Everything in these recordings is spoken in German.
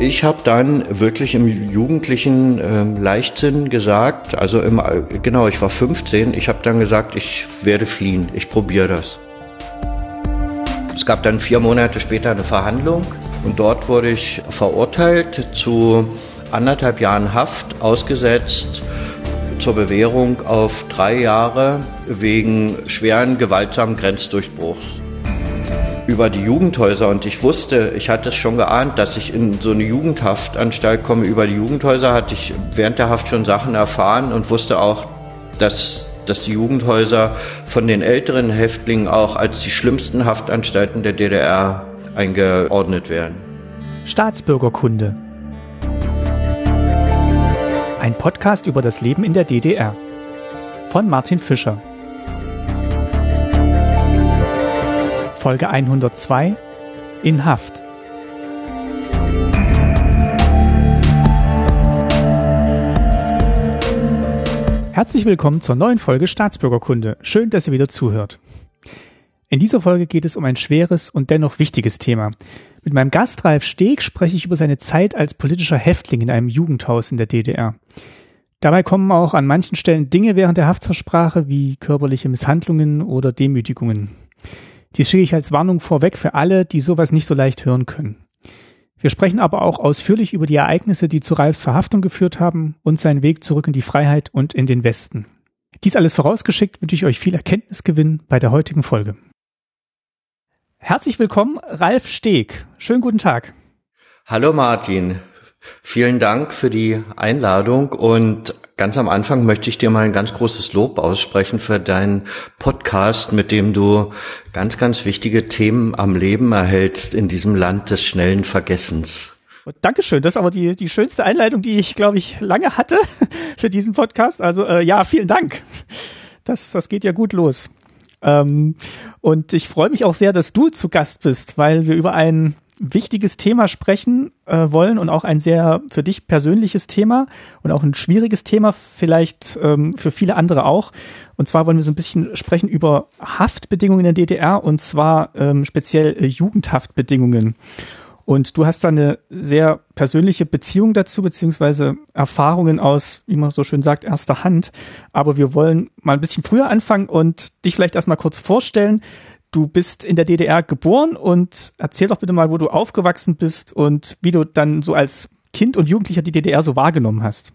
Ich habe dann wirklich im jugendlichen äh, Leichtsinn gesagt, also im, genau, ich war 15, ich habe dann gesagt, ich werde fliehen, ich probiere das. Es gab dann vier Monate später eine Verhandlung und dort wurde ich verurteilt zu anderthalb Jahren Haft, ausgesetzt zur Bewährung auf drei Jahre wegen schweren gewaltsamen Grenzdurchbruchs über die Jugendhäuser und ich wusste, ich hatte es schon geahnt, dass ich in so eine Jugendhaftanstalt komme. Über die Jugendhäuser hatte ich während der Haft schon Sachen erfahren und wusste auch, dass, dass die Jugendhäuser von den älteren Häftlingen auch als die schlimmsten Haftanstalten der DDR eingeordnet werden. Staatsbürgerkunde. Ein Podcast über das Leben in der DDR. Von Martin Fischer. Folge 102 in Haft. Herzlich willkommen zur neuen Folge Staatsbürgerkunde. Schön, dass ihr wieder zuhört. In dieser Folge geht es um ein schweres und dennoch wichtiges Thema. Mit meinem Gast Ralf Steg spreche ich über seine Zeit als politischer Häftling in einem Jugendhaus in der DDR. Dabei kommen auch an manchen Stellen Dinge während der Haft zur Sprache wie körperliche Misshandlungen oder Demütigungen. Dies schicke ich als Warnung vorweg für alle, die sowas nicht so leicht hören können. Wir sprechen aber auch ausführlich über die Ereignisse, die zu Ralfs Verhaftung geführt haben und seinen Weg zurück in die Freiheit und in den Westen. Dies alles vorausgeschickt wünsche ich euch viel Erkenntnisgewinn bei der heutigen Folge. Herzlich willkommen, Ralf Steg. Schönen guten Tag. Hallo Martin. Vielen Dank für die Einladung und ganz am Anfang möchte ich dir mal ein ganz großes Lob aussprechen für deinen Podcast, mit dem du ganz, ganz wichtige Themen am Leben erhältst in diesem Land des schnellen Vergessens. Dankeschön, das ist aber die, die schönste Einleitung, die ich, glaube ich, lange hatte für diesen Podcast. Also äh, ja, vielen Dank. Das, das geht ja gut los. Ähm, und ich freue mich auch sehr, dass du zu Gast bist, weil wir über ein wichtiges Thema sprechen äh, wollen und auch ein sehr für dich persönliches Thema und auch ein schwieriges Thema, vielleicht ähm, für viele andere auch. Und zwar wollen wir so ein bisschen sprechen über Haftbedingungen in der DDR und zwar ähm, speziell äh, Jugendhaftbedingungen. Und du hast da eine sehr persönliche Beziehung dazu, beziehungsweise Erfahrungen aus, wie man so schön sagt, erster Hand. Aber wir wollen mal ein bisschen früher anfangen und dich vielleicht erstmal kurz vorstellen. Du bist in der DDR geboren und erzähl doch bitte mal, wo du aufgewachsen bist und wie du dann so als Kind und Jugendlicher die DDR so wahrgenommen hast.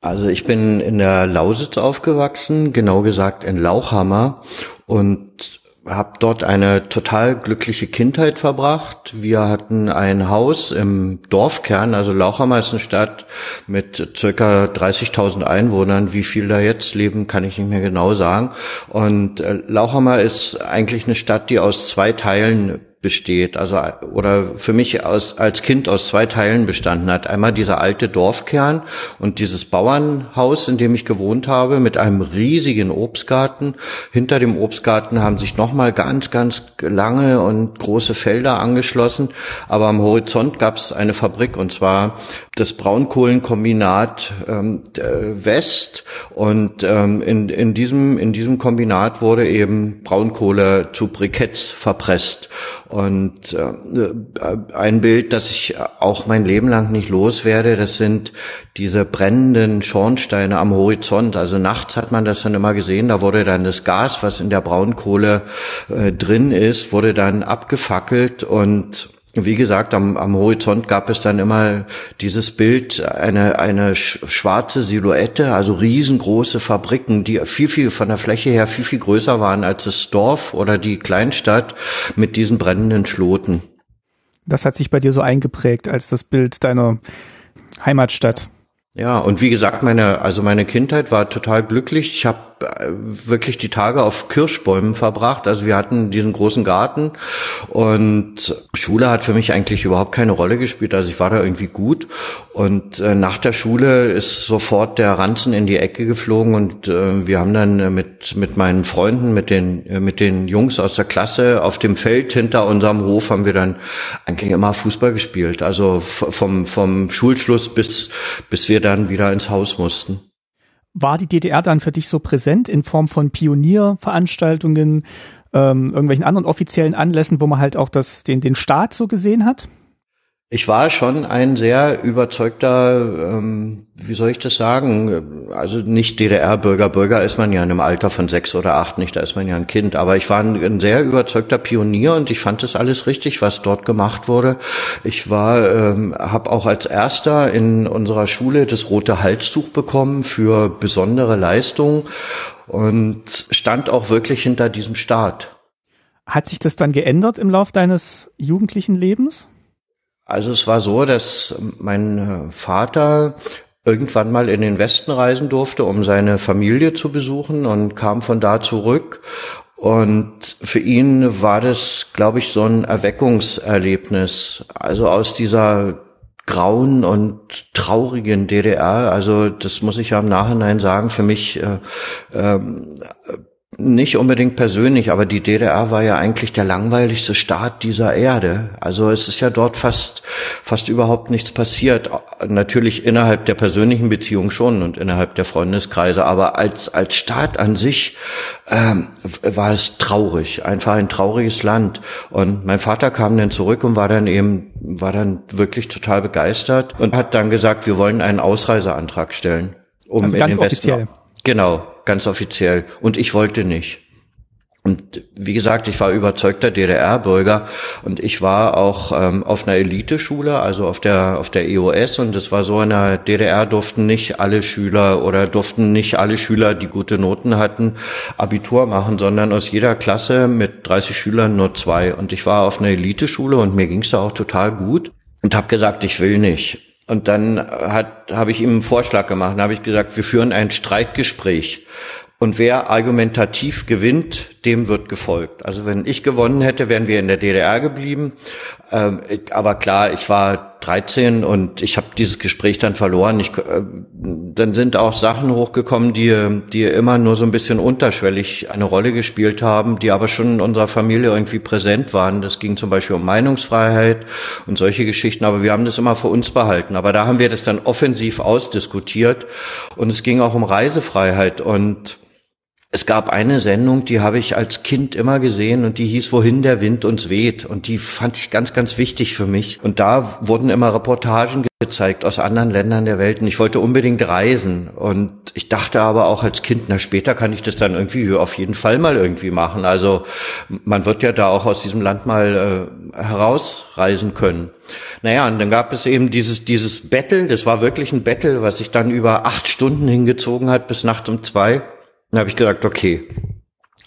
Also ich bin in der Lausitz aufgewachsen, genau gesagt in Lauchhammer und habe dort eine total glückliche Kindheit verbracht. Wir hatten ein Haus im Dorfkern, also Lauchhammer ist eine Stadt mit circa 30.000 Einwohnern. Wie viel da jetzt leben, kann ich nicht mehr genau sagen. Und äh, Lauchhammer ist eigentlich eine Stadt, die aus zwei Teilen besteht, also oder für mich aus, als Kind aus zwei Teilen bestanden hat. Einmal dieser alte Dorfkern und dieses Bauernhaus, in dem ich gewohnt habe, mit einem riesigen Obstgarten. Hinter dem Obstgarten haben sich nochmal ganz, ganz lange und große Felder angeschlossen. Aber am Horizont gab es eine Fabrik und zwar das Braunkohlenkombinat ähm, West. Und ähm, in, in, diesem, in diesem Kombinat wurde eben Braunkohle zu Briketts verpresst. Und äh, ein Bild, das ich auch mein Leben lang nicht loswerde, das sind diese brennenden Schornsteine am Horizont. Also nachts hat man das dann immer gesehen, da wurde dann das Gas, was in der Braunkohle äh, drin ist, wurde dann abgefackelt und wie gesagt, am, am Horizont gab es dann immer dieses Bild, eine, eine schwarze Silhouette, also riesengroße Fabriken, die viel, viel von der Fläche her viel, viel größer waren als das Dorf oder die Kleinstadt mit diesen brennenden Schloten. Das hat sich bei dir so eingeprägt als das Bild deiner Heimatstadt. Ja, und wie gesagt, meine, also meine Kindheit war total glücklich. Ich habe wirklich die Tage auf Kirschbäumen verbracht. Also wir hatten diesen großen Garten und Schule hat für mich eigentlich überhaupt keine Rolle gespielt. Also ich war da irgendwie gut und äh, nach der Schule ist sofort der Ranzen in die Ecke geflogen und äh, wir haben dann äh, mit mit meinen Freunden, mit den äh, mit den Jungs aus der Klasse auf dem Feld hinter unserem Hof haben wir dann eigentlich immer Fußball gespielt. Also vom vom Schulschluss bis bis wir dann wieder ins Haus mussten. War die DDR dann für dich so präsent in Form von Pionierveranstaltungen, ähm, irgendwelchen anderen offiziellen Anlässen, wo man halt auch das, den, den Staat so gesehen hat? Ich war schon ein sehr überzeugter, ähm, wie soll ich das sagen? Also nicht DDR-Bürger. Bürger ist man ja in einem Alter von sechs oder acht nicht, da ist man ja ein Kind. Aber ich war ein, ein sehr überzeugter Pionier und ich fand das alles richtig, was dort gemacht wurde. Ich war, ähm, habe auch als erster in unserer Schule das rote Halstuch bekommen für besondere Leistungen und stand auch wirklich hinter diesem Staat. Hat sich das dann geändert im Lauf deines jugendlichen Lebens? Also es war so, dass mein Vater irgendwann mal in den Westen reisen durfte, um seine Familie zu besuchen und kam von da zurück. Und für ihn war das, glaube ich, so ein Erweckungserlebnis. Also aus dieser grauen und traurigen DDR. Also das muss ich ja im Nachhinein sagen. Für mich äh, äh, nicht unbedingt persönlich, aber die DDR war ja eigentlich der langweiligste Staat dieser Erde. Also es ist ja dort fast, fast überhaupt nichts passiert. Natürlich innerhalb der persönlichen Beziehung schon und innerhalb der Freundeskreise, aber als, als Staat an sich ähm, war es traurig, einfach ein trauriges Land. Und mein Vater kam dann zurück und war dann eben, war dann wirklich total begeistert und hat dann gesagt, wir wollen einen Ausreiseantrag stellen. Um also in den Westen, offiziell. Genau, ganz offiziell. Und ich wollte nicht. Und wie gesagt, ich war überzeugter DDR-Bürger und ich war auch ähm, auf einer Eliteschule, also auf der auf der EOS und es war so in der DDR durften nicht alle Schüler oder durften nicht alle Schüler, die gute Noten hatten, Abitur machen, sondern aus jeder Klasse mit 30 Schülern nur zwei. Und ich war auf einer Eliteschule und mir ging's da auch total gut und habe gesagt, ich will nicht. Und dann hat habe ich ihm einen Vorschlag gemacht. Dann habe ich gesagt, wir führen ein Streitgespräch. Und wer argumentativ gewinnt, dem wird gefolgt. Also wenn ich gewonnen hätte, wären wir in der DDR geblieben. Ähm, aber klar, ich war 13 und ich habe dieses Gespräch dann verloren. Ich, äh, dann sind auch Sachen hochgekommen, die, die immer nur so ein bisschen unterschwellig eine Rolle gespielt haben, die aber schon in unserer Familie irgendwie präsent waren. Das ging zum Beispiel um Meinungsfreiheit und solche Geschichten, aber wir haben das immer für uns behalten. Aber da haben wir das dann offensiv ausdiskutiert und es ging auch um Reisefreiheit und es gab eine Sendung, die habe ich als Kind immer gesehen und die hieß Wohin der Wind uns weht und die fand ich ganz, ganz wichtig für mich. Und da wurden immer Reportagen gezeigt aus anderen Ländern der Welt und ich wollte unbedingt reisen und ich dachte aber auch als Kind, na später kann ich das dann irgendwie auf jeden Fall mal irgendwie machen. Also man wird ja da auch aus diesem Land mal äh, herausreisen können. Naja, und dann gab es eben dieses, dieses Battle, das war wirklich ein Battle, was sich dann über acht Stunden hingezogen hat bis nachts um zwei. Dann habe ich gesagt, okay,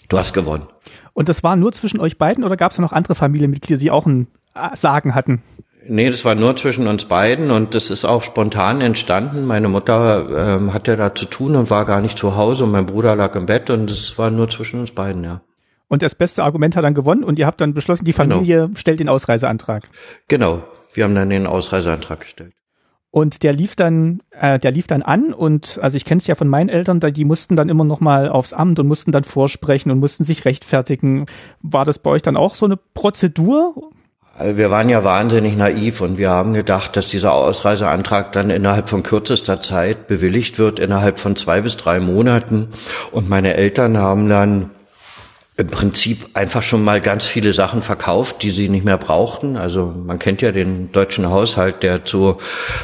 du hast gewonnen. Und das war nur zwischen euch beiden oder gab es noch andere Familienmitglieder, die auch ein äh, Sagen hatten? Nee, das war nur zwischen uns beiden und das ist auch spontan entstanden. Meine Mutter ähm, hatte da zu tun und war gar nicht zu Hause und mein Bruder lag im Bett und es war nur zwischen uns beiden, ja. Und das beste Argument hat dann gewonnen und ihr habt dann beschlossen, die genau. Familie genau. stellt den Ausreiseantrag. Genau, wir haben dann den Ausreiseantrag gestellt. Und der lief dann, äh, der lief dann an und also ich kenne es ja von meinen Eltern, die mussten dann immer noch mal aufs Amt und mussten dann vorsprechen und mussten sich rechtfertigen. War das bei euch dann auch so eine Prozedur? Wir waren ja wahnsinnig naiv und wir haben gedacht, dass dieser Ausreiseantrag dann innerhalb von kürzester Zeit bewilligt wird, innerhalb von zwei bis drei Monaten. Und meine Eltern haben dann im Prinzip einfach schon mal ganz viele Sachen verkauft, die sie nicht mehr brauchten. Also man kennt ja den deutschen Haushalt, der zu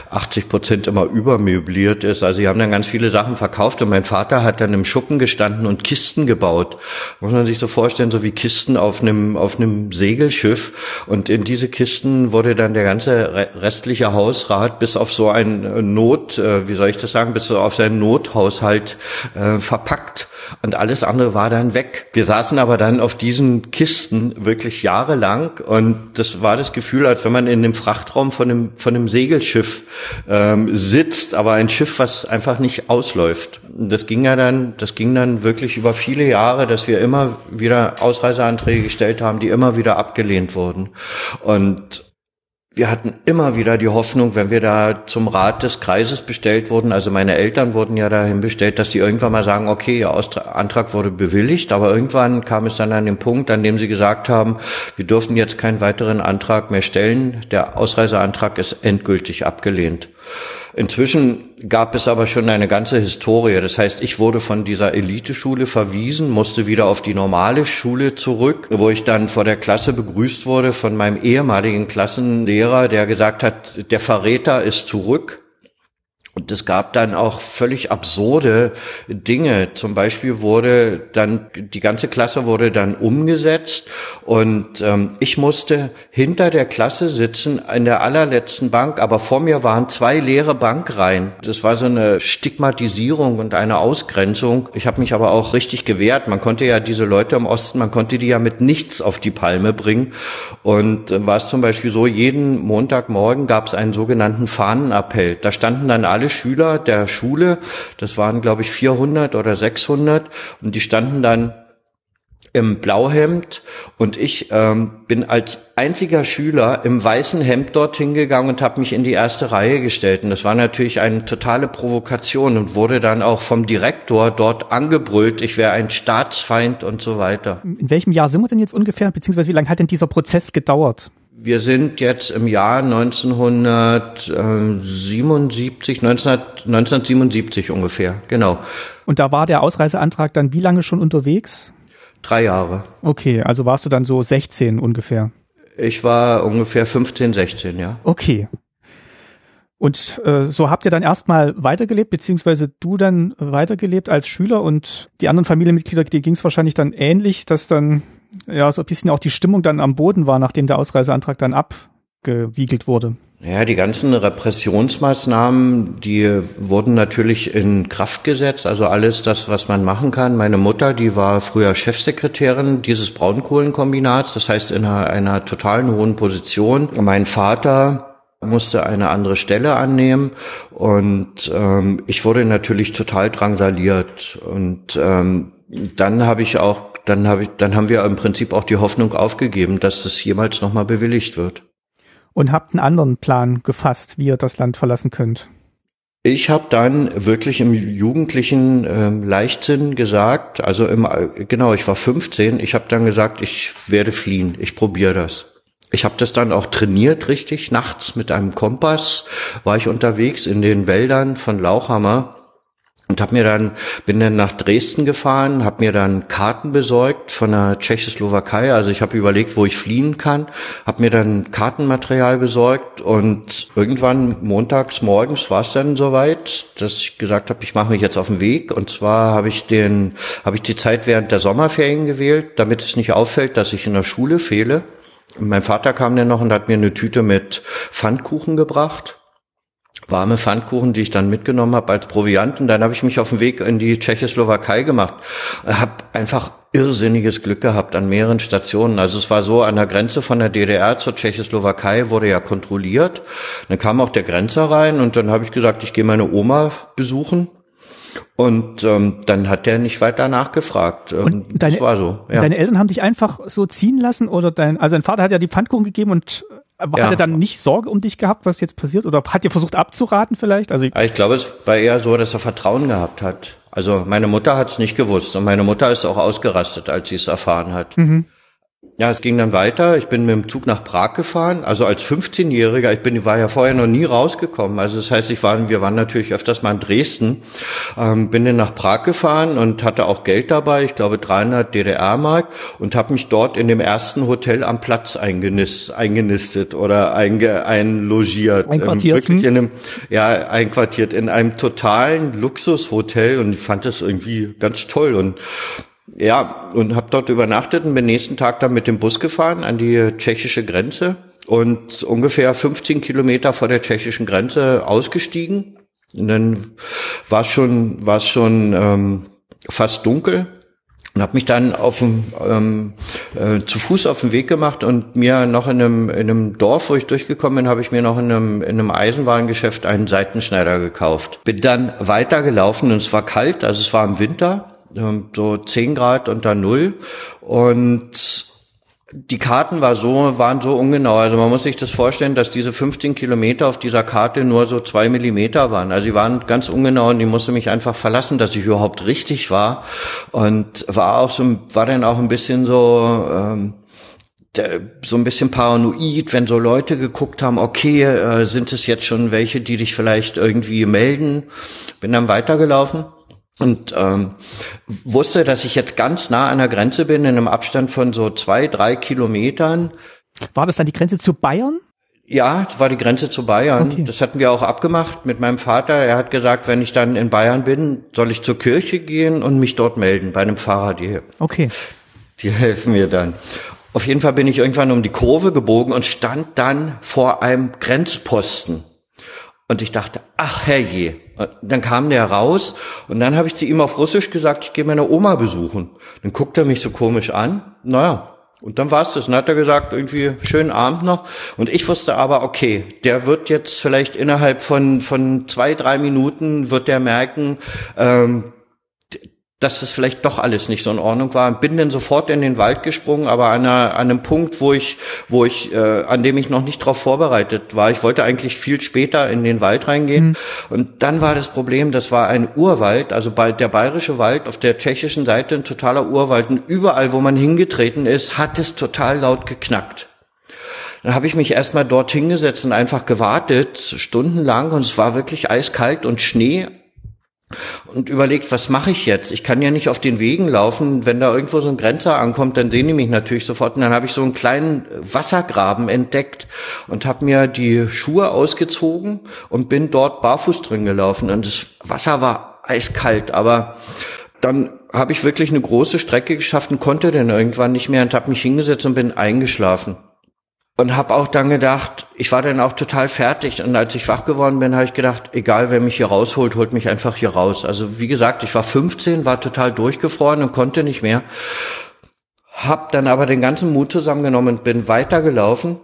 80 Prozent immer übermöbliert ist. Also sie haben dann ganz viele Sachen verkauft und mein Vater hat dann im Schuppen gestanden und Kisten gebaut. Muss man sich so vorstellen, so wie Kisten auf einem, auf einem Segelschiff. Und in diese Kisten wurde dann der ganze restliche Hausrat bis auf so ein Not, äh, wie soll ich das sagen, bis auf seinen Nothaushalt äh, verpackt und alles andere war dann weg. Wir saßen aber dann auf diesen Kisten wirklich jahrelang und das war das Gefühl, als wenn man in dem Frachtraum von einem, von einem Segelschiff ähm, sitzt, aber ein Schiff, was einfach nicht ausläuft. Das ging ja dann, das ging dann wirklich über viele Jahre, dass wir immer wieder Ausreiseanträge gestellt haben, die immer wieder abgelehnt wurden. Und wir hatten immer wieder die Hoffnung, wenn wir da zum Rat des Kreises bestellt wurden, also meine Eltern wurden ja dahin bestellt, dass die irgendwann mal sagen, okay, Ihr Antrag wurde bewilligt, aber irgendwann kam es dann an den Punkt, an dem sie gesagt haben, wir dürfen jetzt keinen weiteren Antrag mehr stellen, der Ausreiseantrag ist endgültig abgelehnt. Inzwischen gab es aber schon eine ganze Historie. Das heißt, ich wurde von dieser Eliteschule verwiesen, musste wieder auf die normale Schule zurück, wo ich dann vor der Klasse begrüßt wurde von meinem ehemaligen Klassenlehrer, der gesagt hat, der Verräter ist zurück. Und es gab dann auch völlig absurde Dinge. Zum Beispiel wurde dann, die ganze Klasse wurde dann umgesetzt und ähm, ich musste hinter der Klasse sitzen in der allerletzten Bank, aber vor mir waren zwei leere Bankreihen. Das war so eine Stigmatisierung und eine Ausgrenzung. Ich habe mich aber auch richtig gewehrt. Man konnte ja diese Leute im Osten, man konnte die ja mit nichts auf die Palme bringen. Und äh, war es zum Beispiel so, jeden Montagmorgen gab es einen sogenannten Fahnenappell. Da standen dann alle alle Schüler der Schule, das waren glaube ich 400 oder 600 und die standen dann im Blauhemd und ich ähm, bin als einziger Schüler im weißen Hemd dorthin gegangen und habe mich in die erste Reihe gestellt. Und das war natürlich eine totale Provokation und wurde dann auch vom Direktor dort angebrüllt, ich wäre ein Staatsfeind und so weiter. In welchem Jahr sind wir denn jetzt ungefähr, beziehungsweise wie lange hat denn dieser Prozess gedauert? Wir sind jetzt im Jahr 1977, 19, 1977 ungefähr, genau. Und da war der Ausreiseantrag dann wie lange schon unterwegs? Drei Jahre. Okay, also warst du dann so 16 ungefähr? Ich war ungefähr 15, 16, ja. Okay. Und äh, so habt ihr dann erstmal weitergelebt, beziehungsweise du dann weitergelebt als Schüler und die anderen Familienmitglieder, die ging es wahrscheinlich dann ähnlich, dass dann ja, so ein bisschen auch die Stimmung dann am Boden war, nachdem der Ausreiseantrag dann abgewiegelt wurde. Ja, die ganzen Repressionsmaßnahmen, die wurden natürlich in Kraft gesetzt. Also alles das, was man machen kann. Meine Mutter, die war früher Chefsekretärin dieses Braunkohlenkombinats, das heißt in einer, einer totalen hohen Position. Mein Vater musste eine andere Stelle annehmen und ähm, ich wurde natürlich total drangsaliert und ähm, dann habe ich auch dann habe ich, dann haben wir im Prinzip auch die Hoffnung aufgegeben, dass das jemals nochmal bewilligt wird. Und habt einen anderen Plan gefasst, wie ihr das Land verlassen könnt? Ich habe dann wirklich im jugendlichen ähm, Leichtsinn gesagt, also im, genau, ich war 15, ich habe dann gesagt, ich werde fliehen, ich probiere das. Ich habe das dann auch trainiert, richtig, nachts mit einem Kompass war ich unterwegs in den Wäldern von Lauchhammer und habe mir dann bin dann nach Dresden gefahren, habe mir dann Karten besorgt von der Tschechoslowakei. Also ich habe überlegt, wo ich fliehen kann, habe mir dann Kartenmaterial besorgt und irgendwann montags morgens war es dann soweit, dass ich gesagt habe, ich mache mich jetzt auf den Weg. Und zwar habe ich den habe ich die Zeit während der Sommerferien gewählt, damit es nicht auffällt, dass ich in der Schule fehle. Mein Vater kam dann noch und hat mir eine Tüte mit Pfannkuchen gebracht warme Pfannkuchen, die ich dann mitgenommen habe als Proviant. Und dann habe ich mich auf den Weg in die Tschechoslowakei gemacht. Habe einfach irrsinniges Glück gehabt an mehreren Stationen. Also es war so, an der Grenze von der DDR zur Tschechoslowakei wurde ja kontrolliert. Dann kam auch der Grenzer rein und dann habe ich gesagt, ich gehe meine Oma besuchen. Und ähm, dann hat der nicht weiter nachgefragt. Und ähm, deine, das war so. Ja. Deine Eltern haben dich einfach so ziehen lassen oder dein, also dein Vater hat ja die Pfannkuchen gegeben und aber ja. hat er dann nicht Sorge um dich gehabt, was jetzt passiert? Oder hat er versucht abzuraten vielleicht? Also ich, ich glaube, es war eher so, dass er Vertrauen gehabt hat. Also meine Mutter hat es nicht gewusst und meine Mutter ist auch ausgerastet, als sie es erfahren hat. Mhm. Ja, es ging dann weiter. Ich bin mit dem Zug nach Prag gefahren. Also als 15-Jähriger. Ich bin, war ja vorher noch nie rausgekommen. Also das heißt, ich war, wir waren natürlich öfters mal in Dresden. Ähm, bin dann nach Prag gefahren und hatte auch Geld dabei. Ich glaube 300 DDR-Mark und habe mich dort in dem ersten Hotel am Platz eingenistet, eingenistet oder einge, einlogiert. Einquartiert. Ähm, in einem, ja, einquartiert in einem totalen Luxushotel und ich fand das irgendwie ganz toll und ja, und habe dort übernachtet und bin nächsten Tag dann mit dem Bus gefahren an die tschechische Grenze und ungefähr 15 Kilometer vor der tschechischen Grenze ausgestiegen. Und dann war es schon, war schon ähm, fast dunkel und habe mich dann auf dem, ähm, äh, zu Fuß auf den Weg gemacht und mir noch in einem, in einem Dorf, wo ich durchgekommen bin, habe ich mir noch in einem, in einem Eisenwarengeschäft einen Seitenschneider gekauft. Bin dann weitergelaufen und es war kalt, also es war im Winter so 10 Grad unter Null und die Karten war so, waren so ungenau. Also man muss sich das vorstellen, dass diese 15 Kilometer auf dieser Karte nur so zwei Millimeter waren. Also die waren ganz ungenau und die musste mich einfach verlassen, dass ich überhaupt richtig war. Und war auch so, war dann auch ein bisschen so, ähm, so ein bisschen paranoid, wenn so Leute geguckt haben, okay, äh, sind es jetzt schon welche, die dich vielleicht irgendwie melden? Bin dann weitergelaufen und ähm, wusste, dass ich jetzt ganz nah an der Grenze bin, in einem Abstand von so zwei, drei Kilometern. War das dann die Grenze zu Bayern? Ja, das war die Grenze zu Bayern. Okay. Das hatten wir auch abgemacht mit meinem Vater. Er hat gesagt, wenn ich dann in Bayern bin, soll ich zur Kirche gehen und mich dort melden bei einem Pfarrer. Die, okay. Die helfen mir dann. Auf jeden Fall bin ich irgendwann um die Kurve gebogen und stand dann vor einem Grenzposten. Und ich dachte, ach herrje. Dann kam der raus und dann habe ich zu ihm auf Russisch gesagt, ich gehe meine Oma besuchen. Dann guckt er mich so komisch an. Naja, und dann war es das. Dann hat er gesagt, irgendwie schönen Abend noch. Und ich wusste aber, okay, der wird jetzt vielleicht innerhalb von, von zwei, drei Minuten wird der merken, ähm, dass das vielleicht doch alles nicht so in Ordnung war. Bin dann sofort in den Wald gesprungen, aber an, einer, an einem Punkt, wo ich, wo ich, äh, an dem ich noch nicht darauf vorbereitet war. Ich wollte eigentlich viel später in den Wald reingehen. Mhm. Und dann war das Problem, das war ein Urwald, also bei der bayerische Wald auf der tschechischen Seite ein totaler Urwald. Und überall, wo man hingetreten ist, hat es total laut geknackt. Dann habe ich mich erstmal dort hingesetzt und einfach gewartet, stundenlang, und es war wirklich eiskalt und Schnee und überlegt, was mache ich jetzt? Ich kann ja nicht auf den Wegen laufen. Wenn da irgendwo so ein Grenzer ankommt, dann sehen die mich natürlich sofort. Und dann habe ich so einen kleinen Wassergraben entdeckt und habe mir die Schuhe ausgezogen und bin dort barfuß drin gelaufen. Und das Wasser war eiskalt, aber dann habe ich wirklich eine große Strecke geschafft und konnte dann irgendwann nicht mehr und habe mich hingesetzt und bin eingeschlafen und habe auch dann gedacht, ich war dann auch total fertig und als ich wach geworden bin, habe ich gedacht, egal wer mich hier rausholt, holt mich einfach hier raus. Also wie gesagt, ich war 15, war total durchgefroren und konnte nicht mehr. Hab dann aber den ganzen Mut zusammengenommen und bin weitergelaufen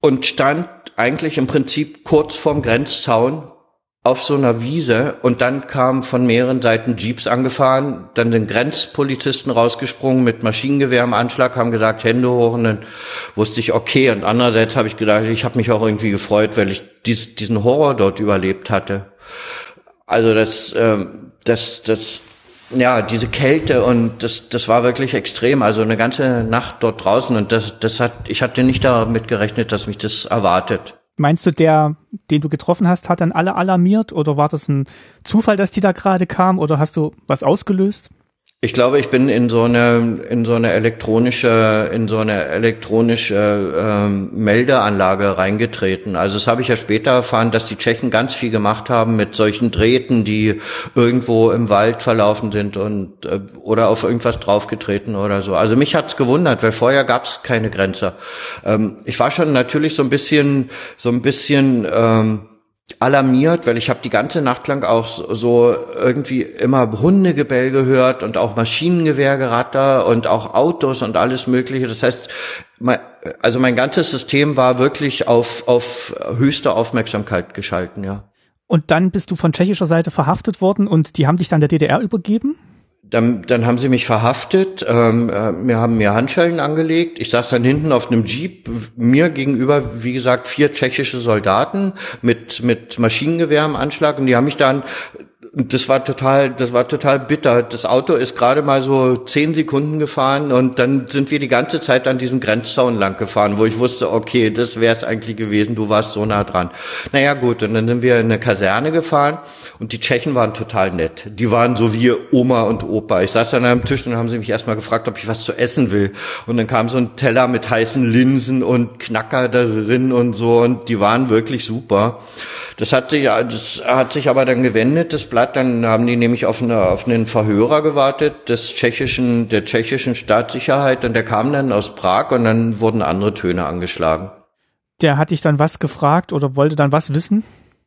und stand eigentlich im Prinzip kurz vorm Grenzzaun auf so einer Wiese und dann kamen von mehreren Seiten Jeeps angefahren, dann sind Grenzpolizisten rausgesprungen mit Maschinengewehr im Anschlag, haben gesagt, Hände hoch und dann wusste ich, okay. Und andererseits habe ich gedacht, ich habe mich auch irgendwie gefreut, weil ich dies, diesen Horror dort überlebt hatte. Also das, ähm, das, das, ja, diese Kälte und das, das war wirklich extrem. Also eine ganze Nacht dort draußen und das, das hat, ich hatte nicht damit gerechnet, dass mich das erwartet. Meinst du, der, den du getroffen hast, hat dann alle alarmiert oder war das ein Zufall, dass die da gerade kam oder hast du was ausgelöst? Ich glaube, ich bin in so eine in so eine elektronische in so eine elektronische ähm, Meldeanlage reingetreten. Also das habe ich ja später erfahren, dass die Tschechen ganz viel gemacht haben mit solchen Drähten, die irgendwo im Wald verlaufen sind und äh, oder auf irgendwas draufgetreten oder so. Also mich hat's gewundert, weil vorher gab's keine Grenze. Ähm, ich war schon natürlich so ein bisschen so ein bisschen ähm, alarmiert, weil ich habe die ganze Nacht lang auch so irgendwie immer Hundegebell gehört und auch Maschinengewehrgeratter und auch Autos und alles Mögliche. Das heißt, mein, also mein ganzes System war wirklich auf, auf höchste Aufmerksamkeit geschalten, ja. Und dann bist du von tschechischer Seite verhaftet worden und die haben dich dann der DDR übergeben? Dann, dann haben sie mich verhaftet, ähm, äh, mir haben mir Handschellen angelegt. Ich saß dann hinten auf einem Jeep, mir gegenüber, wie gesagt, vier tschechische Soldaten mit, mit Maschinengewehr im Anschlag und die haben mich dann das war total, das war total bitter. Das Auto ist gerade mal so zehn Sekunden gefahren und dann sind wir die ganze Zeit an diesem Grenzzaun lang gefahren, wo ich wusste, okay, das wäre es eigentlich gewesen, du warst so nah dran. Naja gut, und dann sind wir in eine Kaserne gefahren und die Tschechen waren total nett. Die waren so wie Oma und Opa. Ich saß dann am Tisch und haben sie mich erstmal gefragt, ob ich was zu essen will. Und dann kam so ein Teller mit heißen Linsen und Knacker darin und so und die waren wirklich super. Das hat sich, das hat sich aber dann gewendet, das Blatt. Dann haben die nämlich auf, eine, auf einen Verhörer gewartet des tschechischen, der tschechischen Staatssicherheit und der kam dann aus Prag und dann wurden andere Töne angeschlagen. Der hat dich dann was gefragt oder wollte dann was wissen?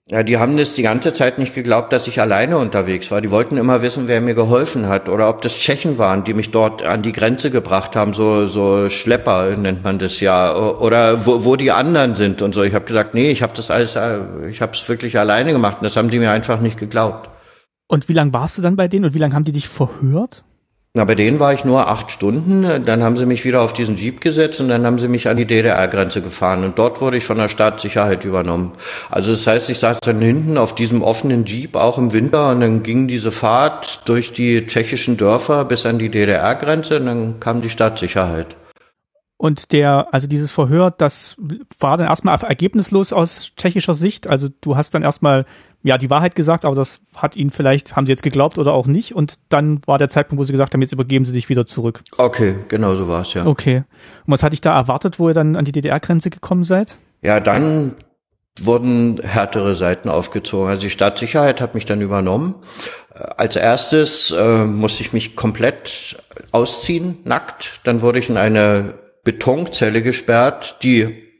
Ja, die haben das die ganze Zeit nicht geglaubt, dass ich alleine unterwegs war. Die wollten immer wissen, wer mir geholfen hat oder ob das Tschechen waren, die mich dort an die Grenze gebracht haben, so so Schlepper nennt man das ja, oder wo, wo die anderen sind und so. Ich habe gesagt, nee, ich habe das alles, ich habe es wirklich alleine gemacht und das haben die mir einfach nicht geglaubt. Und wie lange warst du dann bei denen und wie lange haben die dich verhört? Na, bei denen war ich nur acht Stunden. Dann haben sie mich wieder auf diesen Jeep gesetzt und dann haben sie mich an die DDR-Grenze gefahren. Und dort wurde ich von der Staatssicherheit übernommen. Also das heißt, ich saß dann hinten auf diesem offenen Jeep, auch im Winter, und dann ging diese Fahrt durch die tschechischen Dörfer bis an die DDR-Grenze und dann kam die Staatssicherheit. Und der, also dieses Verhör, das war dann erstmal ergebnislos aus tschechischer Sicht. Also du hast dann erstmal ja die Wahrheit gesagt, aber das hat ihnen vielleicht, haben sie jetzt geglaubt oder auch nicht. Und dann war der Zeitpunkt, wo sie gesagt haben, jetzt übergeben sie dich wieder zurück. Okay, genau so war es, ja. Okay. Und was hatte ich da erwartet, wo ihr dann an die DDR-Grenze gekommen seid? Ja, dann wurden härtere Seiten aufgezogen. Also die Staatssicherheit hat mich dann übernommen. Als erstes äh, musste ich mich komplett ausziehen, nackt. Dann wurde ich in eine Betonzelle gesperrt, die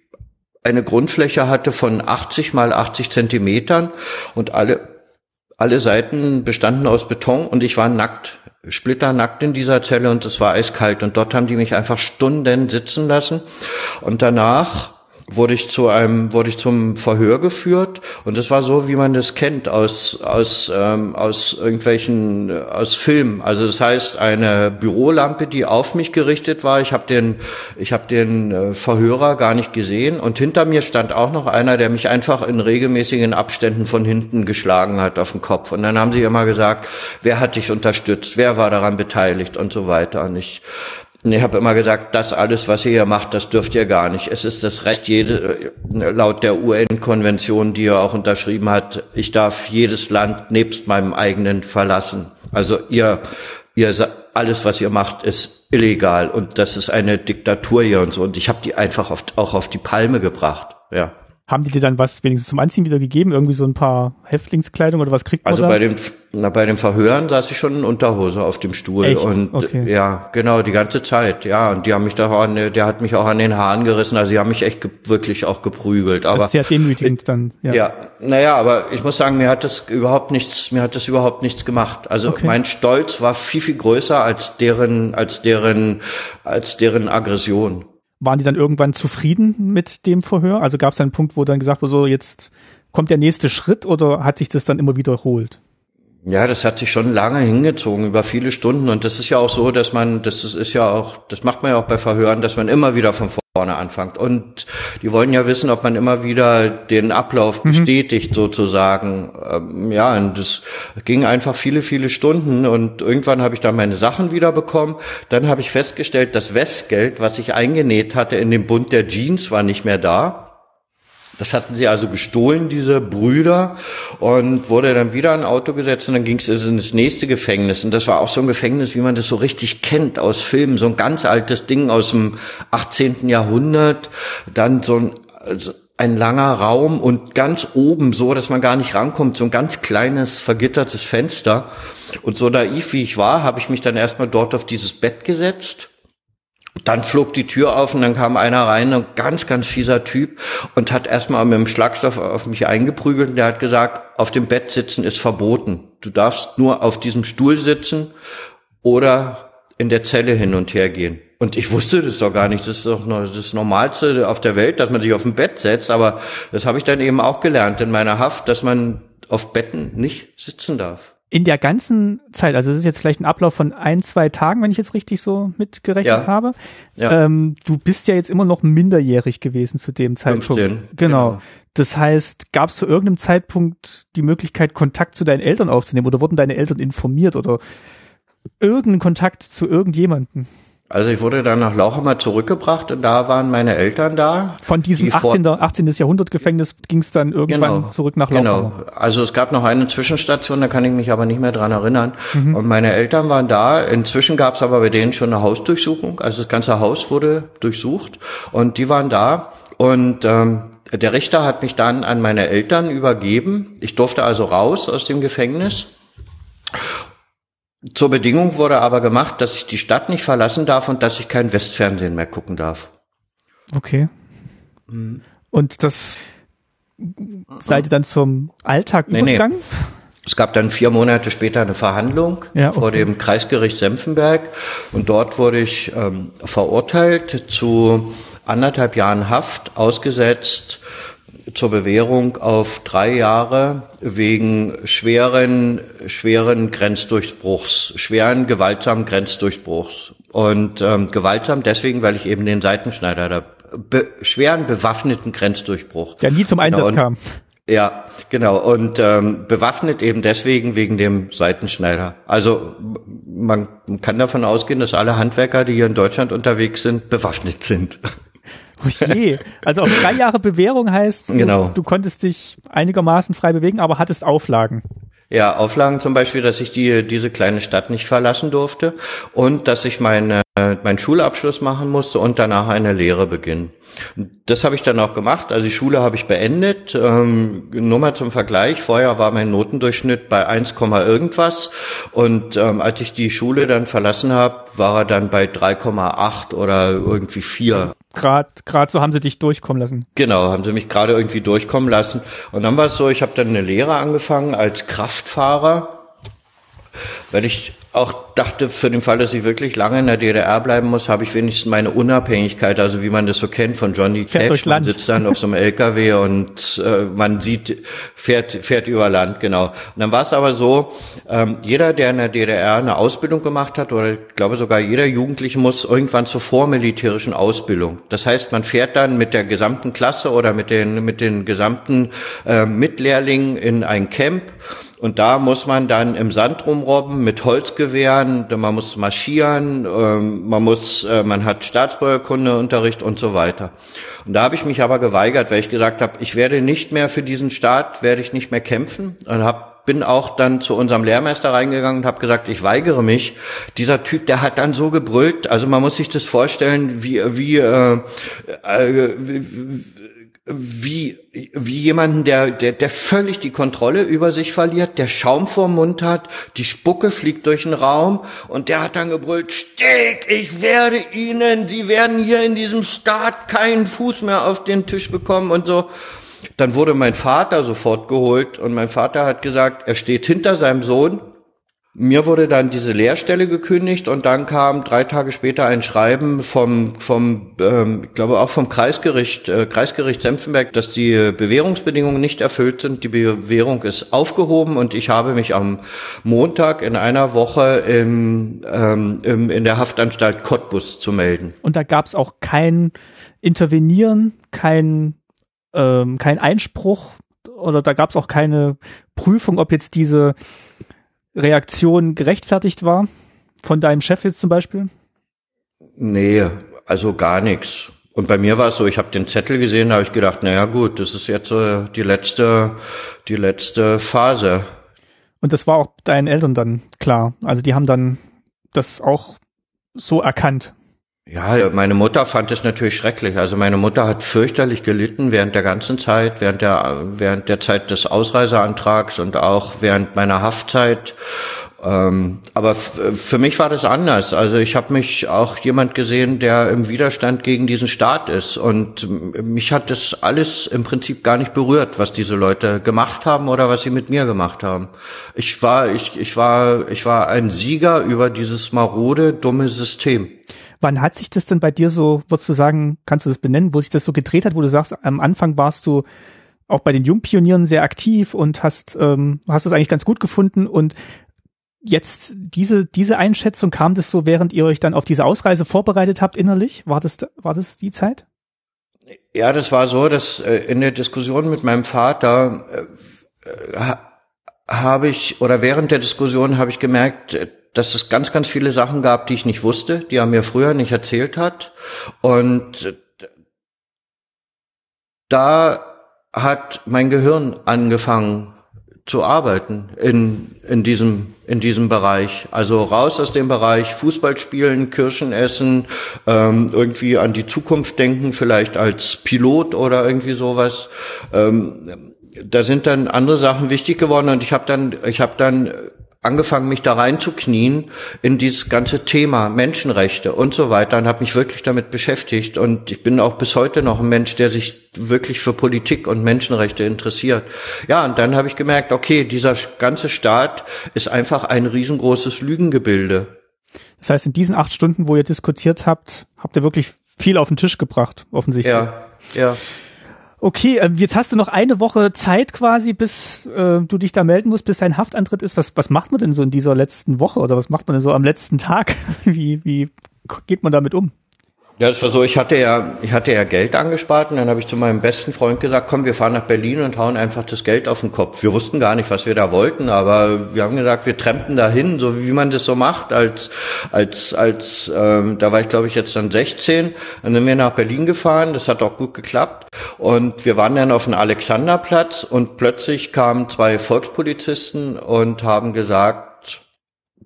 eine Grundfläche hatte von 80 mal 80 Zentimetern und alle, alle Seiten bestanden aus Beton und ich war nackt, splitternackt in dieser Zelle und es war eiskalt. Und dort haben die mich einfach Stunden sitzen lassen. Und danach wurde ich zu einem, wurde ich zum Verhör geführt und das war so, wie man das kennt aus aus ähm, aus irgendwelchen aus Filmen. Also das heißt eine Bürolampe, die auf mich gerichtet war. Ich habe den ich habe den äh, Verhörer gar nicht gesehen und hinter mir stand auch noch einer, der mich einfach in regelmäßigen Abständen von hinten geschlagen hat auf den Kopf. Und dann haben sie immer gesagt, wer hat dich unterstützt, wer war daran beteiligt und so weiter. Und ich und ich habe immer gesagt, das alles, was ihr hier macht, das dürft ihr gar nicht. Es ist das Recht, jede, laut der UN-Konvention, die er auch unterschrieben hat, ich darf jedes Land nebst meinem eigenen verlassen. Also ihr, ihr, alles, was ihr macht, ist illegal und das ist eine Diktatur hier und so. Und ich habe die einfach auf, auch auf die Palme gebracht. Ja. Haben die dir dann was wenigstens zum Anziehen wieder gegeben? Irgendwie so ein paar Häftlingskleidung oder was kriegt man Also da? bei dem, na, bei dem Verhören saß ich schon in Unterhose auf dem Stuhl Echt? und Okay. ja, genau, die ganze Zeit, ja, und die haben mich da auch an, der hat mich auch an den Haaren gerissen, also die haben mich echt wirklich auch geprügelt, aber das ist sehr demütigend dann. Ja. ja, naja, aber ich muss sagen, mir hat das überhaupt nichts, mir hat das überhaupt nichts gemacht. Also Okay. mein Stolz war viel, viel größer als deren, als deren, als deren Aggression. Waren die dann irgendwann zufrieden mit dem Verhör? Also gab es einen Punkt, wo dann gesagt wurde, so jetzt kommt der nächste Schritt oder hat sich das dann immer wiederholt? Ja, das hat sich schon lange hingezogen, über viele Stunden. Und das ist ja auch so, dass man, das ist, ja auch, das macht man ja auch bei Verhören, dass man immer wieder von vorne anfängt. Und die wollen ja wissen, ob man immer wieder den Ablauf bestätigt, sozusagen. Ähm, ja, und das ging einfach viele, viele Stunden. Und irgendwann habe ich dann meine Sachen wieder bekommen. Dann habe ich festgestellt, das Westgeld, was ich eingenäht hatte in dem Bund der Jeans, war nicht mehr da. Das hatten sie also gestohlen, diese Brüder, und wurde dann wieder in ein Auto gesetzt und dann ging es in das nächste Gefängnis. Und das war auch so ein Gefängnis, wie man das so richtig kennt aus Filmen, so ein ganz altes Ding aus dem 18. Jahrhundert, dann so ein, also ein langer Raum und ganz oben so, dass man gar nicht rankommt, so ein ganz kleines vergittertes Fenster. Und so naiv wie ich war, habe ich mich dann erstmal dort auf dieses Bett gesetzt dann flog die Tür auf und dann kam einer rein, ein ganz, ganz fieser Typ und hat erstmal mit dem Schlagstoff auf mich eingeprügelt und der hat gesagt, auf dem Bett sitzen ist verboten. Du darfst nur auf diesem Stuhl sitzen oder in der Zelle hin und her gehen. Und ich wusste das doch gar nicht. Das ist doch das Normalste auf der Welt, dass man sich auf dem Bett setzt. Aber das habe ich dann eben auch gelernt in meiner Haft, dass man auf Betten nicht sitzen darf. In der ganzen Zeit, also es ist jetzt vielleicht ein Ablauf von ein, zwei Tagen, wenn ich jetzt richtig so mitgerechnet Ja. habe. Ja. Ähm, du bist ja jetzt immer noch minderjährig gewesen zu dem Zeitpunkt. 15, Genau. genau. Das heißt, gab es zu irgendeinem Zeitpunkt die Möglichkeit, Kontakt zu deinen Eltern aufzunehmen oder wurden deine Eltern informiert oder irgendeinen Kontakt zu irgendjemanden? Also ich wurde dann nach Lauchhammer zurückgebracht und da waren meine Eltern da. Von diesem Die vor- 18. 18. Jahrhundert Gefängnis ging es dann irgendwann Genau. zurück nach Genau. Lauchhammer. Also es gab noch eine Zwischenstation, da kann ich mich aber nicht mehr dran erinnern. Mhm. Und meine Eltern waren da. Inzwischen gab es aber bei denen schon eine Hausdurchsuchung. Also das ganze Haus wurde durchsucht und die waren da. Und ähm, der Richter hat mich dann an meine Eltern übergeben. Ich durfte also raus aus dem Gefängnis. Zur Bedingung wurde aber gemacht, dass ich die Stadt nicht verlassen darf und dass ich kein Westfernsehen mehr gucken darf. Okay. Mhm. Und das seid ihr dann zum Alltag Nee, nee. übergegangen? Es gab dann vier Monate später eine Verhandlung Ja, vor okay. dem Kreisgericht Senftenberg und dort wurde ich ähm, verurteilt zu anderthalb Jahren Haft, ausgesetzt zur Bewährung auf drei Jahre wegen schweren, schweren Grenzdurchbruchs, schweren gewaltsamen Grenzdurchbruchs. Und ähm, gewaltsam deswegen, weil ich eben den Seitenschneider, da, be, schweren bewaffneten Grenzdurchbruch Der nie zum Einsatz und- kam. Ja, genau. Und ähm, bewaffnet eben deswegen wegen dem Seitenschneider. Also man kann davon ausgehen, dass alle Handwerker, die hier in Deutschland unterwegs sind, bewaffnet sind. Oh je. Also auch drei Jahre Bewährung heißt, du, Genau. du konntest dich einigermaßen frei bewegen, aber hattest Auflagen. Ja, Auflagen zum Beispiel, dass ich die, diese kleine Stadt nicht verlassen durfte und dass ich meine, meinen Schulabschluss machen musste und danach eine Lehre beginnen. Das habe ich dann auch gemacht. Also die Schule habe ich beendet. Ähm, nur mal zum Vergleich. Vorher war mein Notendurchschnitt bei 1, irgendwas. Und ähm, als ich die Schule dann verlassen habe, war er dann bei 3,8 oder irgendwie 4. Grad, grad so haben sie dich durchkommen lassen. Genau, haben sie mich gerade irgendwie durchkommen lassen. Und dann war es so, ich habe dann eine Lehre angefangen als Kraftfahrer, weil ich auch dachte, für den Fall, dass ich wirklich lange in der DDR bleiben muss, habe ich wenigstens meine Unabhängigkeit, also wie man das so kennt von Johnny Cash. Man sitzt dann auf so einem LKW und äh, man sieht, fährt, fährt über Land, genau. Und dann war es aber so, ähm, jeder, der in der DDR eine Ausbildung gemacht hat, oder ich glaube sogar jeder Jugendliche muss irgendwann zur vormilitärischen Ausbildung. Das heißt, man fährt dann mit der gesamten Klasse oder mit den, mit den gesamten äh, Mitlehrlingen in ein Camp und da muss man dann im Sand rumrobben mit Holzgewehren, man muss marschieren, ähm, man muss, äh, man hat Staatsbürgerkundeunterricht und so weiter. Und da habe ich mich aber geweigert, weil ich gesagt habe, ich werde nicht mehr für diesen Staat, werde ich nicht mehr kämpfen und hab, bin auch dann zu unserem Lehrmeister reingegangen und habe gesagt, ich weigere mich. Dieser Typ, der hat dann so gebrüllt, also man muss sich das vorstellen, wie, wie, äh, äh, wie wie, wie jemanden, der, der, der völlig die Kontrolle über sich verliert, der Schaum vorm Mund hat, die Spucke fliegt durch den Raum und der hat dann gebrüllt, Steg, ich werde Ihnen, Sie werden hier in diesem Staat keinen Fuß mehr auf den Tisch bekommen und so. Dann wurde mein Vater sofort geholt und mein Vater hat gesagt, er steht hinter seinem Sohn mir wurde dann diese Lehrstelle gekündigt und dann kam drei Tage später ein Schreiben vom, vom ähm, ich glaube auch vom Kreisgericht, äh, Kreisgericht Senftenberg, dass die Bewährungsbedingungen nicht erfüllt sind. Die Bewährung ist aufgehoben und ich habe mich am Montag in einer Woche im, ähm, im, in der Haftanstalt Cottbus zu melden. Und da gab es auch kein Intervenieren, kein, ähm, kein Einspruch oder da gab es auch keine Prüfung, ob jetzt diese Reaktion gerechtfertigt war? Von deinem Chef jetzt zum Beispiel? Nee, also gar nichts. Und bei mir war es so, ich habe den Zettel gesehen, da habe ich gedacht, naja gut, das ist jetzt äh, die letzte, die letzte Phase. Und das war auch deinen Eltern dann klar. Also die haben dann das auch so erkannt. Ja, meine Mutter fand es natürlich schrecklich. Also meine Mutter hat fürchterlich gelitten während der ganzen Zeit, während der, während der Zeit des Ausreiseantrags und auch während meiner Haftzeit. Ähm, aber für mich war das anders. Also ich habe mich auch jemand gesehen, der im Widerstand gegen diesen Staat ist. Und mich hat das alles im Prinzip gar nicht berührt, was diese Leute gemacht haben oder was sie mit mir gemacht haben. Ich war, ich, ich war, ich war ein Sieger über dieses marode, dumme System. Wann hat sich das denn bei dir so, würdest du sagen, kannst du das benennen, wo sich das so gedreht hat, wo du sagst, am Anfang warst du auch bei den Jungpionieren sehr aktiv und hast, ähm, hast es eigentlich ganz gut gefunden und jetzt diese, diese Einschätzung, kam das so, während ihr euch dann auf diese Ausreise vorbereitet habt innerlich? War das, war das die Zeit? Ja, das war so, dass äh, in der Diskussion mit meinem Vater äh, ha, habe ich, oder während der Diskussion habe ich gemerkt, äh, dass es ganz, ganz viele Sachen gab, die ich nicht wusste, die er mir früher nicht erzählt hat. Und da hat mein Gehirn angefangen zu arbeiten in, in diesem, in diesem Bereich. Also raus aus dem Bereich Fußball spielen, Kirschen essen, ähm, irgendwie an die Zukunft denken, vielleicht als Pilot oder irgendwie sowas. Ähm, da sind dann andere Sachen wichtig geworden und ich habe dann, ich habe dann angefangen, mich da reinzuknien in dieses ganze Thema Menschenrechte und so weiter und habe mich wirklich damit beschäftigt. Und ich bin auch bis heute noch ein Mensch, der sich wirklich für Politik und Menschenrechte interessiert. Ja, und dann habe ich gemerkt, okay, dieser ganze Staat ist einfach ein riesengroßes Lügengebilde. Das heißt, in diesen acht Stunden, wo ihr diskutiert habt, habt ihr wirklich viel auf den Tisch gebracht, offensichtlich. Ja, ja. Okay, äh, jetzt hast du noch eine Woche Zeit quasi, bis äh, du dich da melden musst, bis dein Haftantritt ist. Was, was macht man denn so in dieser letzten Woche oder was macht man denn so am letzten Tag? Wie, wie geht man damit um? Ja, das war so, ich hatte ja, ich hatte ja Geld angespart und dann habe ich zu meinem besten Freund gesagt, komm, wir fahren nach Berlin und hauen einfach das Geld auf den Kopf. Wir wussten gar nicht, was wir da wollten, aber wir haben gesagt, wir trampen dahin, so wie man das so macht, als, als, als, ähm, da war ich glaube ich jetzt dann 16, dann sind wir nach Berlin gefahren, das hat auch gut geklappt und wir waren dann auf dem Alexanderplatz und plötzlich kamen zwei Volkspolizisten und haben gesagt,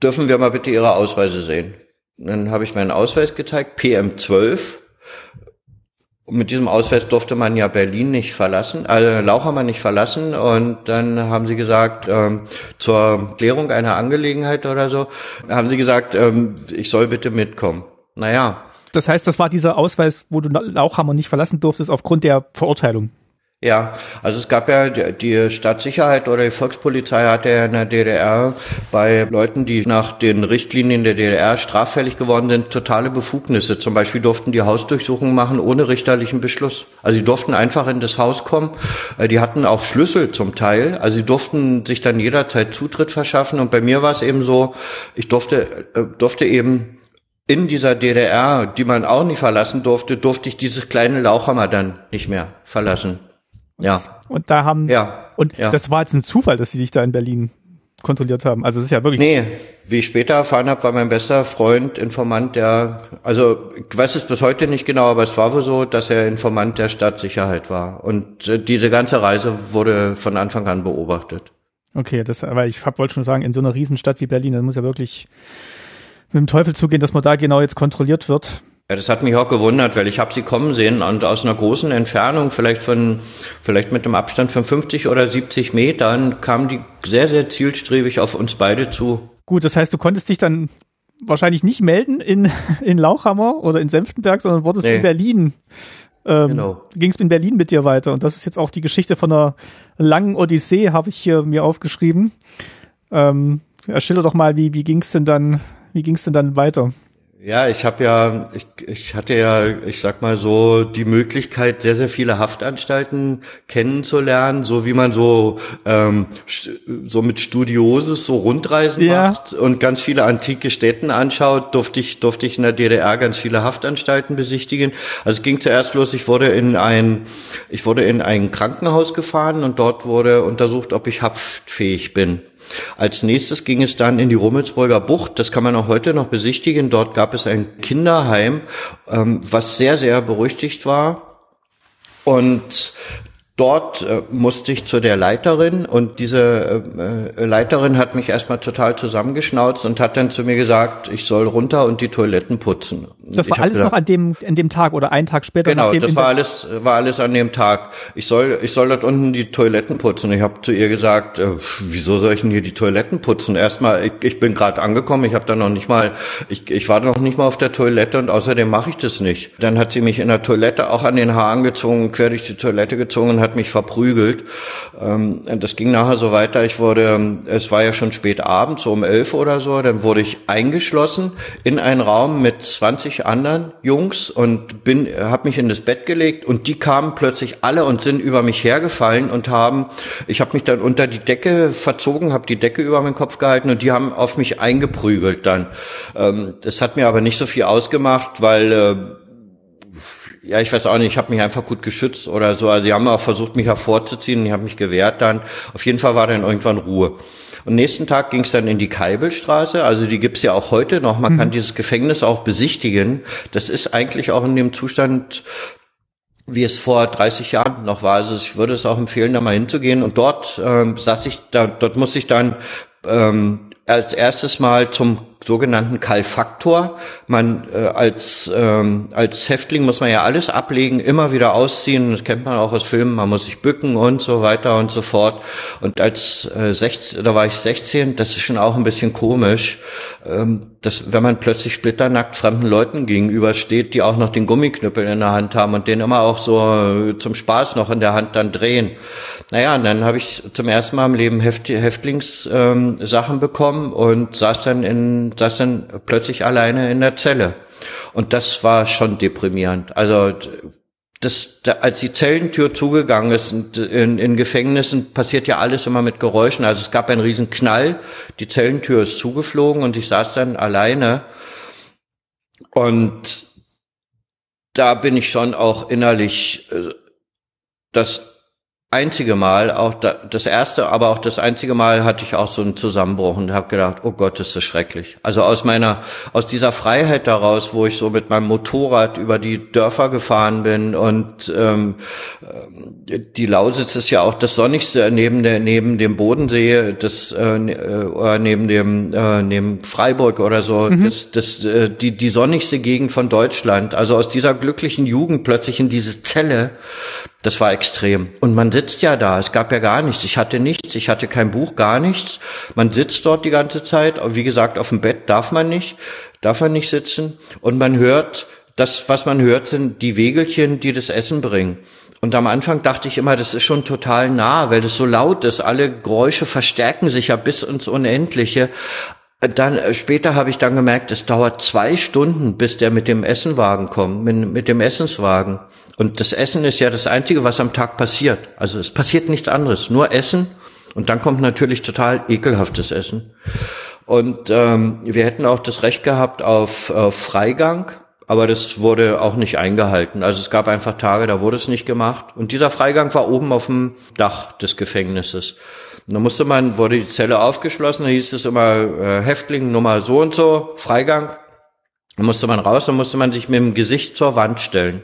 dürfen wir mal bitte Ihre Ausweise sehen? Dann habe ich meinen Ausweis gezeigt, PM12. Und mit diesem Ausweis durfte man ja Berlin nicht verlassen, also Lauchermann nicht verlassen. Und dann haben sie gesagt, ähm, zur Klärung einer Angelegenheit oder so, haben sie gesagt, ähm, ich soll bitte mitkommen. Naja. Das heißt, das war dieser Ausweis, wo du Lauchhammer nicht verlassen durftest aufgrund der Verurteilung. Ja, also es gab ja die, Staatssicherheit oder die Volkspolizei hatte ja in der DDR bei Leuten, die nach den Richtlinien der DDR straffällig geworden sind, totale Befugnisse. Zum Beispiel durften die Hausdurchsuchungen machen ohne richterlichen Beschluss. Also sie durften einfach in das Haus kommen. Äh, die hatten auch Schlüssel zum Teil. Also sie durften sich dann jederzeit Zutritt verschaffen. Und bei mir war es eben so, ich durfte, äh, durfte eben in dieser DDR, die man auch nicht verlassen durfte, durfte ich dieses kleine Lauchhammer dann nicht mehr verlassen. Ja. Und da haben, ja, und ja. das war jetzt ein Zufall, dass sie dich da in Berlin kontrolliert haben. Also es ist ja wirklich. Nee, wie ich später erfahren habe, war mein bester Freund Informant der, also ich weiß es bis heute nicht genau, aber es war wohl so, dass er Informant der Stadtsicherheit war. Und äh, diese ganze Reise wurde von Anfang an beobachtet. Okay, das, aber ich wollte schon sagen, in so einer Riesenstadt wie Berlin, das muss ja wirklich mit dem Teufel zugehen, dass man da genau jetzt kontrolliert wird. Ja, das hat mich auch gewundert, weil ich habe sie kommen sehen und aus einer großen Entfernung, vielleicht von, vielleicht mit einem Abstand von 50 oder 70 Metern, kamen die sehr, sehr zielstrebig auf uns beide zu. Gut, das heißt, du konntest dich dann wahrscheinlich nicht melden in, in Lauchhammer oder in Senftenberg, sondern wurdest nee. in Berlin. Ähm, genau. Ging es in Berlin mit dir weiter. Und das ist jetzt auch die Geschichte von einer langen Odyssee, habe ich hier mir aufgeschrieben. Ähm, ja, schilder doch mal, wie, wie ging es denn dann, wie ging es denn dann weiter? Ja, ich habe ja, ich, ich hatte ja, ich sag mal so, die Möglichkeit, sehr, sehr viele Haftanstalten kennenzulernen, so wie man so, ähm, so mit Studioses so Rundreisen ja. macht und ganz viele antike Städten anschaut, durfte ich, durfte ich in der DDR ganz viele Haftanstalten besichtigen. Also es ging zuerst los, ich wurde in ein, ich wurde in ein Krankenhaus gefahren und dort wurde untersucht, ob ich haftfähig bin. Als nächstes ging es dann in die Rummelsburger Bucht. Das kann man auch heute noch besichtigen. Dort gab es ein Kinderheim, ähm, was sehr, sehr berüchtigt war. Und Dort äh, musste ich zu der Leiterin und diese äh, äh, Leiterin hat mich erstmal total zusammengeschnauzt und hat dann zu mir gesagt, ich soll runter und die Toiletten putzen. Das war alles gedacht, noch an dem, an dem Tag oder einen Tag später? Genau, das war alles, war alles an dem Tag. Ich soll, ich soll dort unten die Toiletten putzen. Ich habe zu ihr gesagt, äh, wieso soll ich denn hier die Toiletten putzen? Erstmal, ich, ich bin gerade angekommen, ich habe da noch nicht mal, ich, ich war noch nicht mal auf der Toilette und außerdem mache ich das nicht. Dann hat sie mich in der Toilette auch an den Haaren gezogen, quer durch die Toilette gezogen hat mich verprügelt. Ähm, das ging nachher so weiter. Ich wurde, es war ja schon spät abends, so um elf oder so, dann wurde ich eingeschlossen in einen Raum mit 20 anderen Jungs und bin, habe mich in das Bett gelegt und die kamen plötzlich alle und sind über mich hergefallen und haben, ich habe mich dann unter die Decke verzogen, habe die Decke über meinen Kopf gehalten und die haben auf mich eingeprügelt dann. Ähm, das hat mir aber nicht so viel ausgemacht, weil äh, ja, ich weiß auch nicht, ich habe mich einfach gut geschützt oder so. Also sie haben auch versucht, mich hervorzuziehen, ich habe mich gewehrt dann. Auf jeden Fall war dann irgendwann Ruhe. Und nächsten Tag ging es dann in die Keibelstraße, also die gibt's ja auch heute noch. Man mhm. kann dieses Gefängnis auch besichtigen. Das ist eigentlich auch in dem Zustand, wie es vor 30 Jahren noch war. Also ich würde es auch empfehlen, da mal hinzugehen. Und dort ähm, saß ich, da, dort musste ich dann ähm, als erstes mal zum sogenannten Kalfaktor. Man äh, als ähm, als Häftling muss man ja alles ablegen, immer wieder ausziehen. Das kennt man auch aus Filmen. Man muss sich bücken und so weiter und so fort. Und als äh, 16, da war ich 16. Das ist schon auch ein bisschen komisch, ähm, dass wenn man plötzlich splitternackt fremden Leuten gegenübersteht, die auch noch den Gummiknüppel in der Hand haben und den immer auch so äh, zum Spaß noch in der Hand dann drehen. Naja, und dann habe ich zum ersten Mal im Leben Häft Häftlingssachen ähm, bekommen und saß dann in saß dann plötzlich alleine in der Zelle. Und das war schon deprimierend. Also das, da, als die Zellentür zugegangen ist, in, in Gefängnissen passiert ja alles immer mit Geräuschen. Also es gab einen riesen Knall, die Zellentür ist zugeflogen und ich saß dann alleine. Und da bin ich schon auch innerlich äh, das einzige Mal, auch da, das erste, aber auch das einzige Mal hatte ich auch so einen Zusammenbruch und habe gedacht, oh Gott, ist das schrecklich. Also aus meiner, aus dieser Freiheit daraus, wo ich so mit meinem Motorrad über die Dörfer gefahren bin und ähm, die Lausitz ist ja auch das sonnigste neben der neben dem Bodensee, das äh, äh oder neben dem äh, neben Freiburg oder so, mhm. das, das äh, die die sonnigste Gegend von Deutschland. Also aus dieser glücklichen Jugend plötzlich in diese Zelle das war extrem. Und man sitzt ja da, es gab ja gar nichts. Ich hatte nichts, ich hatte kein Buch, gar nichts. Man sitzt dort die ganze Zeit. Wie gesagt, auf dem Bett darf man nicht, darf man nicht sitzen. Und man hört, das, was man hört, sind die Wegelchen, die das Essen bringen. Und am Anfang dachte ich immer, das ist schon total nah, weil das so laut ist. Alle Geräusche verstärken sich ja bis ins Unendliche. Dann äh, später habe ich dann gemerkt, es dauert zwei Stunden, bis der mit dem Essenwagen kommt, mit, mit dem Essenswagen. Und das Essen ist ja das Einzige, was am Tag passiert. Also es passiert nichts anderes, nur Essen. Und dann kommt natürlich total ekelhaftes Essen. Und ähm, wir hätten auch das Recht gehabt auf, auf Freigang, aber das wurde auch nicht eingehalten. Also es gab einfach Tage, da wurde es nicht gemacht. Und dieser Freigang war oben auf dem Dach des Gefängnisses. Und da musste man, wurde die Zelle aufgeschlossen, da hieß es immer äh, Häftling Nummer so und so, Freigang. Da musste man raus, dann musste man sich mit dem Gesicht zur Wand stellen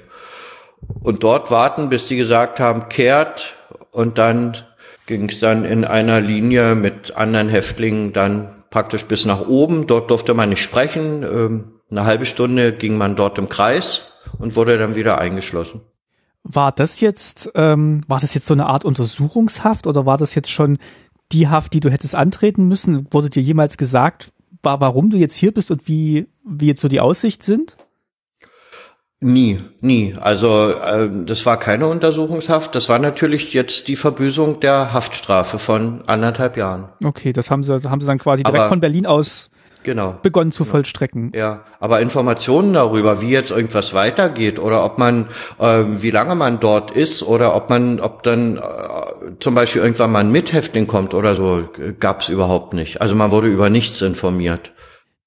und dort warten, bis die gesagt haben, kehrt und dann ging es dann in einer Linie mit anderen Häftlingen dann praktisch bis nach oben. Dort durfte man nicht sprechen. Ähm, eine halbe Stunde ging man dort im Kreis und wurde dann wieder eingeschlossen. War das jetzt, ähm, war das jetzt so eine Art Untersuchungshaft oder war das jetzt schon die Haft, die du hättest antreten müssen? Wurde dir jemals gesagt, warum du jetzt hier bist und wie, wie jetzt so die Aussicht sind? Nie, nie. Also äh, das war keine Untersuchungshaft. Das war natürlich jetzt die Verbüßung der Haftstrafe von anderthalb Jahren. Okay, das haben sie, haben sie dann quasi direkt aber, von Berlin aus genau, begonnen zu genau. vollstrecken. Ja, aber Informationen darüber, wie jetzt irgendwas weitergeht oder ob man, äh, wie lange man dort ist oder ob man, ob dann äh, zum Beispiel irgendwann mal ein Mithäftling kommt oder so, gab es überhaupt nicht. Also man wurde über nichts informiert.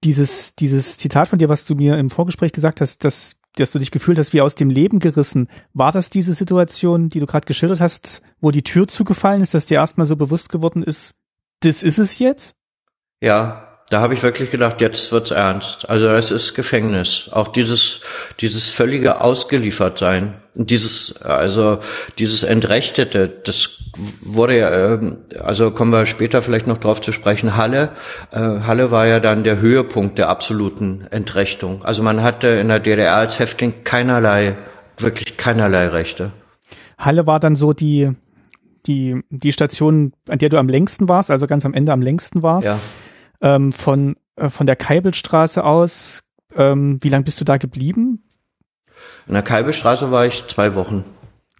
Dieses, dieses Zitat von dir, was du mir im Vorgespräch gesagt hast, das dass du dich gefühlt hast wie aus dem Leben gerissen. War das diese Situation, die du gerade geschildert hast, wo die Tür zugefallen ist, dass dir erstmal so bewusst geworden ist, das ist es jetzt? Ja, da habe ich wirklich gedacht, jetzt wird's ernst. Also das ist Gefängnis. Auch dieses, dieses völlige Ausgeliefertsein. Dieses, also dieses Entrechtete, das wurde ja, ähm, also kommen wir später vielleicht noch drauf zu sprechen, Halle. Äh, Halle war ja dann der Höhepunkt der absoluten Entrechtung. Also man hatte in der DDR als Häftling keinerlei, wirklich keinerlei Rechte. Halle war dann so die, die, die Station, an der du am längsten warst, also ganz am Ende am längsten warst. Ja ähm, von, äh, von der Keibelstraße aus. Ähm, wie lange bist du da geblieben? In der Keibelstraße war ich zwei Wochen.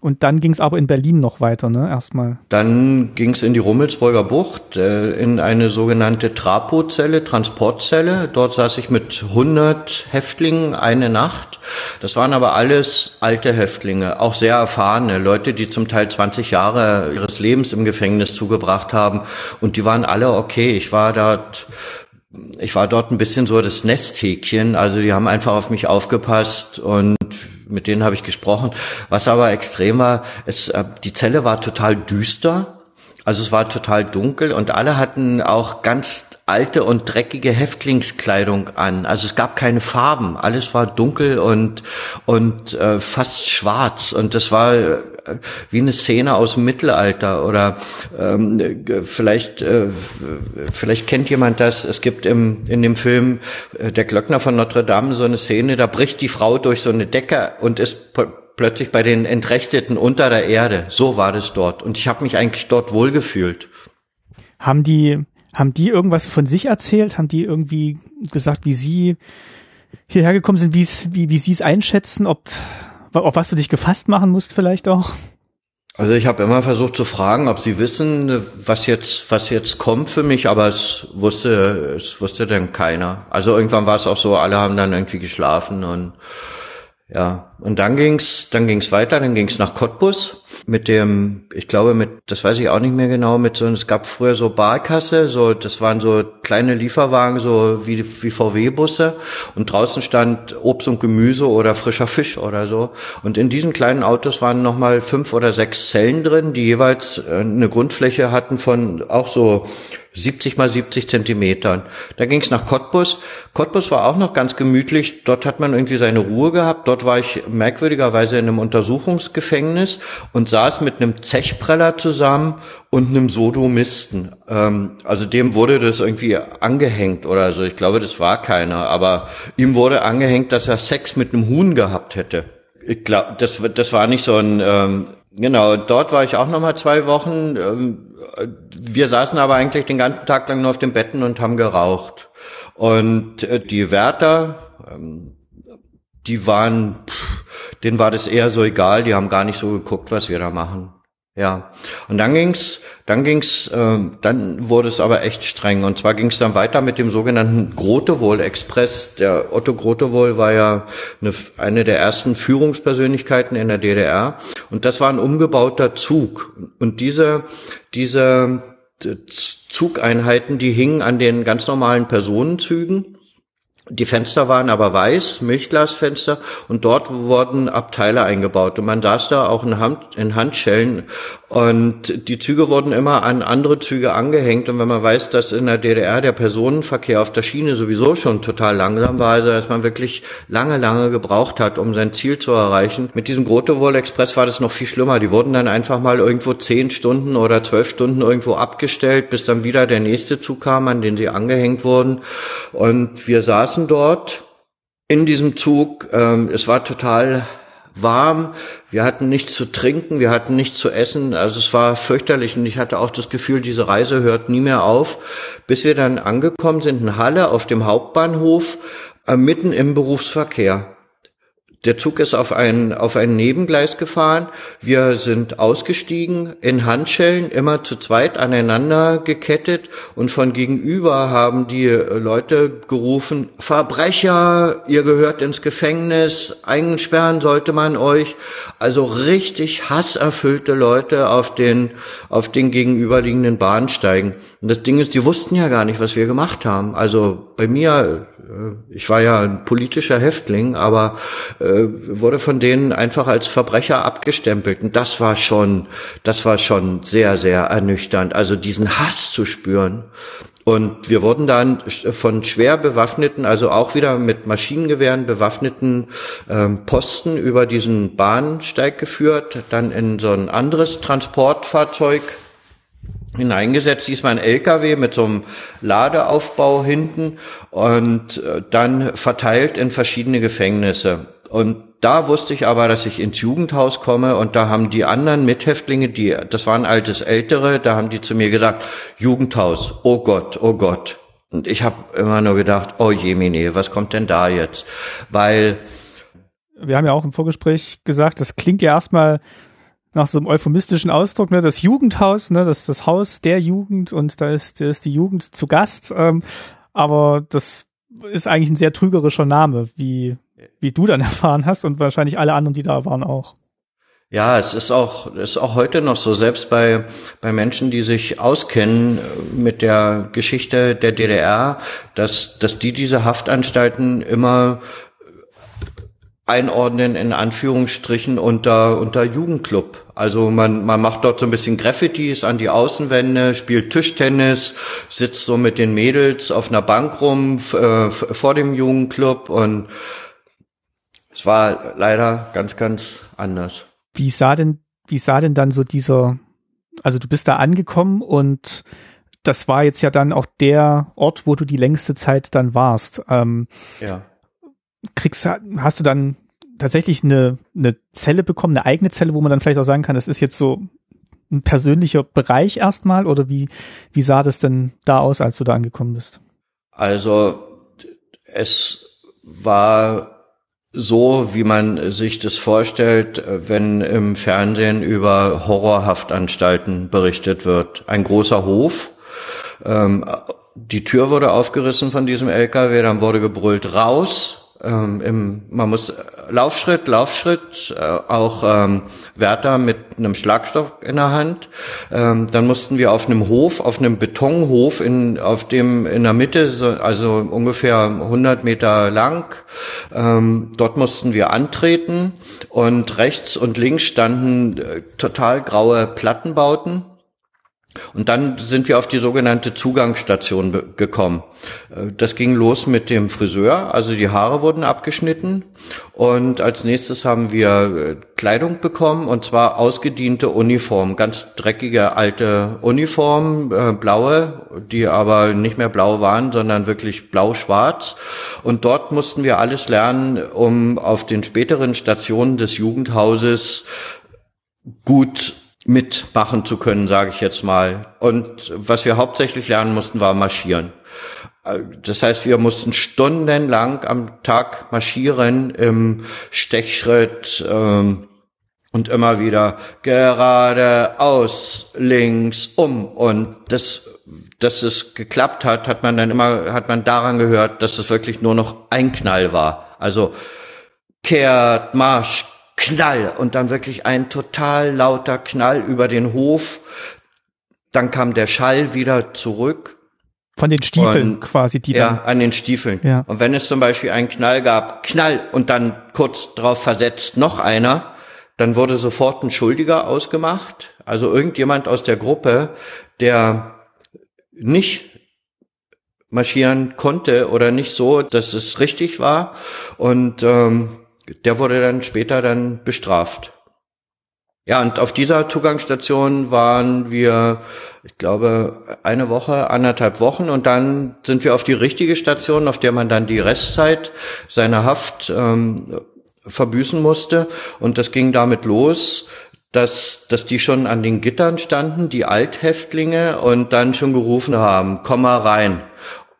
Und dann ging es aber in Berlin noch weiter, ne? Erstmal. Dann ging es in die Rummelsburger Bucht, äh, in eine sogenannte Trapozelle, Transportzelle. Dort saß ich mit 100 Häftlingen eine Nacht. Das waren aber alles alte Häftlinge, auch sehr erfahrene Leute, die zum Teil 20 Jahre ihres Lebens im Gefängnis zugebracht haben. Und die waren alle okay. Ich war dort ich war dort ein bisschen so das Nesthäkchen, also die haben einfach auf mich aufgepasst und mit denen habe ich gesprochen. Was aber extrem war, es, äh, die Zelle war total düster. Also es war total dunkel und alle hatten auch ganz alte und dreckige Häftlingskleidung an. Also es gab keine Farben, alles war dunkel und und äh, fast schwarz und das war äh, wie eine Szene aus dem Mittelalter oder ähm, vielleicht äh, vielleicht kennt jemand das. Es gibt im in dem Film äh, Der Glöckner von Notre Dame so eine Szene, da bricht die Frau durch so eine Decke und ist plötzlich bei den Entrechteten unter der Erde. So war das dort und ich habe mich eigentlich dort wohlgefühlt. Haben die haben die irgendwas von sich erzählt? Haben die irgendwie gesagt, wie sie hierher gekommen sind, wie, wie sie es einschätzen, ob auf was du dich gefasst machen musst vielleicht auch? Also ich habe immer versucht zu fragen, ob sie wissen, was jetzt was jetzt kommt für mich, aber es wusste es wusste dann keiner. Also irgendwann war es auch so, alle haben dann irgendwie geschlafen und ja, und dann ging's, dann ging's weiter, dann ging's nach Cottbus mit dem, ich glaube mit, das weiß ich auch nicht mehr genau, mit so, es gab früher so Barkasse, so, das waren so kleine Lieferwagen, so wie, wie VW-Busse. Und draußen stand Obst und Gemüse oder frischer Fisch oder so. Und in diesen kleinen Autos waren nochmal fünf oder sechs Zellen drin, die jeweils äh, eine Grundfläche hatten von auch so 70 mal 70 Zentimetern. Da ging es nach Cottbus. Cottbus war auch noch ganz gemütlich. Dort hat man irgendwie seine Ruhe gehabt. Dort war ich merkwürdigerweise in einem Untersuchungsgefängnis und saß mit einem Zechpreller zusammen und einem Sodomisten. Ähm, also dem wurde das irgendwie angehängt oder so. Ich glaube, das war keiner. Aber ihm wurde angehängt, dass er Sex mit einem Huhn gehabt hätte. Ich glaube, das, das war nicht so ein ähm, Genau, dort war ich auch noch mal zwei Wochen. Ähm, wir saßen aber eigentlich den ganzen Tag lang nur auf den Betten und haben geraucht. Und äh, die Wärter, ähm, die waren, denen war das eher so egal, die haben gar nicht so geguckt, was wir da machen. Ja, und dann ging's, dann ging's, äh, dann wurde es aber echt streng. Und zwar ging's dann weiter mit dem sogenannten Grotewohl-Express. Der Otto Grotewohl war ja eine, eine der ersten Führungspersönlichkeiten in der DDR. Und das war ein umgebauter Zug. Und diese, diese Zugeinheiten, die hingen an den ganz normalen Personenzügen die Fenster waren aber weiß, Milchglasfenster, und dort wurden Abteile eingebaut. Und man saß da auch in, Hand, in Handschellen. Und die Züge wurden immer an andere Züge angehängt. Und wenn man weiß, dass in der DDR der Personenverkehr auf der Schiene sowieso schon total langsam war, also dass man wirklich lange, lange gebraucht hat, um sein Ziel zu erreichen. Mit diesem Grotewol Express war das noch viel schlimmer. Die wurden dann einfach mal irgendwo zehn Stunden oder zwölf Stunden irgendwo abgestellt, bis dann wieder der nächste Zug kam, an den sie angehängt wurden. Und wir saßen saßen dort in diesem Zug. Ähm, es war total warm. Wir hatten nichts zu trinken, wir hatten nichts zu essen. Also es war fürchterlich und ich hatte auch das Gefühl, diese Reise hört nie mehr auf, bis wir dann angekommen sind in Halle auf dem Hauptbahnhof, äh, mitten im Berufsverkehr. Der Zug ist auf ein, auf ein Nebengleis gefahren. Wir sind ausgestiegen, in Handschellen, immer zu zweit aneinander gekettet und von gegenüber haben die Leute gerufen, Verbrecher, ihr gehört ins Gefängnis, einsperren sollte man euch. Also richtig hasserfüllte Leute auf den, auf den gegenüberliegenden Bahnsteigen. Und das Ding ist, die wussten ja gar nicht, was wir gemacht haben. Also bei mir äh, ich war ja ein politischer Häftling, aber äh, wurde von denen einfach als Verbrecher abgestempelt. Und das war schon, das war schon sehr, sehr ernüchternd. Also diesen Hass zu spüren. Und wir wurden dann von schwer bewaffneten, also auch wieder mit Maschinengewehren bewaffneten ähm, Posten über diesen Bahnsteig geführt, dann in so ein anderes Transportfahrzeug hineingesetzt, diesmal ein LKW mit so einem Ladeaufbau hinten und äh, dann verteilt in verschiedene Gefängnisse. Und da wusste ich aber, dass ich ins Jugendhaus komme und da haben die anderen Mithäftlinge, die, das waren altes Ältere, da haben die zu mir gesagt, Jugendhaus, oh Gott, oh Gott. Und ich habe immer nur gedacht, oh Jemine, was kommt denn da jetzt? Weil wir haben ja auch im Vorgespräch gesagt, das klingt ja erstmal nach so einem euphemistischen Ausdruck, ne, das Jugendhaus, ne, das das Haus der Jugend und da ist, da ist die Jugend zu Gast. Ähm, aber das ist eigentlich ein sehr trügerischer Name, wie, wie du dann erfahren hast und wahrscheinlich alle anderen, die da waren auch. Ja, es ist auch, ist auch heute noch so, selbst bei, bei Menschen, die sich auskennen mit der Geschichte der DDR, dass, dass die diese Haftanstalten immer einordnen in Anführungsstrichen unter, unter Jugendclub. Also man, man macht dort so ein bisschen Graffitis an die Außenwände, spielt Tischtennis, sitzt so mit den Mädels auf einer Bank rum äh, vor dem Jugendclub und es war leider ganz, ganz anders. Wie sah denn, wie sah denn dann so dieser, also du bist da angekommen und das war jetzt ja dann auch der Ort, wo du die längste Zeit dann warst. Ähm, ja kriegst, hast du dann tatsächlich eine, eine Zelle bekommen, eine eigene Zelle, wo man dann vielleicht auch sagen kann, das ist jetzt so ein persönlicher Bereich erstmal oder wie, wie sah das denn da aus, als du da angekommen bist? Also es war so, wie man sich das vorstellt, wenn im Fernsehen über Horrorhaftanstalten berichtet wird. Ein großer Hof, ähm, die Tür wurde aufgerissen von diesem LKW, dann wurde gebrüllt raus ähm, im, man muss Laufschritt, Laufschritt, äh, auch ähm, Wärter mit einem Schlagstock in der Hand. Ähm, dann mussten wir auf einem Hof, auf einem Betonhof, in, auf dem in der Mitte, so, also ungefähr 100 Meter lang, ähm, dort mussten wir antreten und rechts und links standen äh, total graue Plattenbauten und dann sind wir auf die sogenannte Zugangsstation gekommen. Äh, das ging los mit dem Friseur, also die Haare wurden abgeschnitten und als nächstes haben wir äh, Kleidung bekommen und zwar ausgediente Uniform, ganz dreckige alte Uniform, äh, blaue, die aber nicht mehr blau waren, sondern wirklich blau-schwarz. Und dort mussten wir alles lernen, um auf den späteren Stationen des Jugendhauses gut mitmachen zu können, sage ich jetzt mal. Und was wir hauptsächlich lernen mussten, war marschieren. Das heißt, wir mussten stundenlang am Tag marschieren im Stechschritt ähm, und immer wieder geradeaus, links, um. Und das, dass es geklappt hat, hat man dann immer, hat man daran gehört, dass es wirklich nur noch ein Knall war. Also kehrt, Marsch, Knall und dann wirklich ein total lauter Knall über den Hof. Dann kam der Schall wieder zurück. Von den Stiefeln und, quasi, die ja, dann. Ja, an den Stiefeln. Ja. Und wenn es zum Beispiel einen Knall gab, Knall und dann kurz drauf versetzt noch einer, dann wurde sofort ein Schuldiger ausgemacht. Also irgendjemand aus der Gruppe, der nicht marschieren konnte oder nicht so, dass es richtig war. Und ähm, der wurde dann später dann bestraft. Ja, und auf dieser Zugangsstation waren wir, ich glaube, eine Woche, anderthalb Wochen und dann sind wir auf die richtige Station, auf der man dann die Restzeit seiner Haft ähm, verbüßen musste. Und das ging damit los, dass, dass die schon an den Gittern standen, die Althäftlinge, und dann schon gerufen haben, komm mal rein.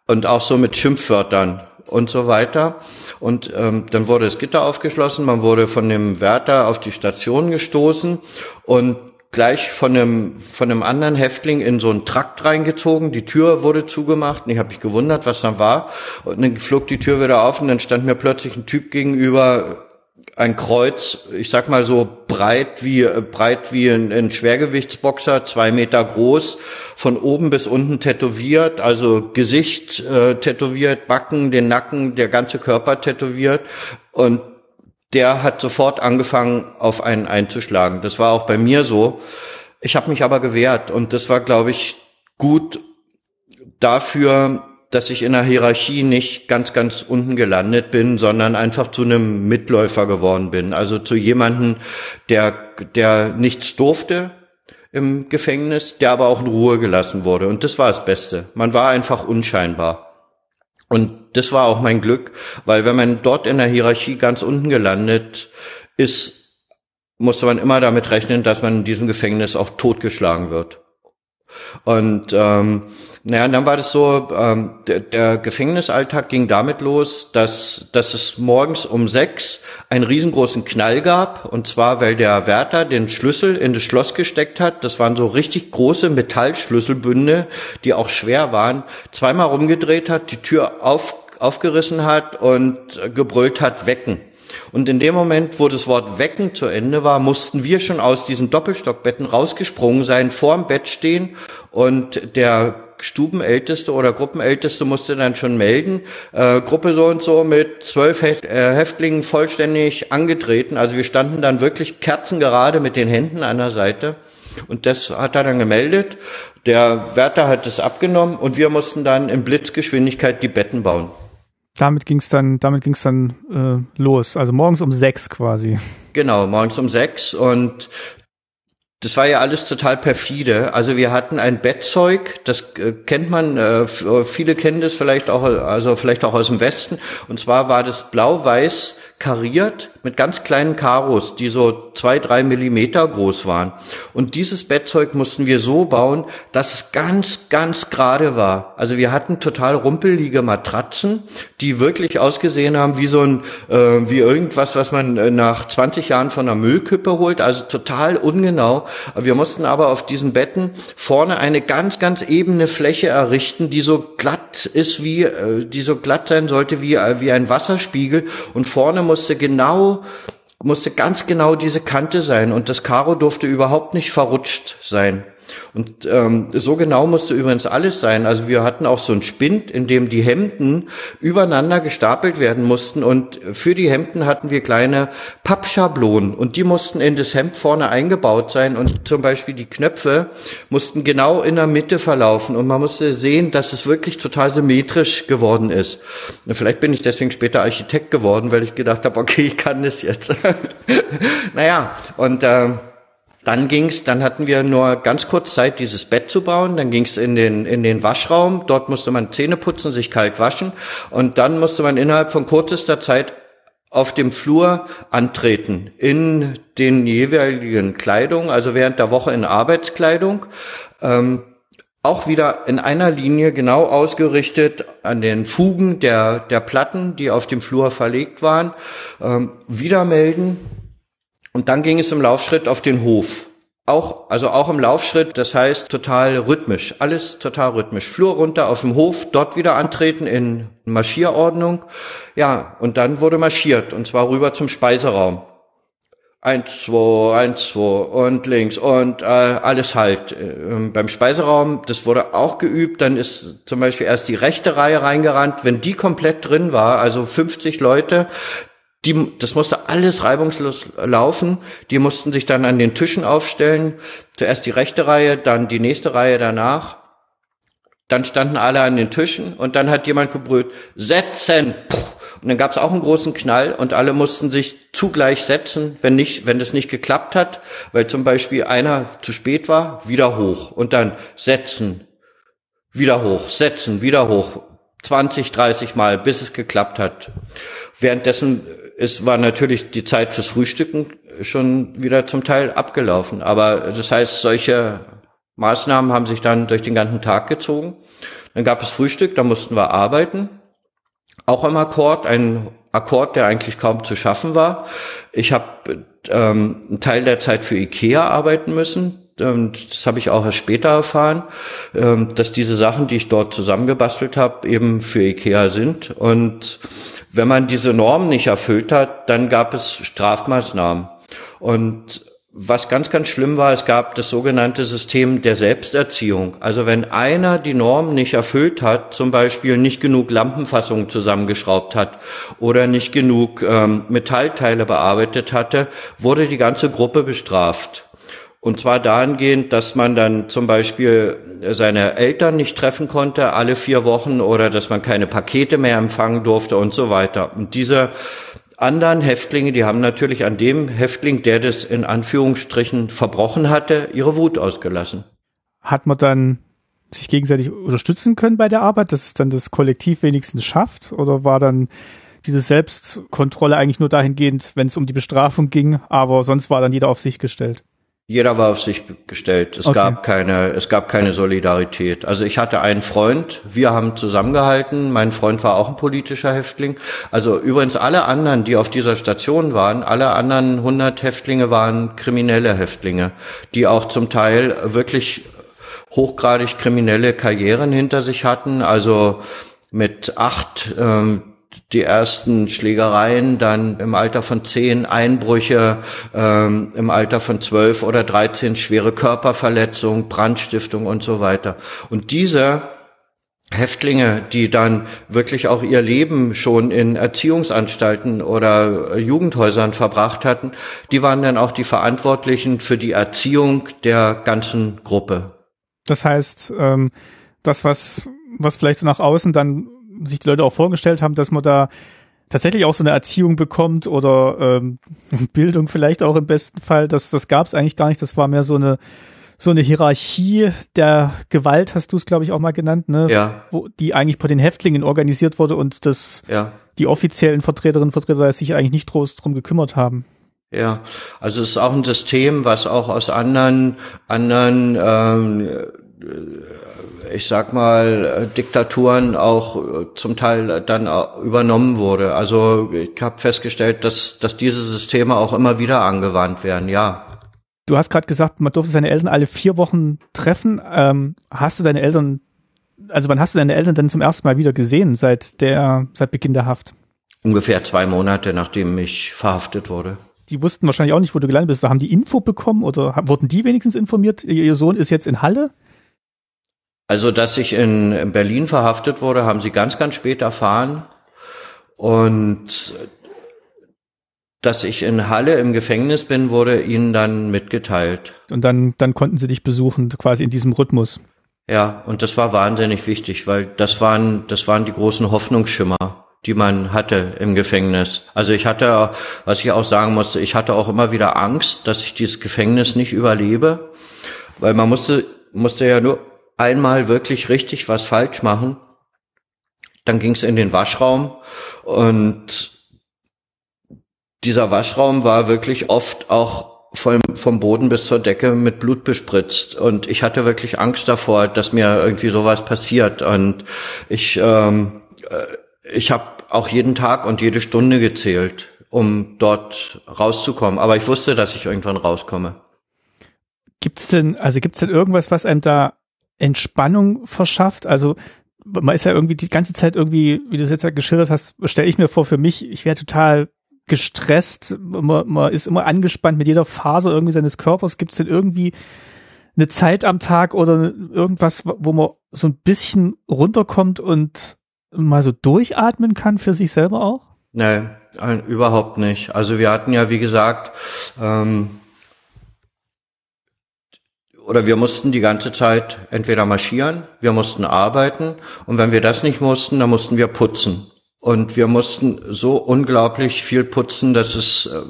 Und auch so mit Schimpfwörtern und so weiter. Und ähm, dann wurde das Gitter aufgeschlossen, man wurde von dem Wärter auf die Station gestoßen und gleich von einem, von einem anderen Häftling in so einen Trakt reingezogen. Die Tür wurde zugemacht und ich habe mich gewundert, was da war. Und dann flog die Tür wieder auf und dann stand mir plötzlich ein Typ gegenüber, ein Kreuz, ich sag mal so breit wie äh, breit wie ein, ein, Schwergewichtsboxer, zwei Meter groß, von oben bis unten tätowiert, also Gesicht äh, tätowiert, Backen, den Nacken, der ganze Körper tätowiert und der hat sofort angefangen, auf einen einzuschlagen. Das war auch bei mir so. Ich habe mich aber gewehrt und das war, glaube ich, gut dafür, dass ich in der Hierarchie nicht ganz, ganz unten gelandet bin, sondern einfach zu einem Mitläufer geworden bin. Also zu jemanden, der, der nichts durfte im Gefängnis, der aber auch in Ruhe gelassen wurde. Und das war das Beste. Man war einfach unscheinbar. Und das war auch mein Glück, weil wenn man dort in der Hierarchie ganz unten gelandet ist, musste man immer damit rechnen, dass man in diesem Gefängnis auch totgeschlagen wird. Und ähm, naja, dann war das so, ähm, der, der Gefängnisalltag ging damit los, dass, dass es morgens um sechs einen riesengroßen Knall gab. Und zwar, weil der Wärter den Schlüssel in das Schloss gesteckt hat. Das waren so richtig große Metallschlüsselbünde, die auch schwer waren. Zweimal rumgedreht hat, die Tür auf, aufgerissen hat und gebrüllt hat, wecken. Und in dem Moment, wo das Wort wecken zu Ende war, mussten wir schon aus diesen Doppelstockbetten rausgesprungen sein, vorm Bett stehen und der Stubenälteste oder Gruppenälteste musste dann schon melden, äh, Gruppe so und so mit zwölf äh, Häftlingen vollständig angetreten. Also wir standen dann wirklich kerzengerade mit den Händen an der Seite. Und das hat er dann gemeldet. Der Wärter hat es abgenommen und wir mussten dann in Blitzgeschwindigkeit die Betten bauen. Damit ging's dann, damit ging's dann äh, los. Also morgens um sechs quasi. Genau, morgens um sechs und das war ja alles total perfide. Also wir hatten ein Bettzeug, das äh, kennt man, äh, viele kennen das vielleicht auch, also vielleicht auch aus dem Westen. Und zwar war das blau-weiß kariert mit ganz kleinen Karos, die so zwei, drei Millimeter groß waren. Und dieses Bettzeug mussten wir so bauen, dass es ganz, ganz gerade war. Also wir hatten total rumpelige Matratzen, die wirklich ausgesehen haben wie so ein, äh, wie irgendwas, was man äh, nach 20 Jahren von einer Müllkippe holt. Also total ungenau. Wir mussten aber auf diesen Betten vorne eine ganz, ganz ebene Fläche errichten, die so glatt ist wie, äh, die so glatt sein sollte wie, äh, wie ein Wasserspiegel. Und vorne musste genau musste ganz genau diese Kante sein und das Karo durfte überhaupt nicht verrutscht sein. Und ähm, so genau musste übrigens alles sein. Also wir hatten auch so ein Spind, in dem die Hemden übereinander gestapelt werden mussten. Und für die Hemden hatten wir kleine Pappschablonen. Und die mussten in das Hemd vorne eingebaut sein. Und zum Beispiel die Knöpfe mussten genau in der Mitte verlaufen. Und man musste sehen, dass es wirklich total symmetrisch geworden ist. Und vielleicht bin ich deswegen später Architekt geworden, weil ich gedacht habe, okay, ich kann das jetzt. naja, und... Äh, dann ging's, dann hatten wir nur ganz kurz Zeit, dieses Bett zu bauen. Dann ging's in den, in den Waschraum. Dort musste man Zähne putzen, sich kalt waschen. Und dann musste man innerhalb von kürzester Zeit auf dem Flur antreten in den jeweiligen Kleidung, also während der Woche in Arbeitskleidung. Ähm, auch wieder in einer Linie genau ausgerichtet an den Fugen der, der Platten, die auf dem Flur verlegt waren. Ähm, wieder melden, und dann ging es im Laufschritt auf den Hof. Auch, also auch im Laufschritt, das heißt total rhythmisch, alles total rhythmisch. Flur runter auf dem Hof, dort wieder antreten in Marschierordnung. Ja, und dann wurde marschiert und zwar rüber zum Speiseraum. Eins, zwei, eins, zwei und links und äh, alles halt. Äh, beim Speiseraum, das wurde auch geübt, dann ist zum Beispiel erst die rechte Reihe reingerannt. Wenn die komplett drin war, also 50 Leute, die, das musste alles reibungslos laufen. Die mussten sich dann an den Tischen aufstellen. Zuerst die rechte Reihe, dann die nächste Reihe danach. Dann standen alle an den Tischen und dann hat jemand gebrüllt, setzen. Und dann gab es auch einen großen Knall und alle mussten sich zugleich setzen, wenn nicht, wenn das nicht geklappt hat, weil zum Beispiel einer zu spät war, wieder hoch und dann setzen, wieder hoch, setzen, wieder hoch, 20, 30 Mal, bis es geklappt hat. Währenddessen es war natürlich die Zeit fürs Frühstücken schon wieder zum Teil abgelaufen. Aber das heißt, solche Maßnahmen haben sich dann durch den ganzen Tag gezogen. Dann gab es Frühstück, da mussten wir arbeiten. Auch am Akkord, ein Akkord, der eigentlich kaum zu schaffen war. Ich habe ähm, einen Teil der Zeit für Ikea arbeiten müssen. Und das habe ich auch erst später erfahren, ähm, dass diese Sachen, die ich dort zusammengebastelt habe, eben für Ikea sind. Und wenn man diese Normen nicht erfüllt hat, dann gab es Strafmaßnahmen. Und was ganz, ganz schlimm war, es gab das sogenannte System der Selbsterziehung. Also wenn einer die Norm nicht erfüllt hat, zum Beispiel nicht genug Lampenfassungen zusammengeschraubt hat oder nicht genug ähm, Metallteile bearbeitet hatte, wurde die ganze Gruppe bestraft. Und zwar dahingehend, dass man dann zum Beispiel seine Eltern nicht treffen konnte alle vier Wochen oder dass man keine Pakete mehr empfangen durfte und so weiter. Und diese anderen Häftlinge, die haben natürlich an dem Häftling, der das in Anführungsstrichen verbrochen hatte, ihre Wut ausgelassen. Hat man dann sich gegenseitig unterstützen können bei der Arbeit, dass es dann das Kollektiv wenigstens schafft? Oder war dann diese Selbstkontrolle eigentlich nur dahingehend, wenn es um die Bestrafung ging, aber sonst war dann jeder auf sich gestellt? Jeder war auf sich gestellt. Es okay. gab keine, es gab keine Solidarität. Also ich hatte einen Freund, wir haben zusammengehalten. Mein Freund war auch ein politischer Häftling. Also übrigens alle anderen, die auf dieser Station waren, alle anderen 100 Häftlinge waren kriminelle Häftlinge, die auch zum Teil wirklich hochgradig kriminelle Karrieren hinter sich hatten. Also mit acht ähm, die ersten Schlägereien, dann im Alter von zehn Einbrüche, ähm, im Alter von zwölf oder dreizehn schwere Körperverletzung, Brandstiftung und so weiter. Und diese Häftlinge, die dann wirklich auch ihr Leben schon in Erziehungsanstalten oder Jugendhäusern verbracht hatten, die waren dann auch die Verantwortlichen für die Erziehung der ganzen Gruppe. Das heißt, ähm, das, was, was vielleicht so nach außen dann sich die Leute auch vorgestellt haben, dass man da tatsächlich auch so eine Erziehung bekommt oder ähm, Bildung vielleicht auch im besten Fall. Das, das gab es eigentlich gar nicht. Das war mehr so eine so eine Hierarchie der Gewalt, hast du es, glaube ich, auch mal genannt, ne? Ja. Wo die eigentlich von den Häftlingen organisiert wurde und das ja. die offiziellen Vertreterinnen und Vertreter sich eigentlich nicht groß drum gekümmert haben. Ja, also es ist auch ein System, was auch aus anderen, anderen ähm, ich sag mal, Diktaturen auch zum Teil dann übernommen wurde. Also ich habe festgestellt, dass, dass diese Systeme auch immer wieder angewandt werden, ja. Du hast gerade gesagt, man durfte seine Eltern alle vier Wochen treffen. Ähm, hast du deine Eltern, also wann hast du deine Eltern denn zum ersten Mal wieder gesehen seit der, seit Beginn der Haft? Ungefähr zwei Monate, nachdem ich verhaftet wurde. Die wussten wahrscheinlich auch nicht, wo du gelandet bist. Haben die Info bekommen oder wurden die wenigstens informiert? Ihr Sohn ist jetzt in Halle? Also, dass ich in Berlin verhaftet wurde, haben sie ganz, ganz spät erfahren. Und dass ich in Halle im Gefängnis bin, wurde ihnen dann mitgeteilt. Und dann, dann konnten sie dich besuchen, quasi in diesem Rhythmus. Ja, und das war wahnsinnig wichtig, weil das waren, das waren die großen Hoffnungsschimmer, die man hatte im Gefängnis. Also ich hatte, was ich auch sagen musste, ich hatte auch immer wieder Angst, dass ich dieses Gefängnis nicht überlebe, weil man musste, musste ja nur einmal wirklich richtig was falsch machen. Dann ging es in den Waschraum und dieser Waschraum war wirklich oft auch vom, vom Boden bis zur Decke mit Blut bespritzt. Und ich hatte wirklich Angst davor, dass mir irgendwie sowas passiert. Und ich, ähm, äh, ich habe auch jeden Tag und jede Stunde gezählt, um dort rauszukommen. Aber ich wusste, dass ich irgendwann rauskomme. Gibt's denn, also gibt's denn irgendwas, was einem da Entspannung verschafft? Also man ist ja irgendwie die ganze Zeit irgendwie, wie du es jetzt ja geschildert hast, stelle ich mir vor, für mich, ich wäre total gestresst, man, man ist immer angespannt mit jeder Phase irgendwie seines Körpers. Gibt es denn irgendwie eine Zeit am Tag oder irgendwas, wo man so ein bisschen runterkommt und mal so durchatmen kann für sich selber auch? Nee, überhaupt nicht. Also wir hatten ja, wie gesagt, ähm, oder wir mussten die ganze Zeit entweder marschieren, wir mussten arbeiten und wenn wir das nicht mussten, dann mussten wir putzen. Und wir mussten so unglaublich viel putzen, dass es äh,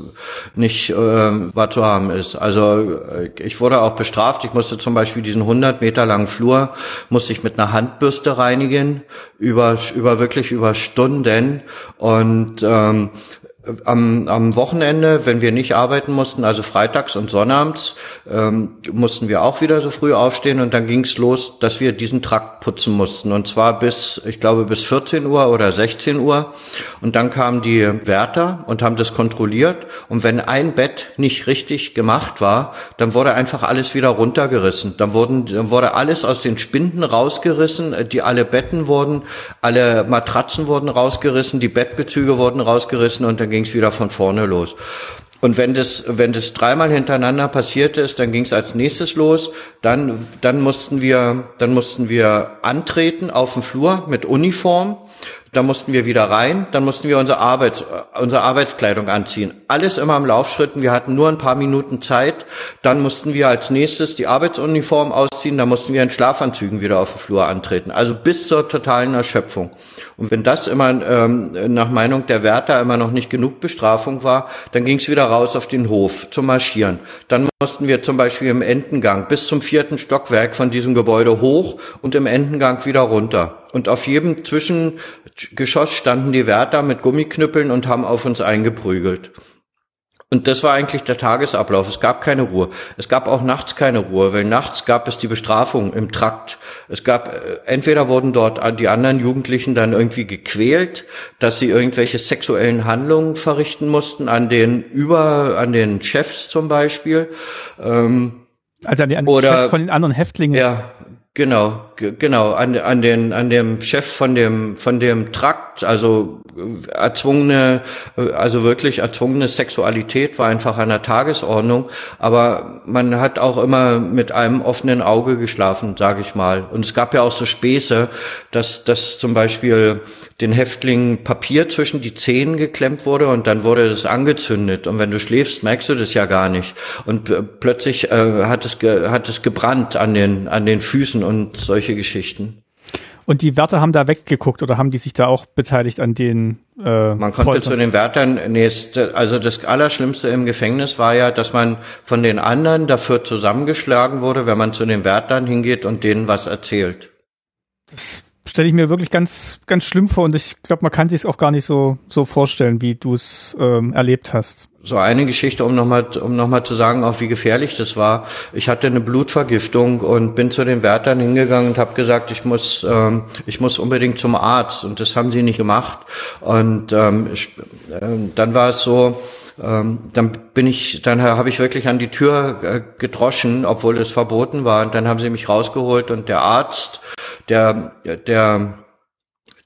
nicht äh, wahr zu haben ist. Also äh, ich wurde auch bestraft. Ich musste zum Beispiel diesen 100 Meter langen Flur, musste ich mit einer Handbürste reinigen, über, über wirklich über Stunden. Und ähm, am, am Wochenende, wenn wir nicht arbeiten mussten, also freitags und sonnabends, ähm, mussten wir auch wieder so früh aufstehen und dann ging's los, dass wir diesen Trakt putzen mussten. Und zwar bis, ich glaube, bis 14 Uhr oder 16 Uhr. Und dann kamen die Wärter und haben das kontrolliert. Und wenn ein Bett nicht richtig gemacht war, dann wurde einfach alles wieder runtergerissen. Dann wurden, dann wurde alles aus den Spinden rausgerissen, die alle Betten wurden, alle Matratzen wurden rausgerissen, die Bettbezüge wurden rausgerissen und dann ging es wieder von vorne los. Und wenn das, wenn das dreimal hintereinander passiert ist, dann ging es als nächstes los. Dann, dann mussten wir, dann mussten wir antreten auf dem Flur mit Uniform dann mussten wir wieder rein, dann mussten wir unsere, Arbeits, unsere Arbeitskleidung anziehen. Alles immer im Laufschritten, wir hatten nur ein paar Minuten Zeit, dann mussten wir als nächstes die Arbeitsuniform ausziehen, dann mussten wir in Schlafanzügen wieder auf den Flur antreten. Also bis zur totalen Erschöpfung. Und wenn das immer ähm, nach Meinung der Wärter immer noch nicht genug Bestrafung war, dann ging es wieder raus auf den Hof zum Marschieren. Dann mussten wir zum Beispiel im Endengang bis zum vierten Stockwerk von diesem Gebäude hoch und im Endengang wieder runter. Und auf jedem Zwischengeschoss standen die Wärter mit Gummiknüppeln und haben auf uns eingeprügelt. Und das war eigentlich der Tagesablauf. Es gab keine Ruhe. Es gab auch nachts keine Ruhe, weil nachts gab es die Bestrafung im Trakt. Es gab, äh, entweder wurden dort die anderen Jugendlichen dann irgendwie gequält, dass sie irgendwelche sexuellen Handlungen verrichten mussten an den über, an den Chefs zum Beispiel. Ähm, also an, die, an oder, Chef von den anderen Häftlingen. Ja, Genau, genau, an, an den, an dem Chef von dem, von dem Trakt, also äh, erzwungene, äh, also wirklich erzwungene Sexualität war einfach an der Tagesordnung, aber man hat auch immer mit einem offenen Auge geschlafen, sage ich mal. Und es gab ja auch so Späße, dass, dass zum Beispiel den Häftlingen Papier zwischen die Zähne geklemmt wurde und dann wurde das angezündet. Und wenn du schläfst, merkst du das ja gar nicht. Und äh, plötzlich äh, hat es, ge, hat es gebrannt an den, an den Füßen und solche Geschichten. Und die Wärter haben da weggeguckt oder haben die sich da auch beteiligt an den? Äh, man konnte Foltern? zu den Wärtern, nee, also das Allerschlimmste im Gefängnis war ja, dass man von den anderen dafür zusammengeschlagen wurde, wenn man zu den Wärtern hingeht und denen was erzählt. Das stelle ich mir wirklich ganz, ganz schlimm vor und ich glaube, man kann sich es auch gar nicht so, so vorstellen, wie du es ähm, erlebt hast. So eine Geschichte, um nochmal um noch mal zu sagen, auch wie gefährlich das war. Ich hatte eine Blutvergiftung und bin zu den Wärtern hingegangen und habe gesagt, ich muss, ähm, ich muss unbedingt zum Arzt. Und das haben sie nicht gemacht. Und ähm, ich, äh, dann war es so, ähm, dann bin ich, dann habe ich wirklich an die Tür äh, gedroschen, obwohl es verboten war. Und dann haben sie mich rausgeholt und der Arzt, der, der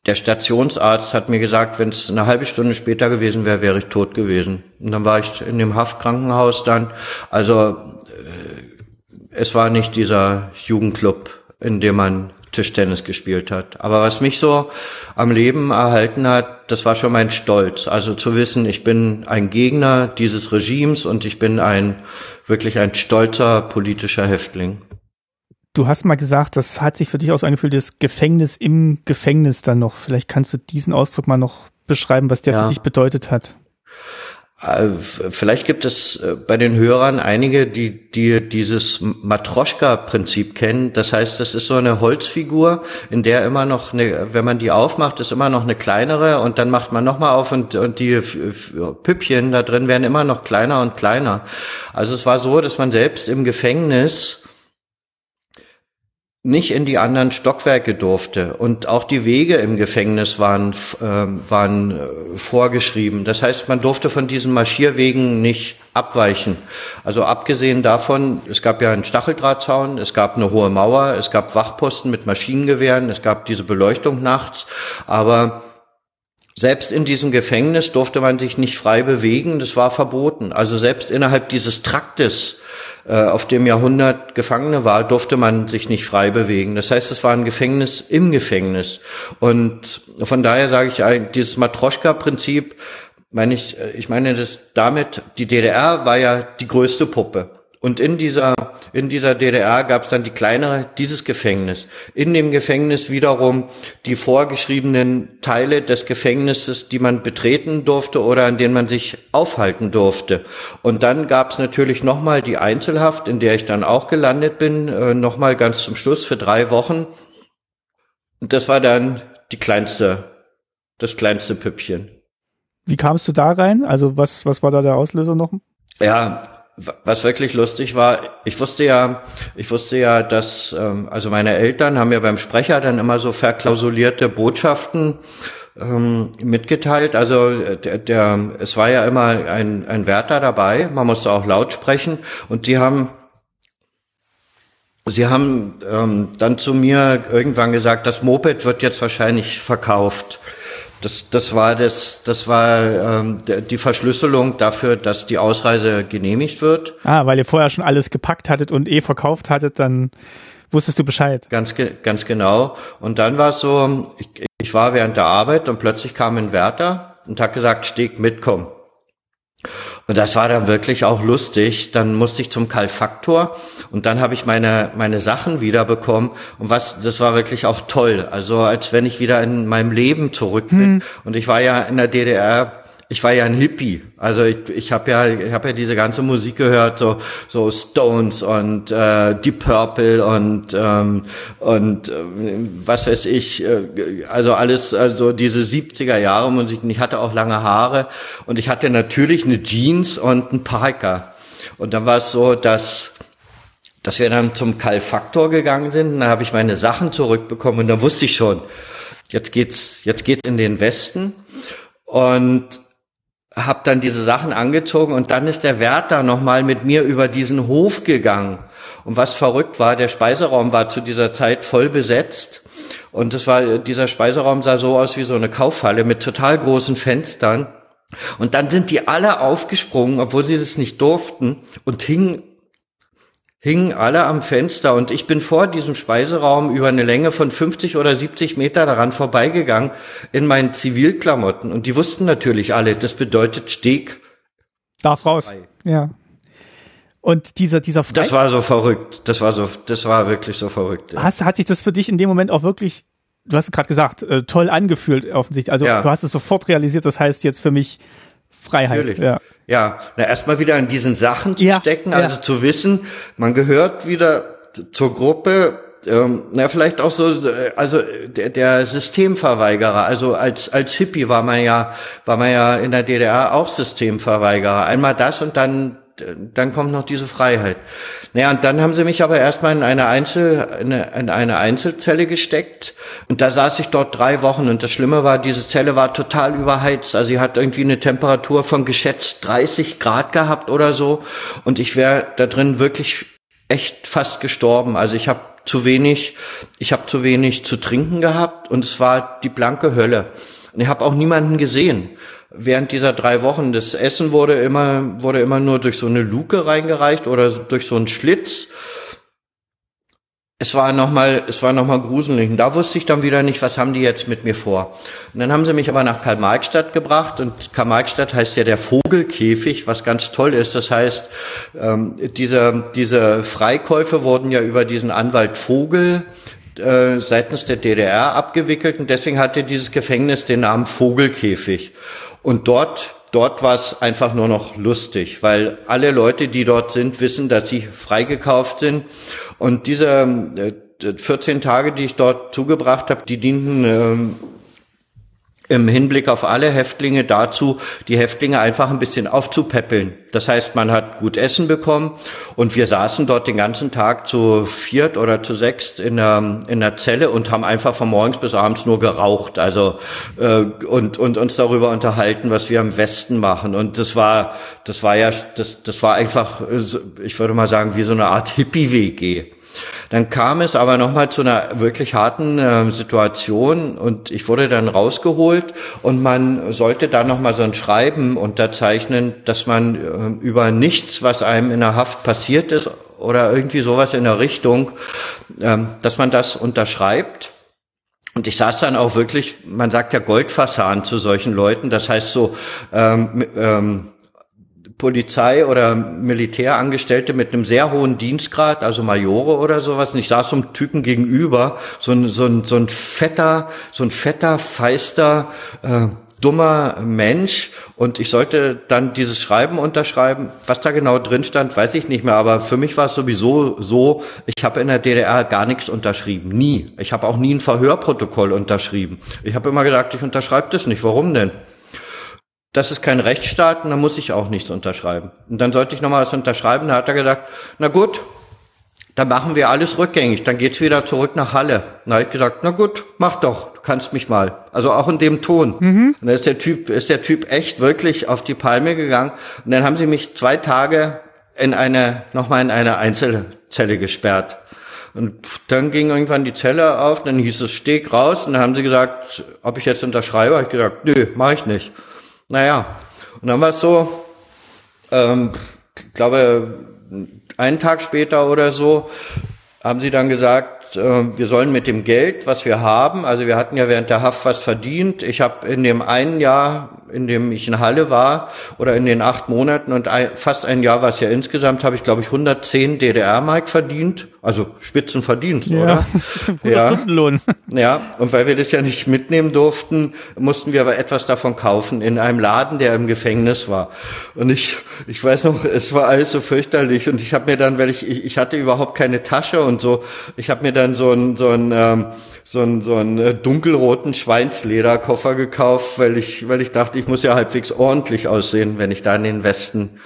der Stationsarzt hat mir gesagt, wenn es eine halbe Stunde später gewesen wäre, wäre ich tot gewesen. Und dann war ich in dem Haftkrankenhaus dann. Also äh, es war nicht dieser Jugendclub, in dem man Tischtennis gespielt hat. Aber was mich so am Leben erhalten hat, das war schon mein Stolz. Also zu wissen, ich bin ein Gegner dieses Regimes und ich bin ein wirklich ein stolzer politischer Häftling. Du hast mal gesagt, das hat sich für dich auch so angefühlt, das Gefängnis im Gefängnis dann noch. Vielleicht kannst du diesen Ausdruck mal noch beschreiben, was der ja. für dich bedeutet hat. Äh, vielleicht gibt es äh, bei den Hörern einige, die, die dieses Matroschka-Prinzip kennen. Das heißt, das ist so eine Holzfigur, in der immer noch eine, wenn man die aufmacht, ist immer noch eine kleinere und dann macht man nochmal auf und, und die Püppchen da drin werden immer noch kleiner und kleiner. Also es war so, dass man selbst im Gefängnis nicht in die anderen Stockwerke durfte und auch die Wege im Gefängnis waren äh, waren äh, vorgeschrieben. Das heißt, man durfte von diesen Marschierwegen nicht abweichen. Also abgesehen davon, es gab ja einen Stacheldrahtzaun, es gab eine hohe Mauer, es gab Wachposten mit Maschinengewehren, es gab diese Beleuchtung nachts, aber selbst in diesem Gefängnis durfte man sich nicht frei bewegen, das war verboten. Also selbst innerhalb dieses Traktes auf dem Jahrhundert Gefangene war, durfte man sich nicht frei bewegen. Das heißt, es war ein Gefängnis im Gefängnis. Und von daher sage ich, dieses Matroschka-Prinzip, meine ich, äh, ich meine das damit, die DDR war ja die größte Puppe. Und in dieser, in dieser DDR gab es dann die kleinere, dieses Gefängnis. In dem Gefängnis wiederum die vorgeschriebenen Teile des Gefängnisses, die man betreten durfte oder in denen man sich aufhalten durfte. Und dann gab es natürlich nochmal die Einzelhaft, in der ich dann auch gelandet bin, äh, nochmal ganz zum Schluss für drei Wochen. Und das war dann die kleinste, das kleinste Püppchen. Wie kamst du da rein? Also was, was war da der Auslöser noch? Ja, was wirklich lustig war, ich wusste ja, ich wusste ja, dass ähm, also meine Eltern haben ja beim Sprecher dann immer so verklausulierte Botschaften ähm, mitgeteilt. Also äh, der, der, es war ja immer ein, ein Wärter dabei, man musste auch laut sprechen und die haben Sie haben ähm, dann zu mir irgendwann gesagt, das Moped wird jetzt wahrscheinlich verkauft. Das, das war das, das war ähm, die Verschlüsselung dafür, dass die Ausreise genehmigt wird. Ah, weil ihr vorher schon alles gepackt hattet und eh verkauft hattet, dann wusstest du Bescheid. Ganz, ganz genau. Und dann war es so, ich, ich war während der Arbeit und plötzlich kam ein Wärter und hat gesagt, Steg mitkommen. Und das war dann wirklich auch lustig. Dann musste ich zum Kalfaktor und dann habe ich meine, meine Sachen wiederbekommen. Und was, das war wirklich auch toll. Also als wenn ich wieder in meinem Leben zurück bin. Hm. Und ich war ja in der DDR ich war ja ein Hippie. Also ich, ich habe ja, ich habe ja diese ganze Musik gehört, so so Stones und äh, Deep Purple und ähm, und äh, was weiß ich, äh, also alles, also diese 70er Jahre Musik. Und ich hatte auch lange Haare und ich hatte natürlich eine Jeans und ein Parker. Und dann war es so, dass dass wir dann zum Kalfaktor gegangen sind. Und dann habe ich meine Sachen zurückbekommen und da wusste ich schon, jetzt geht's, jetzt geht's in den Westen. Und habe dann diese Sachen angezogen und dann ist der Wärter nochmal mit mir über diesen Hof gegangen. Und was verrückt war, der Speiseraum war zu dieser Zeit voll besetzt. Und das war, dieser Speiseraum sah so aus wie so eine Kaufhalle mit total großen Fenstern. Und dann sind die alle aufgesprungen, obwohl sie das nicht durften, und hingen hingen alle am Fenster und ich bin vor diesem Speiseraum über eine Länge von 50 oder 70 Meter daran vorbeigegangen in meinen Zivilklamotten und die wussten natürlich alle, das bedeutet Steg. Darf raus. Ja. Und dieser, dieser Fre Das war so verrückt. Das war so, das war wirklich so verrückt. Ja. Hast, hat sich das für dich in dem Moment auch wirklich, du hast es gerade gesagt, äh, toll angefühlt offensichtlich. Also ja. du hast es sofort realisiert, das heißt jetzt für mich Freiheit. Natürlich. Ja. Ja, na, erstmal wieder in diesen Sachen zu ja, stecken, also ja. zu wissen, man gehört wieder zur Gruppe, ähm, na vielleicht auch so, also der, der Systemverweigerer. Also als als Hippie war man ja war man ja in der DDR auch Systemverweigerer. Einmal das und dann dann kommt noch diese Freiheit. Naja, und dann haben sie mich aber erstmal in eine Einzel, in eine, in eine Einzelzelle gesteckt. Und da saß ich dort drei Wochen. Und das Schlimme war, diese Zelle war total überheizt. Also sie hat irgendwie eine Temperatur von geschätzt 30 Grad gehabt oder so. Und ich wäre da drin wirklich echt fast gestorben. Also ich habe zu wenig, ich habe zu wenig zu trinken gehabt und es war die blanke Hölle. Und ich habe auch niemanden gesehen während dieser drei Wochen. Das Essen wurde immer, wurde immer nur durch so eine Luke reingereicht oder durch so einen Schlitz. Es war nochmal, es war nochmal gruselig. Und da wusste ich dann wieder nicht, was haben die jetzt mit mir vor. Und dann haben sie mich aber nach Karl-Marx-Stadt gebracht und Karl-Marx-Stadt heißt ja der Vogelkäfig, was ganz toll ist. Das heißt, ähm, diese, diese Freikäufe wurden ja über diesen Anwalt Vogel äh, seitens der DDR abgewickelt und deswegen hatte dieses Gefängnis den Namen Vogelkäfig. Und dort, dort war es einfach nur noch lustig, weil alle Leute, die dort sind, wissen, dass sie freigekauft sind. Und diese 14 äh, Tage, die ich dort zugebracht habe, die dienten ähm, im Hinblick auf alle Häftlinge dazu, die Häftlinge einfach ein bisschen aufzupäppeln. Das heißt, man hat gut Essen bekommen und wir saßen dort den ganzen Tag zu viert oder zu sechst in der, in der Zelle und haben einfach von morgens bis abends nur geraucht, also äh, und und uns darüber unterhalten, was wir im Westen machen. Und das war das war ja das das war einfach, ich würde mal sagen, wie so eine Art Hippie-WG. Dann kam es aber nochmal zu einer wirklich harten äh, Situation und ich wurde dann rausgeholt und man sollte da nochmal so ein Schreiben unterzeichnen, dass man äh, über nichts, was einem in der Haft passiert ist oder irgendwie sowas in der Richtung, äh, dass man das unterschreibt. Und ich saß dann auch wirklich, man sagt ja Goldfassan zu solchen Leuten, das heißt so, ähm, ähm, Polizei oder Militärangestellte mit einem sehr hohen Dienstgrad, also Majore oder sowas. Und ich saß so einem Typen gegenüber, so ein, so ein, so ein fetter, so ein fetter, feister, äh, dummer Mensch. Und ich sollte dann dieses Schreiben unterschreiben. Was da genau drin stand, weiß ich nicht mehr. Aber für mich war es sowieso so, ich habe in der DDR gar nichts unterschrieben. Nie. Ich habe auch nie ein Verhörprotokoll unterschrieben. Ich habe immer gesagt, ich unterschreibe das nicht. Warum denn? Das ist kein Rechtsstaat und da muss ich auch nichts unterschreiben. Und dann sollte ich nochmal was unterschreiben. Da hat er gesagt, na gut, dann machen wir alles rückgängig, dann geht's wieder zurück nach Halle. Da habe ich gesagt, na gut, mach doch, du kannst mich mal. Also auch in dem Ton. Mhm. Und dann ist der Typ, ist der Typ echt wirklich auf die Palme gegangen. Und dann haben sie mich zwei Tage in eine, nochmal in eine Einzelzelle gesperrt. Und dann ging irgendwann die Zelle auf, dann hieß es, steg raus, und dann haben sie gesagt, ob ich jetzt unterschreibe. Habe ich gesagt, nö, mache ich nicht. Naja, und dann war es so, ähm, ich glaube, einen Tag später oder so, haben sie dann gesagt, äh, wir sollen mit dem Geld, was wir haben, also wir hatten ja während der Haft was verdient. Ich habe in dem einen Jahr in dem ich in Halle war oder in den acht Monaten und ein, fast ein Jahr war es ja insgesamt, habe ich glaube ich 110 DDR-Mark verdient, also Spitzenverdienst, ja, oder? ja, Stundenlohn. Ja, und weil wir das ja nicht mitnehmen durften, mussten wir aber etwas davon kaufen in einem Laden, der im Gefängnis war. Und ich, ich weiß noch, es war alles so fürchterlich und ich habe mir dann, weil ich, ich, ich hatte überhaupt keine Tasche und so, ich habe mir dann so ein so ein ähm, so einen, so einen äh, dunkelroten Schweinslederkoffer gekauft, weil ich, weil ich dachte, ich muss ja halbwegs ordentlich aussehen, wenn ich da in den Westen,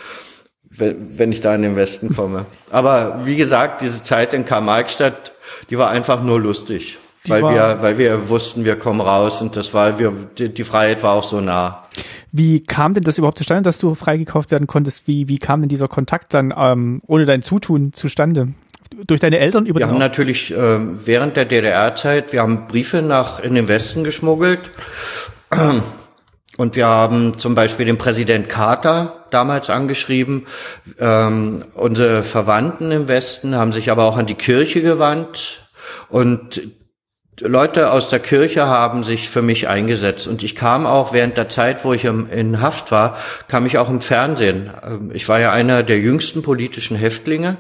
wenn, wenn ich da in den Westen komme. Aber wie gesagt, diese Zeit in Karl-Marx-Stadt, die war einfach nur lustig. Die weil wir, weil wir wussten, wir kommen raus und das war, wir, die, die Freiheit war auch so nah. Wie kam denn das überhaupt zustande, dass du freigekauft werden konntest? Wie, wie kam denn dieser Kontakt dann ähm, ohne dein Zutun zustande? Durch deine Eltern über Wir haben natürlich äh, während der DDR-Zeit, wir haben Briefe nach in den Westen geschmuggelt. Und wir haben zum Beispiel den Präsident Carter damals angeschrieben. Ähm, unsere Verwandten im Westen haben sich aber auch an die Kirche gewandt. Und Leute aus der Kirche haben sich für mich eingesetzt. Und ich kam auch während der Zeit, wo ich in Haft war, kam ich auch im Fernsehen. Ähm, ich war ja einer der jüngsten politischen Häftlinge.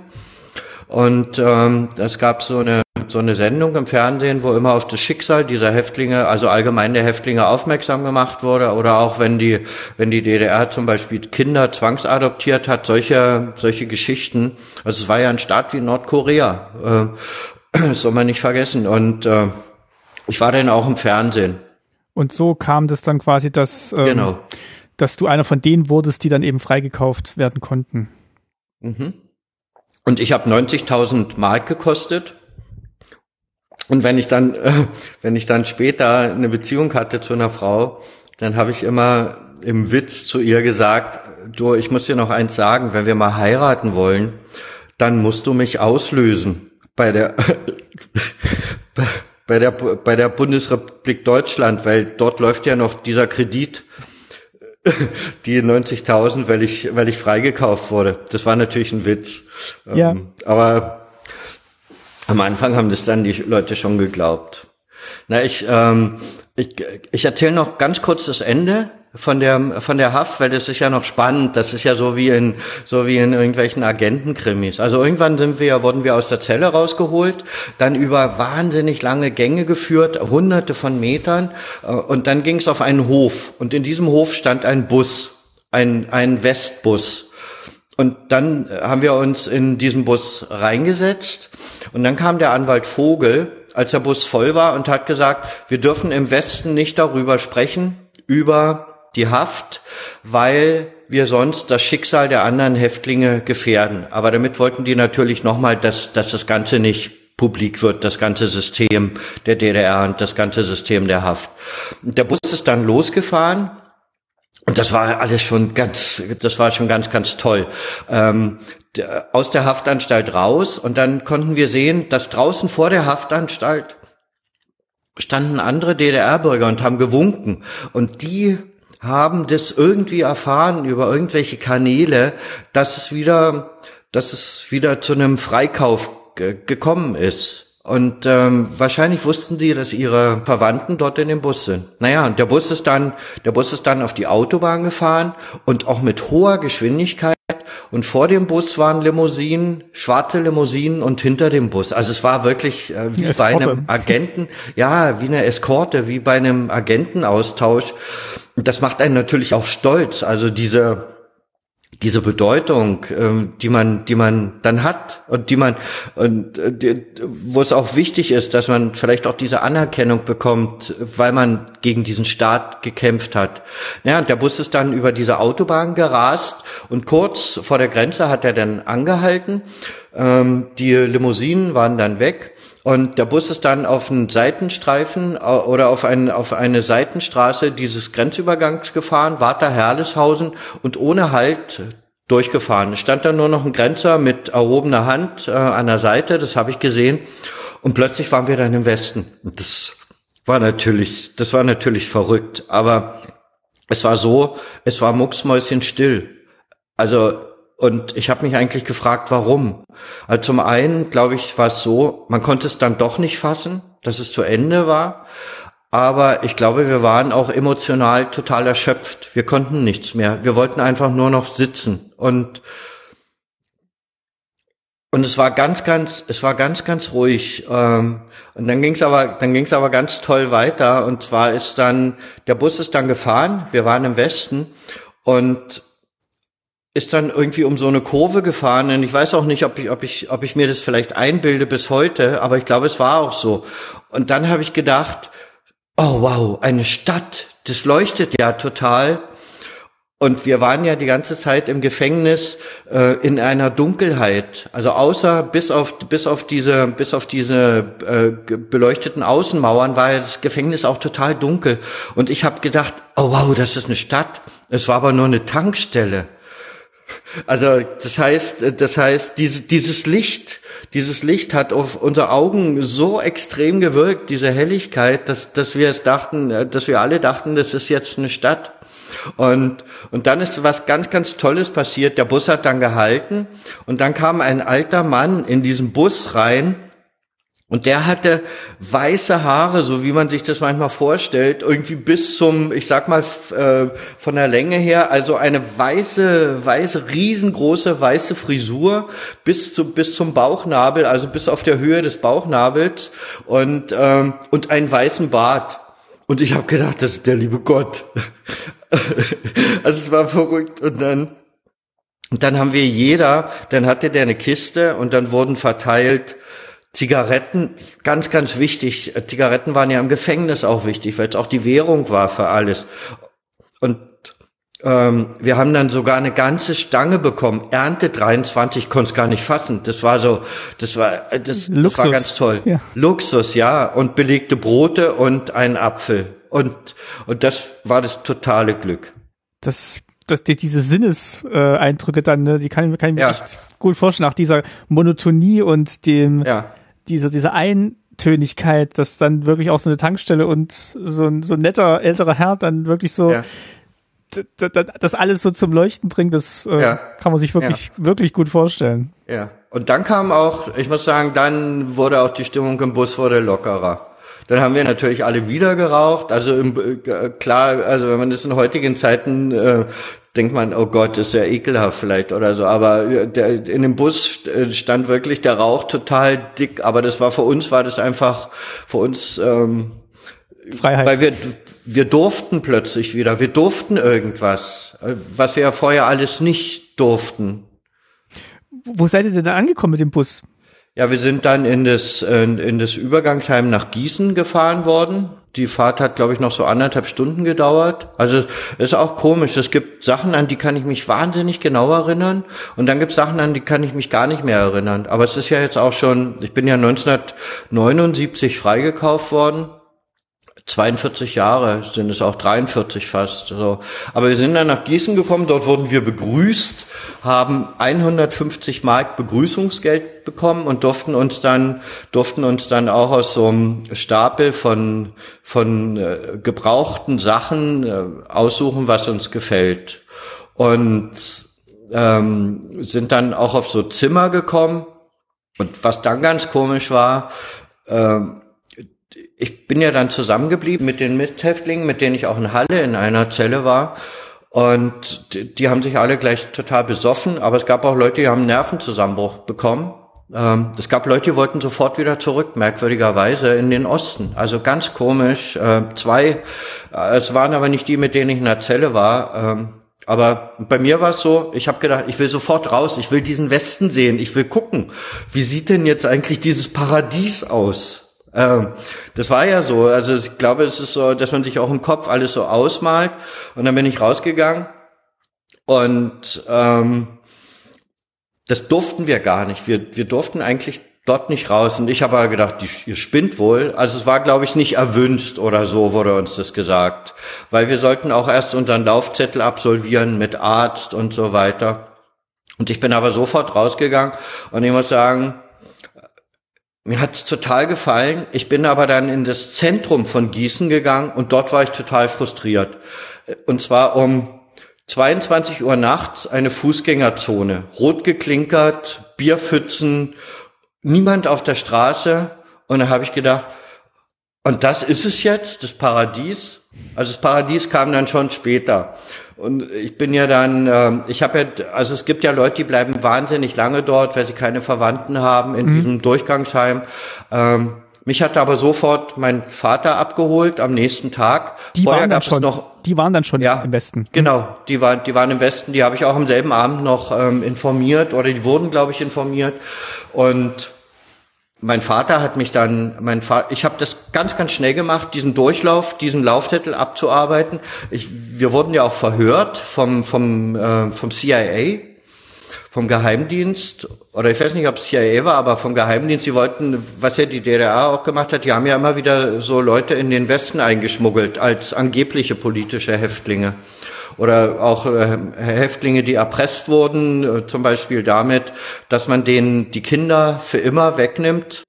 Und ähm, es gab so eine, so eine Sendung im Fernsehen, wo immer auf das Schicksal dieser Häftlinge, also allgemein der Häftlinge aufmerksam gemacht wurde. Oder auch wenn die, wenn die DDR zum Beispiel Kinder zwangsadoptiert hat, solche, solche Geschichten. Also es war ja ein Staat wie Nordkorea. Äh, Das soll man nicht vergessen. Und äh, ich war dann auch im Fernsehen. Und so kam das dann quasi, dass, ähm, Genau. dass du einer von denen wurdest, die dann eben freigekauft werden konnten. Mhm. Und ich habe 90.000 Mark gekostet. Und wenn ich dann, äh, wenn ich dann später eine Beziehung hatte zu einer Frau, dann habe ich immer im Witz zu ihr gesagt, du, ich muss dir noch eins sagen, wenn wir mal heiraten wollen, dann musst du mich auslösen bei der bei der bei der Bundesrepublik Deutschland, weil dort läuft ja noch dieser Kredit die 90.000, weil ich weil ich freigekauft wurde. Das war natürlich ein Witz. Ja. Ähm, aber am Anfang haben das dann die Leute schon geglaubt. Na, ich, ähm, ich, ich erzähle noch ganz kurz das Ende von der von der Haft, weil das ist ja noch spannend. Das ist ja so wie in so wie in irgendwelchen Agentenkrimis. Also irgendwann sind wir wurden wir aus der Zelle rausgeholt, dann über wahnsinnig lange Gänge geführt, hunderte von Metern, äh, und dann ging es auf einen Hof. Und in diesem Hof stand ein Bus, ein ein Westbus. Und dann haben wir uns in diesen Bus reingesetzt und dann kam der Anwalt Vogel, als der Bus voll war und hat gesagt, wir dürfen im Westen nicht darüber sprechen, über die Haft, weil wir sonst das Schicksal der anderen Häftlinge gefährden. Aber damit wollten die natürlich nochmal, dass, dass das Ganze nicht publik wird, das ganze System der DDR und das ganze System der Haft. Der Bus ist dann losgefahren und das war alles schon ganz, das war schon ganz, ganz toll. Ähm, aus der Haftanstalt raus und dann konnten wir sehen, dass draußen vor der Haftanstalt standen andere DDR-Bürger und haben gewunken. Und die haben das irgendwie erfahren über irgendwelche Kanäle, dass es wieder, dass es wieder zu einem Freikauf ge gekommen ist. Und ähm, wahrscheinlich wussten sie, dass ihre Verwandten dort in dem Bus sind. Naja, und der Bus ist dann, der Bus ist dann auf die Autobahn gefahren und auch mit hoher Geschwindigkeit. Und vor dem Bus waren Limousinen, schwarze Limousinen und hinter dem Bus. Also es war wirklich äh, wie bei einem Agenten, ja, wie eine Eskorte, wie bei einem Agentenaustausch. Das macht einen natürlich auch stolz. Also diese diese Bedeutung, ähm, die man, die man dann hat und die man, und äh, wo es auch wichtig ist, dass man vielleicht auch diese Anerkennung bekommt, weil man gegen diesen Staat gekämpft hat. Ja, und der Bus ist dann über diese Autobahn gerast und kurz vor der Grenze hat er dann angehalten. Ähm, die Limousinen waren dann weg. Und der Bus ist dann auf einen Seitenstreifen oder auf, einen, auf eine Seitenstraße dieses Grenzübergangs gefahren, Warta Herleshausen und ohne Halt durchgefahren. Es stand da nur noch ein Grenzer mit erhobener Hand äh, an der Seite, das habe ich gesehen. Und plötzlich waren wir dann im Westen. Das war natürlich, das war natürlich verrückt. Aber es war so, es war mucksmäuschenstill. Also und ich habe mich eigentlich gefragt, warum. Also zum einen, glaube ich, war es so, man konnte es dann doch nicht fassen, dass es zu Ende war. Aber ich glaube, wir waren auch emotional total erschöpft. Wir konnten nichts mehr. Wir wollten einfach nur noch sitzen. Und, und es war ganz, ganz, es war ganz, ganz ruhig. Ähm, und dann ging es aber, dann ging es aber ganz toll weiter. Und zwar ist dann, der Bus ist dann gefahren. Wir waren im Westen. Und ist dann irgendwie um so eine Kurve gefahren und ich weiß auch nicht, ob ich, ob ich, ob ich mir das vielleicht einbilde bis heute, aber ich glaube, es war auch so. Und dann habe ich gedacht, oh wow, eine Stadt, das leuchtet ja total. Und wir waren ja die ganze Zeit im Gefängnis äh, in einer Dunkelheit. Also außer bis auf bis auf diese bis auf diese äh, beleuchteten Außenmauern war das Gefängnis auch total dunkel. Und ich habe gedacht, oh wow, das ist eine Stadt. Es war aber nur eine Tankstelle. Also das heißt, das heißt, diese, dieses Licht, dieses Licht hat auf unsere Augen so extrem gewirkt, diese Helligkeit, dass, dass wir es dachten, dass wir alle dachten, das ist jetzt eine Stadt. Und, und dann ist was ganz, ganz Tolles passiert. Der Bus hat dann gehalten und dann kam ein alter Mann in diesen Bus rein und der hatte weiße Haare, so wie man sich das manchmal vorstellt, irgendwie bis zum, ich sag mal, äh, von der Länge her, also eine weiße, weiße, riesengroße weiße Frisur bis zu, bis zum Bauchnabel, also bis auf der Höhe des Bauchnabels und, ähm, und einen weißen Bart. Und ich habe gedacht, das ist der liebe Gott. also es war verrückt. Und dann, und dann haben wir jeder, dann hatte der eine Kiste und dann wurden verteilt Zigaretten, ganz, ganz wichtig. Zigaretten waren ja im Gefängnis auch wichtig, weil es auch die Währung war für alles. Und ähm, wir haben dann sogar eine ganze Stange bekommen. Ernte 23, konnte es gar nicht fassen. Das war so, das war, das, das war ganz toll. Ja. Luxus, ja. Und belegte Brote und ein Apfel. Und, und das war das totale Glück. Das, das, die, diese Sinneseindrücke dann, ne, die kann, kann ich mir ja. echt gut vorstellen, nach dieser Monotonie und dem, ja. Dieser, dieser Eintönigkeit, dass dann wirklich auch so eine Tankstelle und so ein, so ein netter älterer Herr dann wirklich so ja das alles so zum Leuchten bringt, das äh, ja. kann man sich wirklich, ja. wirklich gut vorstellen. Ja. Und dann kam auch, ich muss sagen, dann wurde auch die Stimmung im Bus wurde lockerer. Dann haben wir natürlich alle wieder geraucht. Also im, äh, klar, also wenn man das in heutigen Zeiten äh, denkt man, oh Gott, ist ja ekelhaft vielleicht oder so. Aber äh, der, in dem Bus äh, stand wirklich der Rauch total dick. Aber das war für uns war das einfach für uns ähm, Freiheit. Weil wir wir durften plötzlich wieder, wir durften irgendwas, was wir ja vorher alles nicht durften. Wo seid ihr denn da angekommen mit dem Bus? Ja, wir sind dann in das, in das Übergangsheim nach Gießen gefahren worden. Die Fahrt hat, glaube ich, noch so anderthalb Stunden gedauert. Also ist auch komisch. Es gibt Sachen, an die kann ich mich wahnsinnig genau erinnern. Und dann gibt es Sachen, an die kann ich mich gar nicht mehr erinnern. Aber es ist ja jetzt auch schon, ich bin ja 1979 freigekauft worden. 42 Jahre sind es auch 43 fast. So. Aber wir sind dann nach Gießen gekommen, dort wurden wir begrüßt, haben 150 Mark Begrüßungsgeld bekommen und durften uns dann, durften uns dann auch aus so einem Stapel von, von äh, gebrauchten Sachen äh, aussuchen, was uns gefällt. Und ähm, sind dann auch auf so Zimmer gekommen. Und was dann ganz komisch war, ähm, ich bin ja dann zusammengeblieben mit den Mithäftlingen, mit denen ich auch in Halle in einer Zelle war. Und die, die haben sich alle gleich total besoffen, aber es gab auch Leute, die haben einen Nervenzusammenbruch bekommen. Ähm, es gab Leute, die wollten sofort wieder zurück, merkwürdigerweise, in den Osten. Also ganz komisch. Äh, zwei, äh, es waren aber nicht die, mit denen ich in der Zelle war. Ähm, aber bei mir war es so, ich habe gedacht, ich will sofort raus, ich will diesen Westen sehen, ich will gucken, wie sieht denn jetzt eigentlich dieses Paradies aus? Ähm, das war ja so. Also ich glaube, es ist so, dass man sich auch im Kopf alles so ausmalt. Und dann bin ich rausgegangen und ähm, das durften wir gar nicht. Wir, wir durften eigentlich dort nicht raus. Und ich habe aber gedacht, die, ihr spinnt wohl. Also es war, glaube ich, nicht erwünscht oder so wurde uns das gesagt. Weil wir sollten auch erst unseren Laufzettel absolvieren mit Arzt und so weiter. Und ich bin aber sofort rausgegangen und ich muss sagen, mir hat's total gefallen. Ich bin aber dann in das Zentrum von Gießen gegangen und dort war ich total frustriert. Und zwar um 22 Uhr nachts eine Fußgängerzone, rot geklinkert, Bierpfützen, niemand auf der Straße. Und da habe ich gedacht, und das ist es jetzt, das Paradies? Also das Paradies kam dann schon später. Und ich bin ja dann, äh, ich habe ja, also es gibt ja Leute, die bleiben wahnsinnig lange dort, weil sie keine Verwandten haben in mhm. diesem Durchgangsheim. Ähm, mich hat aber sofort mein Vater abgeholt am nächsten Tag. Die Vorher waren dann schon, noch, die waren dann schon ja, im Westen. Genau, die waren, die waren im Westen. Die habe ich auch am selben Abend noch ähm, informiert oder die wurden, glaube ich, informiert. Und mein Vater hat mich dann, mein Vater, ich habe das ganz, ganz schnell gemacht, diesen Durchlauf, diesen Laufzettel abzuarbeiten. Ich, wir wurden ja auch verhört vom, vom, äh, vom CIA, vom Geheimdienst, oder ich weiß nicht, ob es CIA war, aber vom Geheimdienst, sie wollten, was ja die DDR auch gemacht hat, die haben ja immer wieder so Leute in den Westen eingeschmuggelt als angebliche politische Häftlinge oder auch äh, Häftlinge, die erpresst wurden, äh, zum Beispiel damit, dass man denen die Kinder für immer wegnimmt,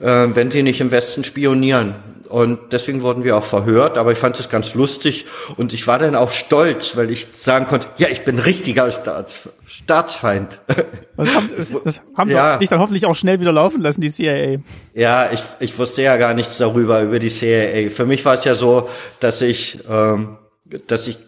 äh, wenn sie nicht im Westen spionieren. Und deswegen wurden wir auch verhört, aber ich fand es ganz lustig und ich war dann auch stolz, weil ich sagen konnte, ja, ich bin richtiger Staats, Staatsfeind. Das haben, das haben ja. dich dann hoffentlich auch schnell wieder laufen lassen, die CIA. Ja, ich, ich wusste ja gar nichts darüber, über die CIA. Für mich war es ja so, dass ich, ähm, dass ich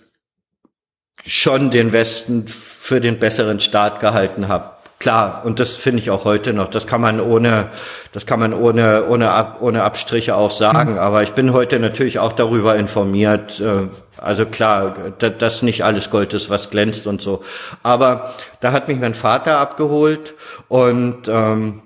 schon den Westen für den besseren Staat gehalten habe. Klar, und das finde ich auch heute noch. Das kann man ohne, das kann man ohne, ohne, Ab, ohne Abstriche auch sagen. Mhm. Aber ich bin heute natürlich auch darüber informiert. Äh, also klar, dass nicht alles Gold ist, was glänzt und so. Aber da hat mich mein Vater abgeholt und ähm,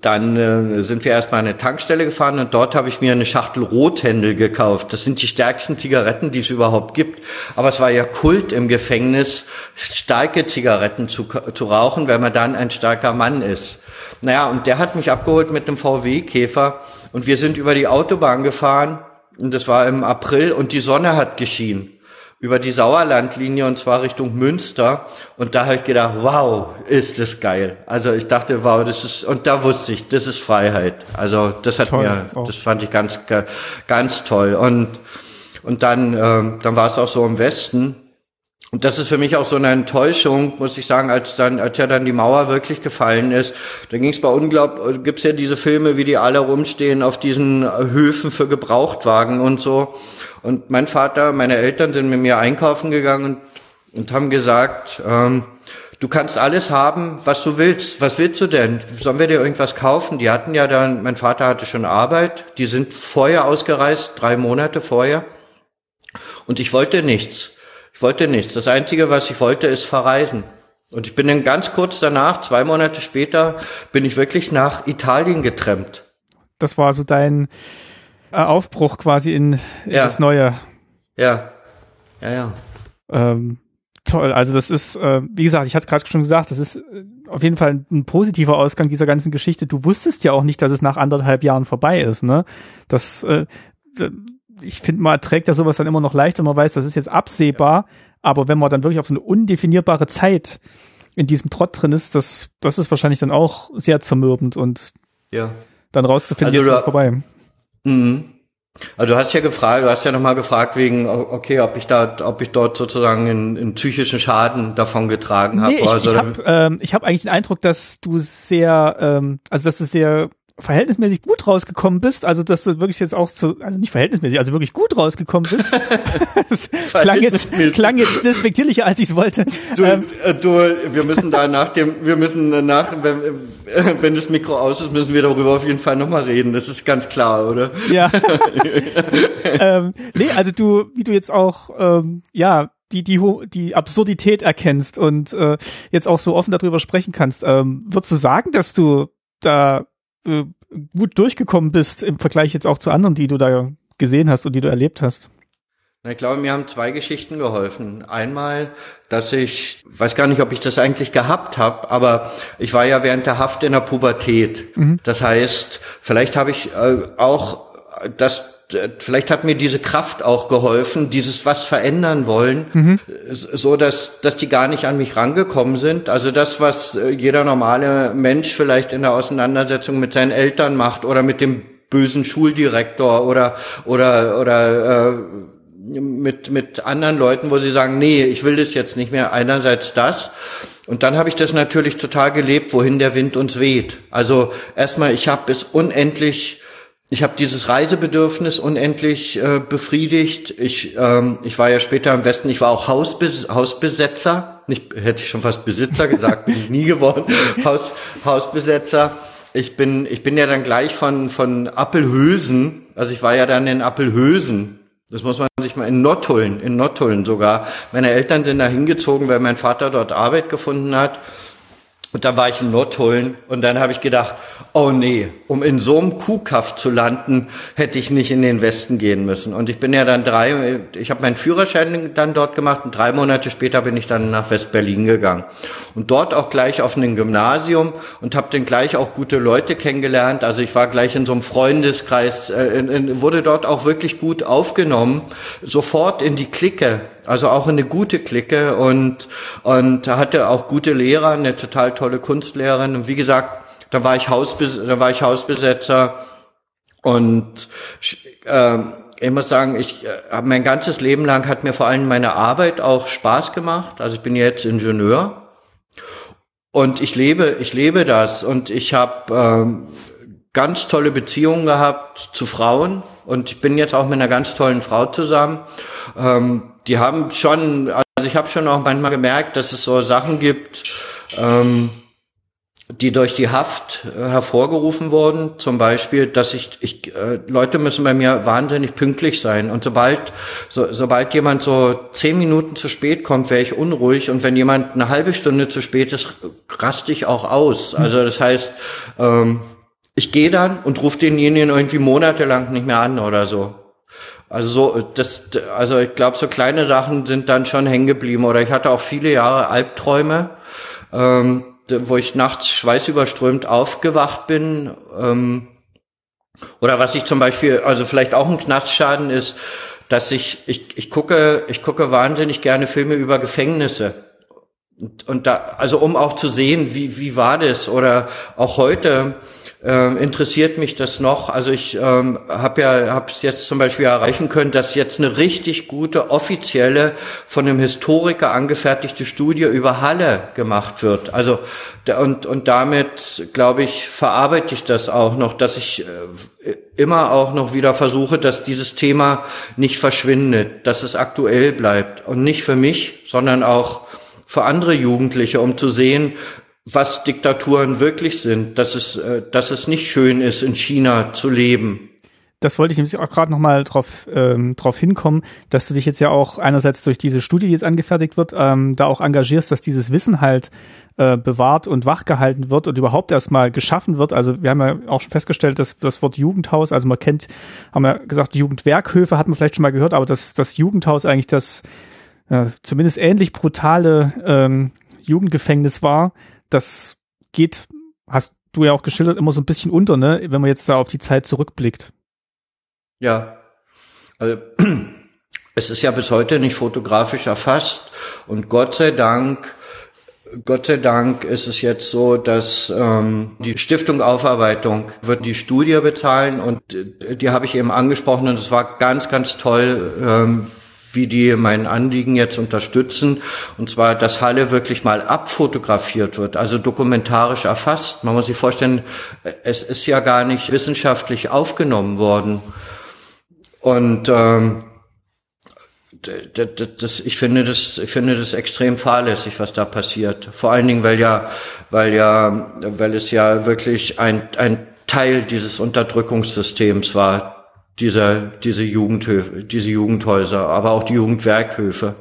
dann äh, sind wir erstmal an eine Tankstelle gefahren und dort habe ich mir eine Schachtel Rothändel gekauft. Das sind die stärksten Zigaretten, die es überhaupt gibt. Aber es war ja Kult im Gefängnis, starke Zigaretten zu, zu rauchen, wenn man dann ein starker Mann ist. Naja, und der hat mich abgeholt mit einem VW-Käfer und wir sind über die Autobahn gefahren und das war im April und die Sonne hat geschienen über die Sauerlandlinie und zwar Richtung Münster. Und da habe ich gedacht, wow, ist das geil. Also ich dachte, wow, das ist, und da wusste ich, das ist Freiheit. Also das hat toll, mir, auch. das fand ich ganz, ganz toll. Und, und dann, äh, dann war es auch so im Westen. Und das ist für mich auch so eine Enttäuschung, muss ich sagen, als dann, als ja dann die Mauer wirklich gefallen ist. Da ging es bei unglaublich, gibt's ja diese Filme, wie die alle rumstehen auf diesen Höfen für Gebrauchtwagen und so. Und mein Vater, meine Eltern sind mit mir einkaufen gegangen und, und haben gesagt, ähm, du kannst alles haben, was du willst. Was willst du denn? Sollen wir dir irgendwas kaufen? Die hatten ja dann, mein Vater hatte schon Arbeit, die sind vorher ausgereist, drei Monate vorher. Und ich wollte nichts. Ich wollte nichts. Das Einzige, was ich wollte, ist verreisen. Und ich bin dann ganz kurz danach, zwei Monate später, bin ich wirklich nach Italien getrennt. Das war so dein, Aufbruch quasi in, in ja. das Neue. Ja, ja, ja. Ähm, toll. Also das ist, äh, wie gesagt, ich hatte es gerade schon gesagt, das ist äh, auf jeden Fall ein, ein, positiver Ausgang dieser ganzen Geschichte. Du wusstest ja auch nicht, dass es nach anderthalb Jahren vorbei ist, ne? Das, äh, ich finde, man trägt ja sowas dann immer noch leichter, man weiß, das ist jetzt absehbar, aber wenn man dann wirklich auf so eine undefinierbare Zeit in diesem Trott drin ist, das, das ist wahrscheinlich dann auch sehr zermürbend und ja. dann rauszufinden, also, jetzt ist es vorbei. Mhm. Also du hast ja gefragt, du hast ja nochmal gefragt wegen, okay, ob ich da, ob ich dort sozusagen einen, einen psychischen Schaden davon getragen habe. Nee, ich, also, ich habe ähm, ich hab eigentlich den Eindruck, dass du sehr, ähm, also dass du sehr verhältnismäßig gut rausgekommen bist, also dass du wirklich jetzt auch so, also nicht verhältnismäßig, also wirklich gut rausgekommen bist. klang jetzt, klang jetzt despektierlicher, als ich es wollte. Du, ähm, äh, du, wir müssen da nach dem, wir müssen nach, wenn, wenn das Mikro aus ist, müssen wir darüber auf jeden Fall nochmal reden. Das ist ganz klar, oder? Ja. ähm, nee, also du, wie du jetzt auch, ähm, ja, die, die, die Absurdität erkennst und äh, jetzt auch so offen darüber sprechen kannst, ähm, würdest du sagen, dass du da äh, gut durchgekommen bist im Vergleich jetzt auch zu anderen, die du da gesehen hast und die du erlebt hast? Ich glaube, mir haben zwei Geschichten geholfen. Einmal, dass ich, weiß gar nicht, ob ich das eigentlich gehabt habe, aber ich war ja während der Haft in der Pubertät. Mhm. Das heißt, vielleicht habe ich äh, auch das vielleicht hat mir diese Kraft auch geholfen, dieses was verändern wollen, mhm. so dass, dass die gar nicht an mich rangekommen sind. Also das, was äh, jeder normale Mensch vielleicht in der Auseinandersetzung mit seinen Eltern macht oder mit dem bösen Schuldirektor oder, oder, oder, äh, mit, mit anderen Leuten, wo sie sagen, nee, ich will das jetzt nicht mehr. Einerseits das. Und dann habe ich das natürlich total gelebt, wohin der Wind uns weht. Also erstmal, ich habe es unendlich ich habe dieses Reisebedürfnis unendlich äh, befriedigt. Ich, ähm, ich war ja später im Westen, ich war auch Hausbes Hausbesetzer. Nicht, hätte ich schon fast Besitzer gesagt, bin ich nie geworden. Haus, Hausbesetzer. Ich bin, ich bin ja dann gleich von, von Appelhösen, also ich war ja dann in Appelhösen. Das muss man sich mal in Nottuln, in Nottuln sogar. Meine Eltern sind da hingezogen, weil mein Vater dort Arbeit gefunden hat. Und da war ich in Nordholen und dann habe ich gedacht, oh nee, um in so einem Kuhkaff zu landen, hätte ich nicht in den Westen gehen müssen. Und ich bin ja dann drei, ich habe meinen Führerschein dann dort gemacht und drei Monate später bin ich dann nach West-Berlin gegangen. Und dort auch gleich auf einem Gymnasium und habe dann gleich auch gute Leute kennengelernt. Also ich war gleich in so einem Freundeskreis, äh, in, in, wurde dort auch wirklich gut aufgenommen, sofort in die Clique also auch eine gute Clique und, und hatte auch gute Lehrer, eine total tolle Kunstlehrerin. Und wie gesagt, da war ich, Hausbes da war ich Hausbesetzer und äh, ich muss sagen, ich äh, mein ganzes Leben lang hat mir vor allem meine Arbeit auch Spaß gemacht. Also ich bin jetzt Ingenieur und ich lebe, ich lebe das und ich habe ähm, ganz tolle Beziehungen gehabt zu Frauen und ich bin jetzt auch mit einer ganz tollen Frau zusammen. Ähm, die haben schon, also ich habe schon auch manchmal gemerkt, dass es so Sachen gibt, ähm, die durch die Haft äh, hervorgerufen wurden. Zum Beispiel, dass ich, ich äh, Leute müssen bei mir wahnsinnig pünktlich sein. Und sobald, so, sobald jemand so zehn Minuten zu spät kommt, wäre ich unruhig. Und wenn jemand eine halbe Stunde zu spät ist, raste ich auch aus. Also das heißt, ähm, ich gehe dann und rufe denjenigen irgendwie monatelang nicht mehr an oder so. Also so, das, also ich glaube, so kleine Sachen sind dann schon hängen geblieben. Oder ich hatte auch viele Jahre Albträume, ähm, wo ich nachts schweißüberströmt aufgewacht bin. Ähm, oder was ich zum Beispiel, also vielleicht auch ein Knastschaden ist, dass ich, ich, ich gucke, ich gucke wahnsinnig gerne Filme über Gefängnisse. Und, und da, also um auch zu sehen, wie, wie war das? Oder auch heute, ähm, interessiert mich das noch. Also ich ähm, habe ja habe es jetzt zum Beispiel erreichen können, dass jetzt eine richtig gute offizielle von einem Historiker angefertigte Studie über Halle gemacht wird. Also und und damit glaube ich verarbeite ich das auch noch, dass ich äh, immer auch noch wieder versuche, dass dieses Thema nicht verschwindet, dass es aktuell bleibt und nicht für mich, sondern auch für andere Jugendliche, um zu sehen, was Diktaturen wirklich sind, dass es, äh, dass es nicht schön ist, in China zu leben. Das wollte ich nämlich auch gerade nochmal drauf, ähm, drauf hinkommen, dass du dich jetzt ja auch einerseits durch diese Studie, die jetzt angefertigt wird, ähm, da auch engagierst, dass dieses Wissen halt äh, bewahrt und wachgehalten wird und überhaupt erstmal geschaffen wird. Also wir haben ja auch schon festgestellt, dass das Wort Jugendhaus, also man kennt, haben wir gesagt, Jugendwerkhöfe hat man vielleicht schon mal gehört, aber dass das Jugendhaus eigentlich das äh, zumindest ähnlich brutale ähm, Jugendgefängnis war, das geht, hast du ja auch geschildert, immer so ein bisschen unter, ne, wenn man jetzt da auf die Zeit zurückblickt. Ja. Also, es ist ja bis heute nicht fotografisch erfasst und Gott sei Dank Gott sei Dank ist es jetzt so, dass ähm, die Stiftung Aufarbeitung wird die Studie bezahlen und äh, die habe ich eben angesprochen und es war ganz, ganz toll, ähm, wie die mein Anliegen jetzt unterstützen. Und zwar, dass Halle wirklich mal abfotografiert wird, also dokumentarisch erfasst. Man muss sich vorstellen, es ist ja gar nicht wissenschaftlich aufgenommen worden. Und ähm, das, das, ich finde das, ich finde das extrem fahrlässig, was da passiert. Vor allen Dingen, weil ja, weil ja, weil es ja wirklich ein, ein Teil dieses Unterdrückungssystems war, dieser, diese Jugendhöfe, diese Jugendhäuser, aber auch die Jugendwerkhöfe.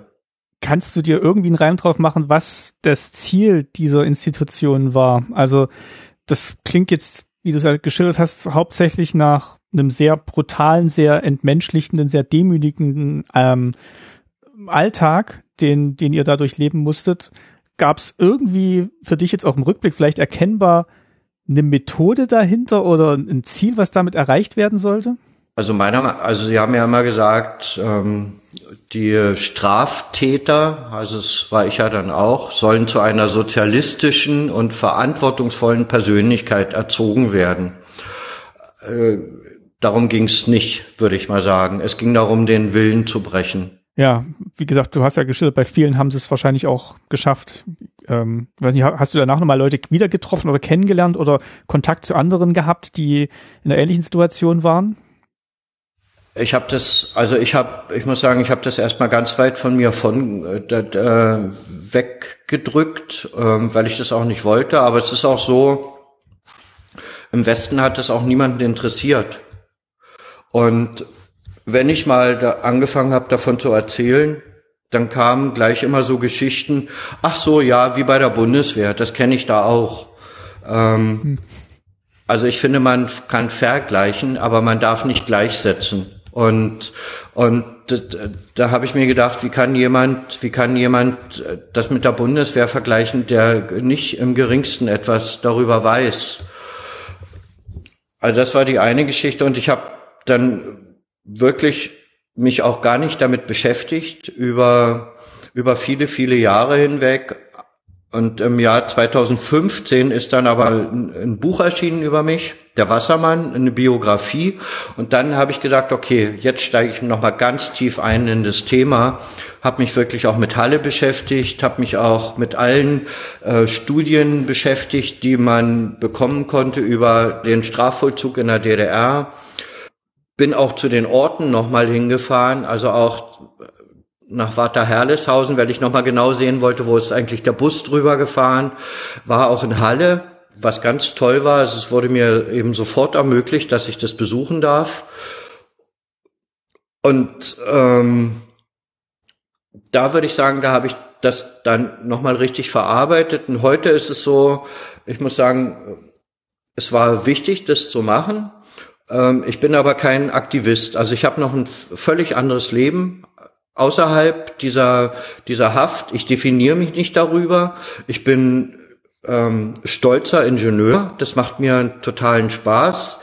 Kannst du dir irgendwie einen Reim drauf machen, was das Ziel dieser Institution war? Also, das klingt jetzt, wie du es ja geschildert hast, hauptsächlich nach einem sehr brutalen, sehr entmenschlichenden, sehr demütigenden ähm, Alltag, den, den ihr dadurch leben musstet. Gab es irgendwie für dich jetzt auch im Rückblick vielleicht erkennbar eine Methode dahinter oder ein Ziel, was damit erreicht werden sollte? Also meiner, also Sie haben ja immer gesagt, ähm, die Straftäter, also es war ich ja dann auch, sollen zu einer sozialistischen und verantwortungsvollen Persönlichkeit erzogen werden. Äh, darum ging es nicht, würde ich mal sagen. Es ging darum, den Willen zu brechen. Ja, wie gesagt, du hast ja geschildert, bei vielen haben sie es wahrscheinlich auch geschafft. Ähm, weiß nicht, hast du danach nochmal Leute wieder getroffen oder kennengelernt oder Kontakt zu anderen gehabt, die in einer ähnlichen Situation waren? Ich habe das, also ich habe, ich muss sagen, ich habe das erstmal ganz weit von mir von äh, weggedrückt, äh, weil ich das auch nicht wollte. Aber es ist auch so, im Westen hat das auch niemanden interessiert. Und wenn ich mal da angefangen habe, davon zu erzählen, dann kamen gleich immer so Geschichten, ach so, ja, wie bei der Bundeswehr, das kenne ich da auch. Ähm, hm. Also ich finde, man kann vergleichen, aber man darf nicht gleichsetzen. Und, und da, da habe ich mir gedacht, wie kann jemand, wie kann jemand das mit der Bundeswehr vergleichen, der nicht im geringsten etwas darüber weiß. Also das war die eine Geschichte und ich habe dann wirklich mich auch gar nicht damit beschäftigt über über viele viele Jahre hinweg und im Jahr 2015 ist dann aber ein, Buch erschienen über mich, Der Wassermann, eine Biografie. Und dann habe ich gesagt, okay, jetzt steige ich noch mal ganz tief ein in das Thema, habe mich wirklich auch mit Halle beschäftigt, habe mich auch mit allen äh, Studien beschäftigt, die man bekommen konnte über den Strafvollzug in der DDR. Bin auch zu den Orten noch mal hingefahren, also auch nach Water Herleshausen, weil ich nochmal genau sehen wollte, wo ist eigentlich der Bus drüber gefahren. War auch in Halle, was ganz toll war. Es wurde mir eben sofort ermöglicht, dass ich das besuchen darf. Und ähm, da würde ich sagen, da habe ich das dann nochmal richtig verarbeitet. Und heute ist es so, ich muss sagen, es war wichtig, das zu machen. Ähm, ich bin aber kein Aktivist. Also ich habe noch ein völlig anderes Leben außerhalb dieser, dieser Haft. Ich definiere mich nicht darüber. Ich bin ähm, stolzer Ingenieur. Das macht mir totalen Spaß.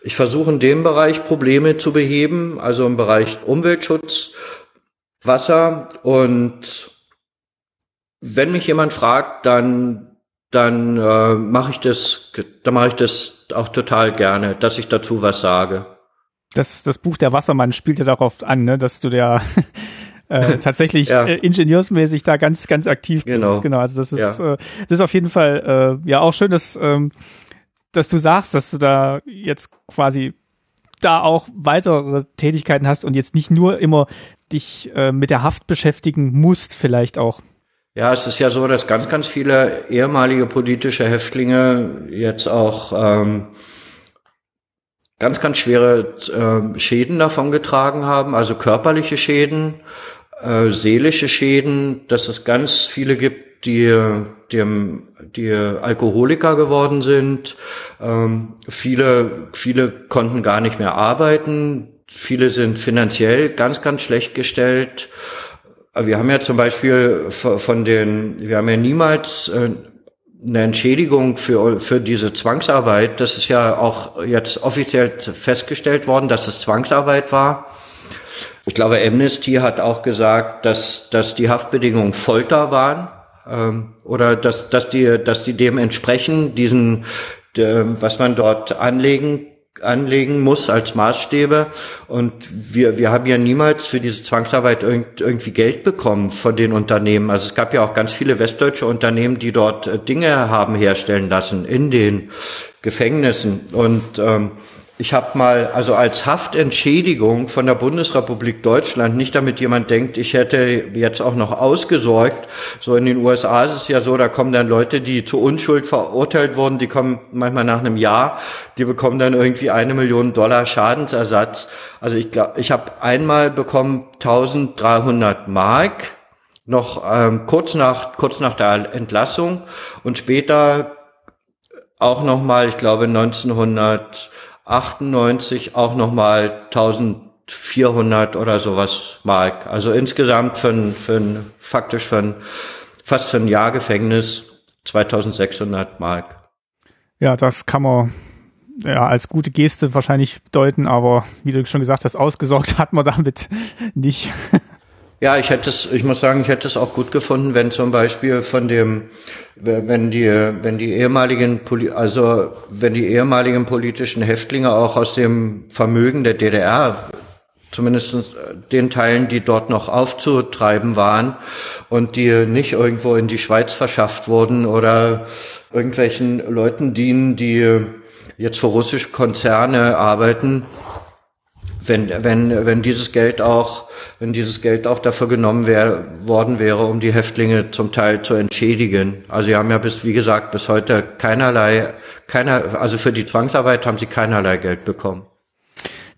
Ich versuche in dem Bereich Probleme zu beheben, also im Bereich Umweltschutz, Wasser und wenn mich jemand fragt, dann dann äh, mache ich das, dann mache ich das auch total gerne, dass ich dazu was sage. Das, das Buch Der Wassermann spielt ja darauf an, ne, dass du der äh, tatsächlich ja. äh, ingenieursmäßig da ganz, ganz aktiv bist. Genau. genau. Also das ist, ja. äh, das ist auf jeden Fall äh, ja auch schön, dass, ähm, dass du sagst, dass du da jetzt quasi da auch weitere Tätigkeiten hast und jetzt nicht nur immer dich äh, mit der Haft beschäftigen musst, vielleicht auch. Ja, es ist ja so, dass ganz, ganz viele ehemalige politische Häftlinge jetzt auch ähm, ganz, ganz schwere äh, Schäden davon getragen haben, also körperliche Schäden, äh, seelische Schäden, dass es ganz viele gibt, die, die, die Alkoholiker geworden sind. Ähm, viele, viele konnten gar nicht mehr arbeiten. Viele sind finanziell ganz, ganz schlecht gestellt. Wir haben ja zum Beispiel von den, wir haben ja niemals äh, eine Entschädigung für, für diese Zwangsarbeit. Das ist ja auch jetzt offiziell festgestellt worden, dass es Zwangsarbeit war. Ich glaube, Amnesty hat auch gesagt, dass, dass die Haftbedingungen Folter waren ähm, oder dass, dass, die, dass die dem entsprechen, diesen, de, was man dort anlegen anlegen muss als Maßstäbe. Und wir, wir haben ja niemals für diese Zwangsarbeit irgend, irgendwie Geld bekommen von den Unternehmen. Also es gab ja auch ganz viele westdeutsche Unternehmen, die dort äh, Dinge haben herstellen lassen in den Gefängnissen. Und ähm, ich habe mal, also als Haftentschädigung von der Bundesrepublik Deutschland, nicht damit jemand denkt, ich hätte jetzt auch noch ausgesorgt. So in den USA ist es ja so, da kommen dann Leute, die zu Unschuld verurteilt wurden, die kommen manchmal nach einem Jahr, die bekommen dann irgendwie eine Million Dollar Schadensersatz. Also ich glaube, ich habe einmal bekommen 1300 Mark, noch ähm, kurz nach kurz nach der Entlassung und später auch noch mal, ich glaube 1900 98 auch nochmal 1400 oder sowas Mark. Also insgesamt für ein, für ein, faktisch für ein, fast für ein Jahr Gefängnis 2600 Mark. Ja, das kann man ja, als gute Geste wahrscheinlich deuten, aber wie du schon gesagt hast, ausgesorgt hat man damit nicht. Ja, ich hätte es, ich muss sagen, ich hätte es auch gut gefunden, wenn zum Beispiel von dem, wenn die, wenn die ehemaligen, also wenn die ehemaligen politischen Häftlinge auch aus dem Vermögen der DDR, zumindest den Teilen, die dort noch aufzutreiben waren und die nicht irgendwo in die Schweiz verschafft wurden oder irgendwelchen Leuten dienen, die jetzt für russische Konzerne arbeiten, wenn, wenn, wenn dieses Geld auch, wenn dieses Geld auch dafür genommen wär, worden wäre, um die Häftlinge zum Teil zu entschädigen. Also sie haben ja bis, wie gesagt, bis heute keinerlei, keiner, also für die Zwangsarbeit haben sie keinerlei Geld bekommen.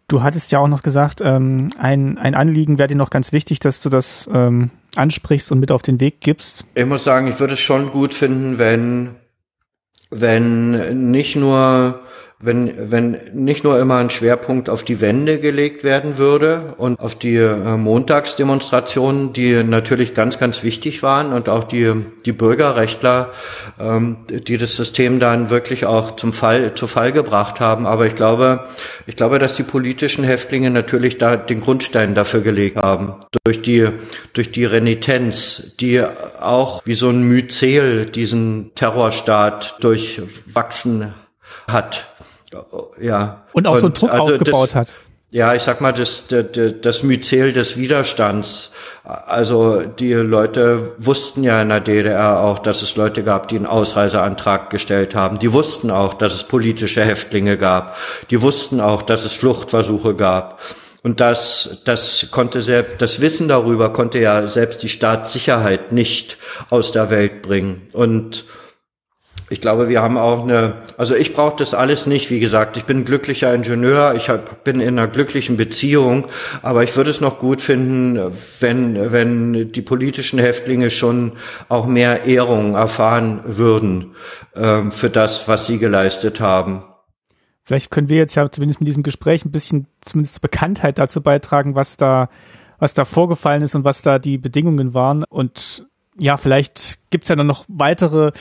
Du hattest ja auch noch gesagt, ähm, ein, ein Anliegen wäre dir noch ganz wichtig, dass du das ähm, ansprichst und mit auf den Weg gibst. Ich muss sagen, ich würde es schon gut finden, wenn, wenn nicht nur wenn, wenn nicht nur immer ein Schwerpunkt auf die Wende gelegt werden würde und auf die äh, Montagsdemonstrationen, die natürlich ganz, ganz wichtig waren und auch die, die Bürgerrechtler, ähm, die das System dann wirklich auch zum Fall, zu Fall gebracht haben. Aber ich glaube, ich glaube, dass die politischen Häftlinge natürlich da den Grundstein dafür gelegt haben. Durch die, durch die Renitenz, die auch wie so ein Myzel diesen Terrorstaat durchwachsen hat. Ja. Und auch und, so einen Druck also aufgebaut das, hat. Ja, ich sag mal, das, das, das Myzel des Widerstands. Also die Leute wussten ja in der DDR auch, dass es Leute gab, die einen Ausreiseantrag gestellt haben. Die wussten auch, dass es politische Häftlinge gab. Die wussten auch, dass es Fluchtversuche gab. Und das, das konnte selbst, das Wissen darüber konnte ja selbst die Staatssicherheit nicht aus der Welt bringen. Und ich glaube, wir haben auch eine, also ich brauche das alles nicht, wie gesagt, ich bin ein glücklicher Ingenieur, ich hab, bin in einer glücklichen Beziehung, aber ich würde es noch gut finden, wenn, wenn die politischen Häftlinge schon auch mehr Ehrung erfahren würden ähm, für das, was sie geleistet haben. Vielleicht können wir jetzt ja zumindest mit diesem Gespräch ein bisschen zumindest Bekanntheit dazu beitragen, was da, was da vorgefallen ist und was da die Bedingungen waren und ja, vielleicht gibt's ja dann noch weitere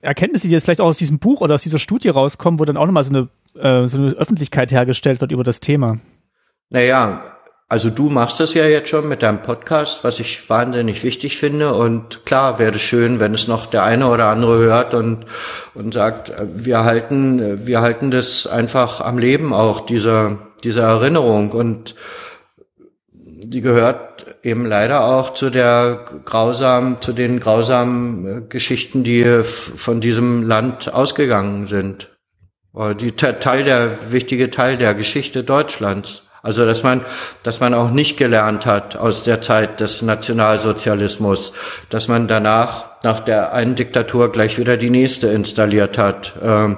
Erkenntnisse, die jetzt vielleicht auch aus diesem Buch oder aus dieser Studie rauskommen, wo dann auch nochmal so eine, äh, so eine Öffentlichkeit hergestellt wird über das Thema. Naja, also du machst das ja jetzt schon mit deinem Podcast, was ich wahnsinnig wichtig finde. Und klar wäre es schön, wenn es noch der eine oder andere hört und, und sagt, wir halten, wir halten das einfach am Leben auch, diese, diese Erinnerung. Und die gehört eben leider auch zu der grausamen, zu den grausamen äh, Geschichten, die von diesem Land ausgegangen sind. Die Teil der, wichtige Teil der Geschichte Deutschlands. Also, dass man, dass man auch nicht gelernt hat aus der Zeit des Nationalsozialismus, dass man danach, nach der einen Diktatur gleich wieder die nächste installiert hat. Ähm,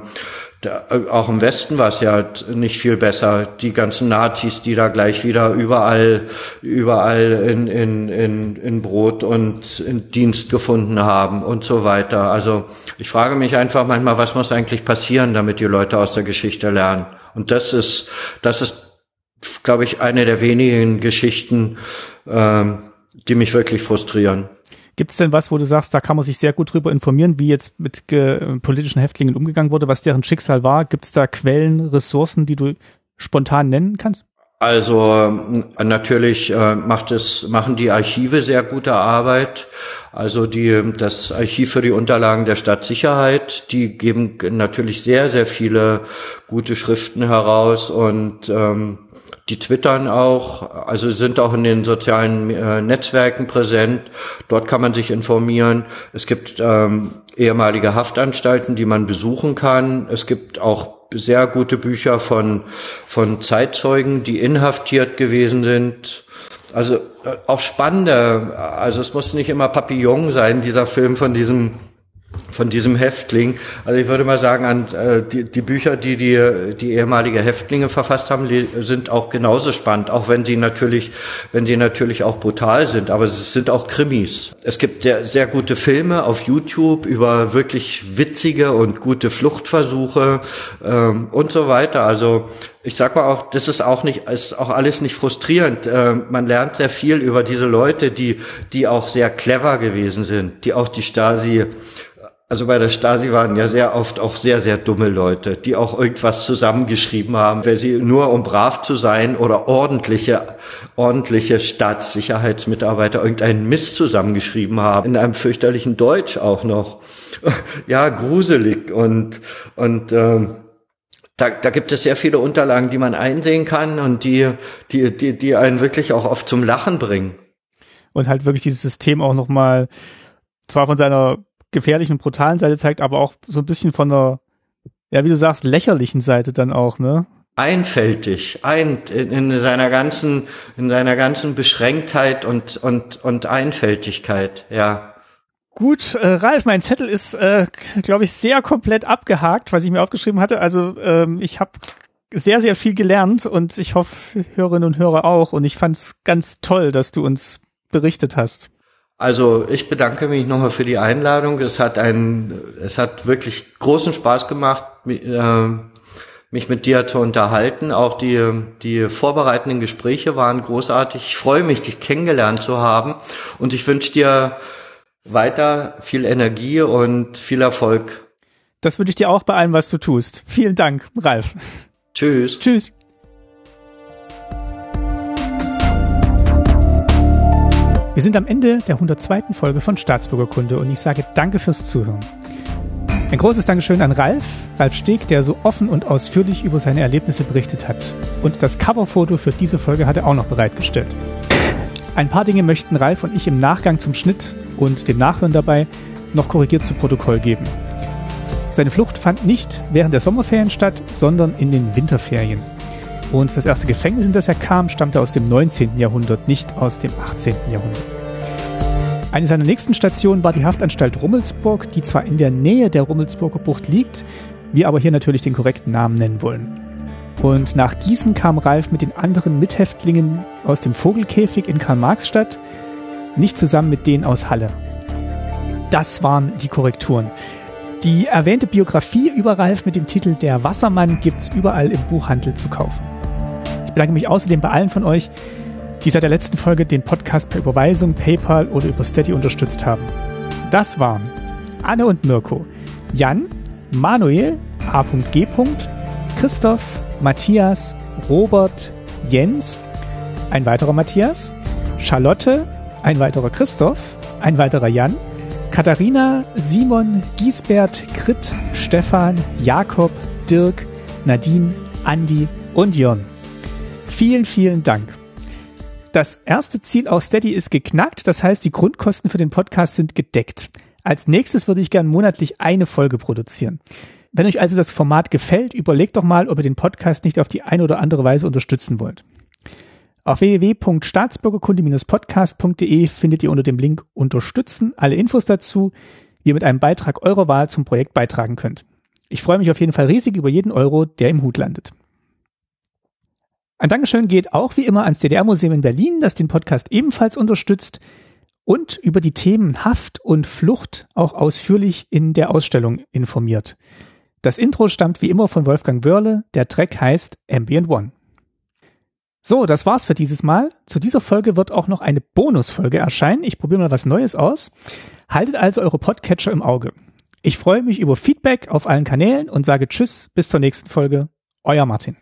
da, auch im Westen war es ja nicht viel besser. Die ganzen Nazis, die da gleich wieder überall, überall in, in, in, in Brot und in Dienst gefunden haben und so weiter. Also ich frage mich einfach manchmal, was muss eigentlich passieren, damit die Leute aus der Geschichte lernen? Und das ist, das ist, glaube ich, eine der wenigen Geschichten, ähm, die mich wirklich frustrieren. Gibt es denn was, wo du sagst, da kann man sich sehr gut drüber informieren, wie jetzt mit politischen Häftlingen umgegangen wurde, was deren Schicksal war? Gibt es da Quellen, Ressourcen, die du spontan nennen kannst? Also natürlich äh, macht es, machen die Archive sehr gute Arbeit. Also die, das Archiv für die Unterlagen der Stadtsicherheit, die geben natürlich sehr, sehr viele gute Schriften heraus und ähm, die twittern auch, also sind auch in den sozialen äh, Netzwerken präsent. Dort kann man sich informieren. Es gibt ähm, ehemalige Haftanstalten, die man besuchen kann. Es gibt auch sehr gute Bücher von, von Zeitzeugen, die inhaftiert gewesen sind. Also äh, auch spannende, also es muss nicht immer Papillon sein, dieser Film von diesem von diesem Häftling. Also ich würde mal sagen, an äh, die, die Bücher, die, die die ehemalige Häftlinge verfasst haben, die sind auch genauso spannend, auch wenn sie natürlich, wenn sie natürlich auch brutal sind. Aber es sind auch Krimis. Es gibt sehr, sehr gute Filme auf YouTube über wirklich witzige und gute Fluchtversuche ähm, und so weiter. Also ich sag mal auch, das ist auch nicht, ist auch alles nicht frustrierend. Äh, man lernt sehr viel über diese Leute, die, die auch sehr clever gewesen sind, die auch die Stasi also bei der Stasi waren ja sehr oft auch sehr, sehr dumme Leute, die auch irgendwas zusammengeschrieben haben, weil sie nur um brav zu sein oder ordentliche, ordentliche Staatssicherheitsmitarbeiter irgendeinen Mist zusammengeschrieben haben. In einem fürchterlichen Deutsch auch noch. Ja, gruselig und, und, ähm, da, da gibt es sehr viele Unterlagen, die man einsehen kann und die, die, die, die einen wirklich auch oft zum Lachen bringen. Und halt wirklich dieses System auch nochmal, zwar von seiner gefährlichen brutalen Seite zeigt, aber auch so ein bisschen von der, ja, wie du sagst, lächerlichen Seite dann auch, ne? Einfältig, ein, in, in seiner ganzen, in seiner ganzen Beschränktheit und, und, und Einfältigkeit, ja. Gut, äh, Ralf, mein Zettel ist, äh, glaube ich, sehr komplett abgehakt, was ich mir aufgeschrieben hatte. Also ähm, ich habe sehr, sehr viel gelernt und ich hoffe, Hörerinnen und Hörer auch. Und ich fand es ganz toll, dass du uns berichtet hast. Also ich bedanke mich nochmal für die Einladung. Es hat ein, es hat wirklich großen Spaß gemacht, äh, mich mit dir zu unterhalten. Auch die, die vorbereitenden Gespräche waren großartig. Ich freue mich, dich kennengelernt zu haben und ich wünsche dir weiter viel Energie und viel Erfolg. Das wünsche ich dir auch bei allem, was du tust. Vielen Dank, Ralf. Tschüss. Tschüss. Wir sind am Ende der 102. Folge von Staatsbürgerkunde und ich sage danke fürs Zuhören. Ein großes Dankeschön an Ralf, Ralf Steg, der so offen und ausführlich über seine Erlebnisse berichtet hat. Und das Coverfoto für diese Folge hat er auch noch bereitgestellt. Ein paar Dinge möchten Ralf und ich im Nachgang zum Schnitt und dem Nachhören dabei noch korrigiert zu Protokoll geben. Seine Flucht fand nicht während der Sommerferien statt, sondern in den Winterferien. Und das erste Gefängnis, in das er kam, stammte aus dem 19. Jahrhundert, nicht aus dem 18. Jahrhundert. Eine seiner nächsten Stationen war die Haftanstalt Rummelsburg, die zwar in der Nähe der Rummelsburger Bucht liegt, wir aber hier natürlich den korrekten Namen nennen wollen. Und nach Gießen kam Ralf mit den anderen Mithäftlingen aus dem Vogelkäfig in Karl-Marx-Stadt, nicht zusammen mit denen aus Halle. Das waren die Korrekturen. Die erwähnte Biografie über Ralf mit dem Titel Der Wassermann gibt's überall im Buchhandel zu kaufen. Ich bedanke mich außerdem bei allen von euch, die seit der letzten Folge den Podcast per Überweisung, PayPal oder über Steady unterstützt haben. Das waren Anne und Mirko, Jan, Manuel, A.G. Christoph, Matthias, Robert, Jens, ein weiterer Matthias, Charlotte, ein weiterer Christoph, ein weiterer Jan, Katharina, Simon, Giesbert, Krit, Stefan, Jakob, Dirk, Nadine, Andi und Jörn. Vielen, vielen Dank. Das erste Ziel auf Steady ist geknackt, das heißt, die Grundkosten für den Podcast sind gedeckt. Als nächstes würde ich gern monatlich eine Folge produzieren. Wenn euch also das Format gefällt, überlegt doch mal, ob ihr den Podcast nicht auf die eine oder andere Weise unterstützen wollt. Auf www.staatsbürgerkunde-podcast.de findet ihr unter dem Link Unterstützen alle Infos dazu, wie ihr mit einem Beitrag eurer Wahl zum Projekt beitragen könnt. Ich freue mich auf jeden Fall riesig über jeden Euro, der im Hut landet. Ein Dankeschön geht auch wie immer ans DDR-Museum in Berlin, das den Podcast ebenfalls unterstützt und über die Themen Haft und Flucht auch ausführlich in der Ausstellung informiert. Das Intro stammt wie immer von Wolfgang Wörle. Der Track heißt Ambient One. So, das war's für dieses Mal. Zu dieser Folge wird auch noch eine Bonusfolge erscheinen. Ich probiere mal was Neues aus. Haltet also eure Podcatcher im Auge. Ich freue mich über Feedback auf allen Kanälen und sage Tschüss, bis zur nächsten Folge. Euer Martin.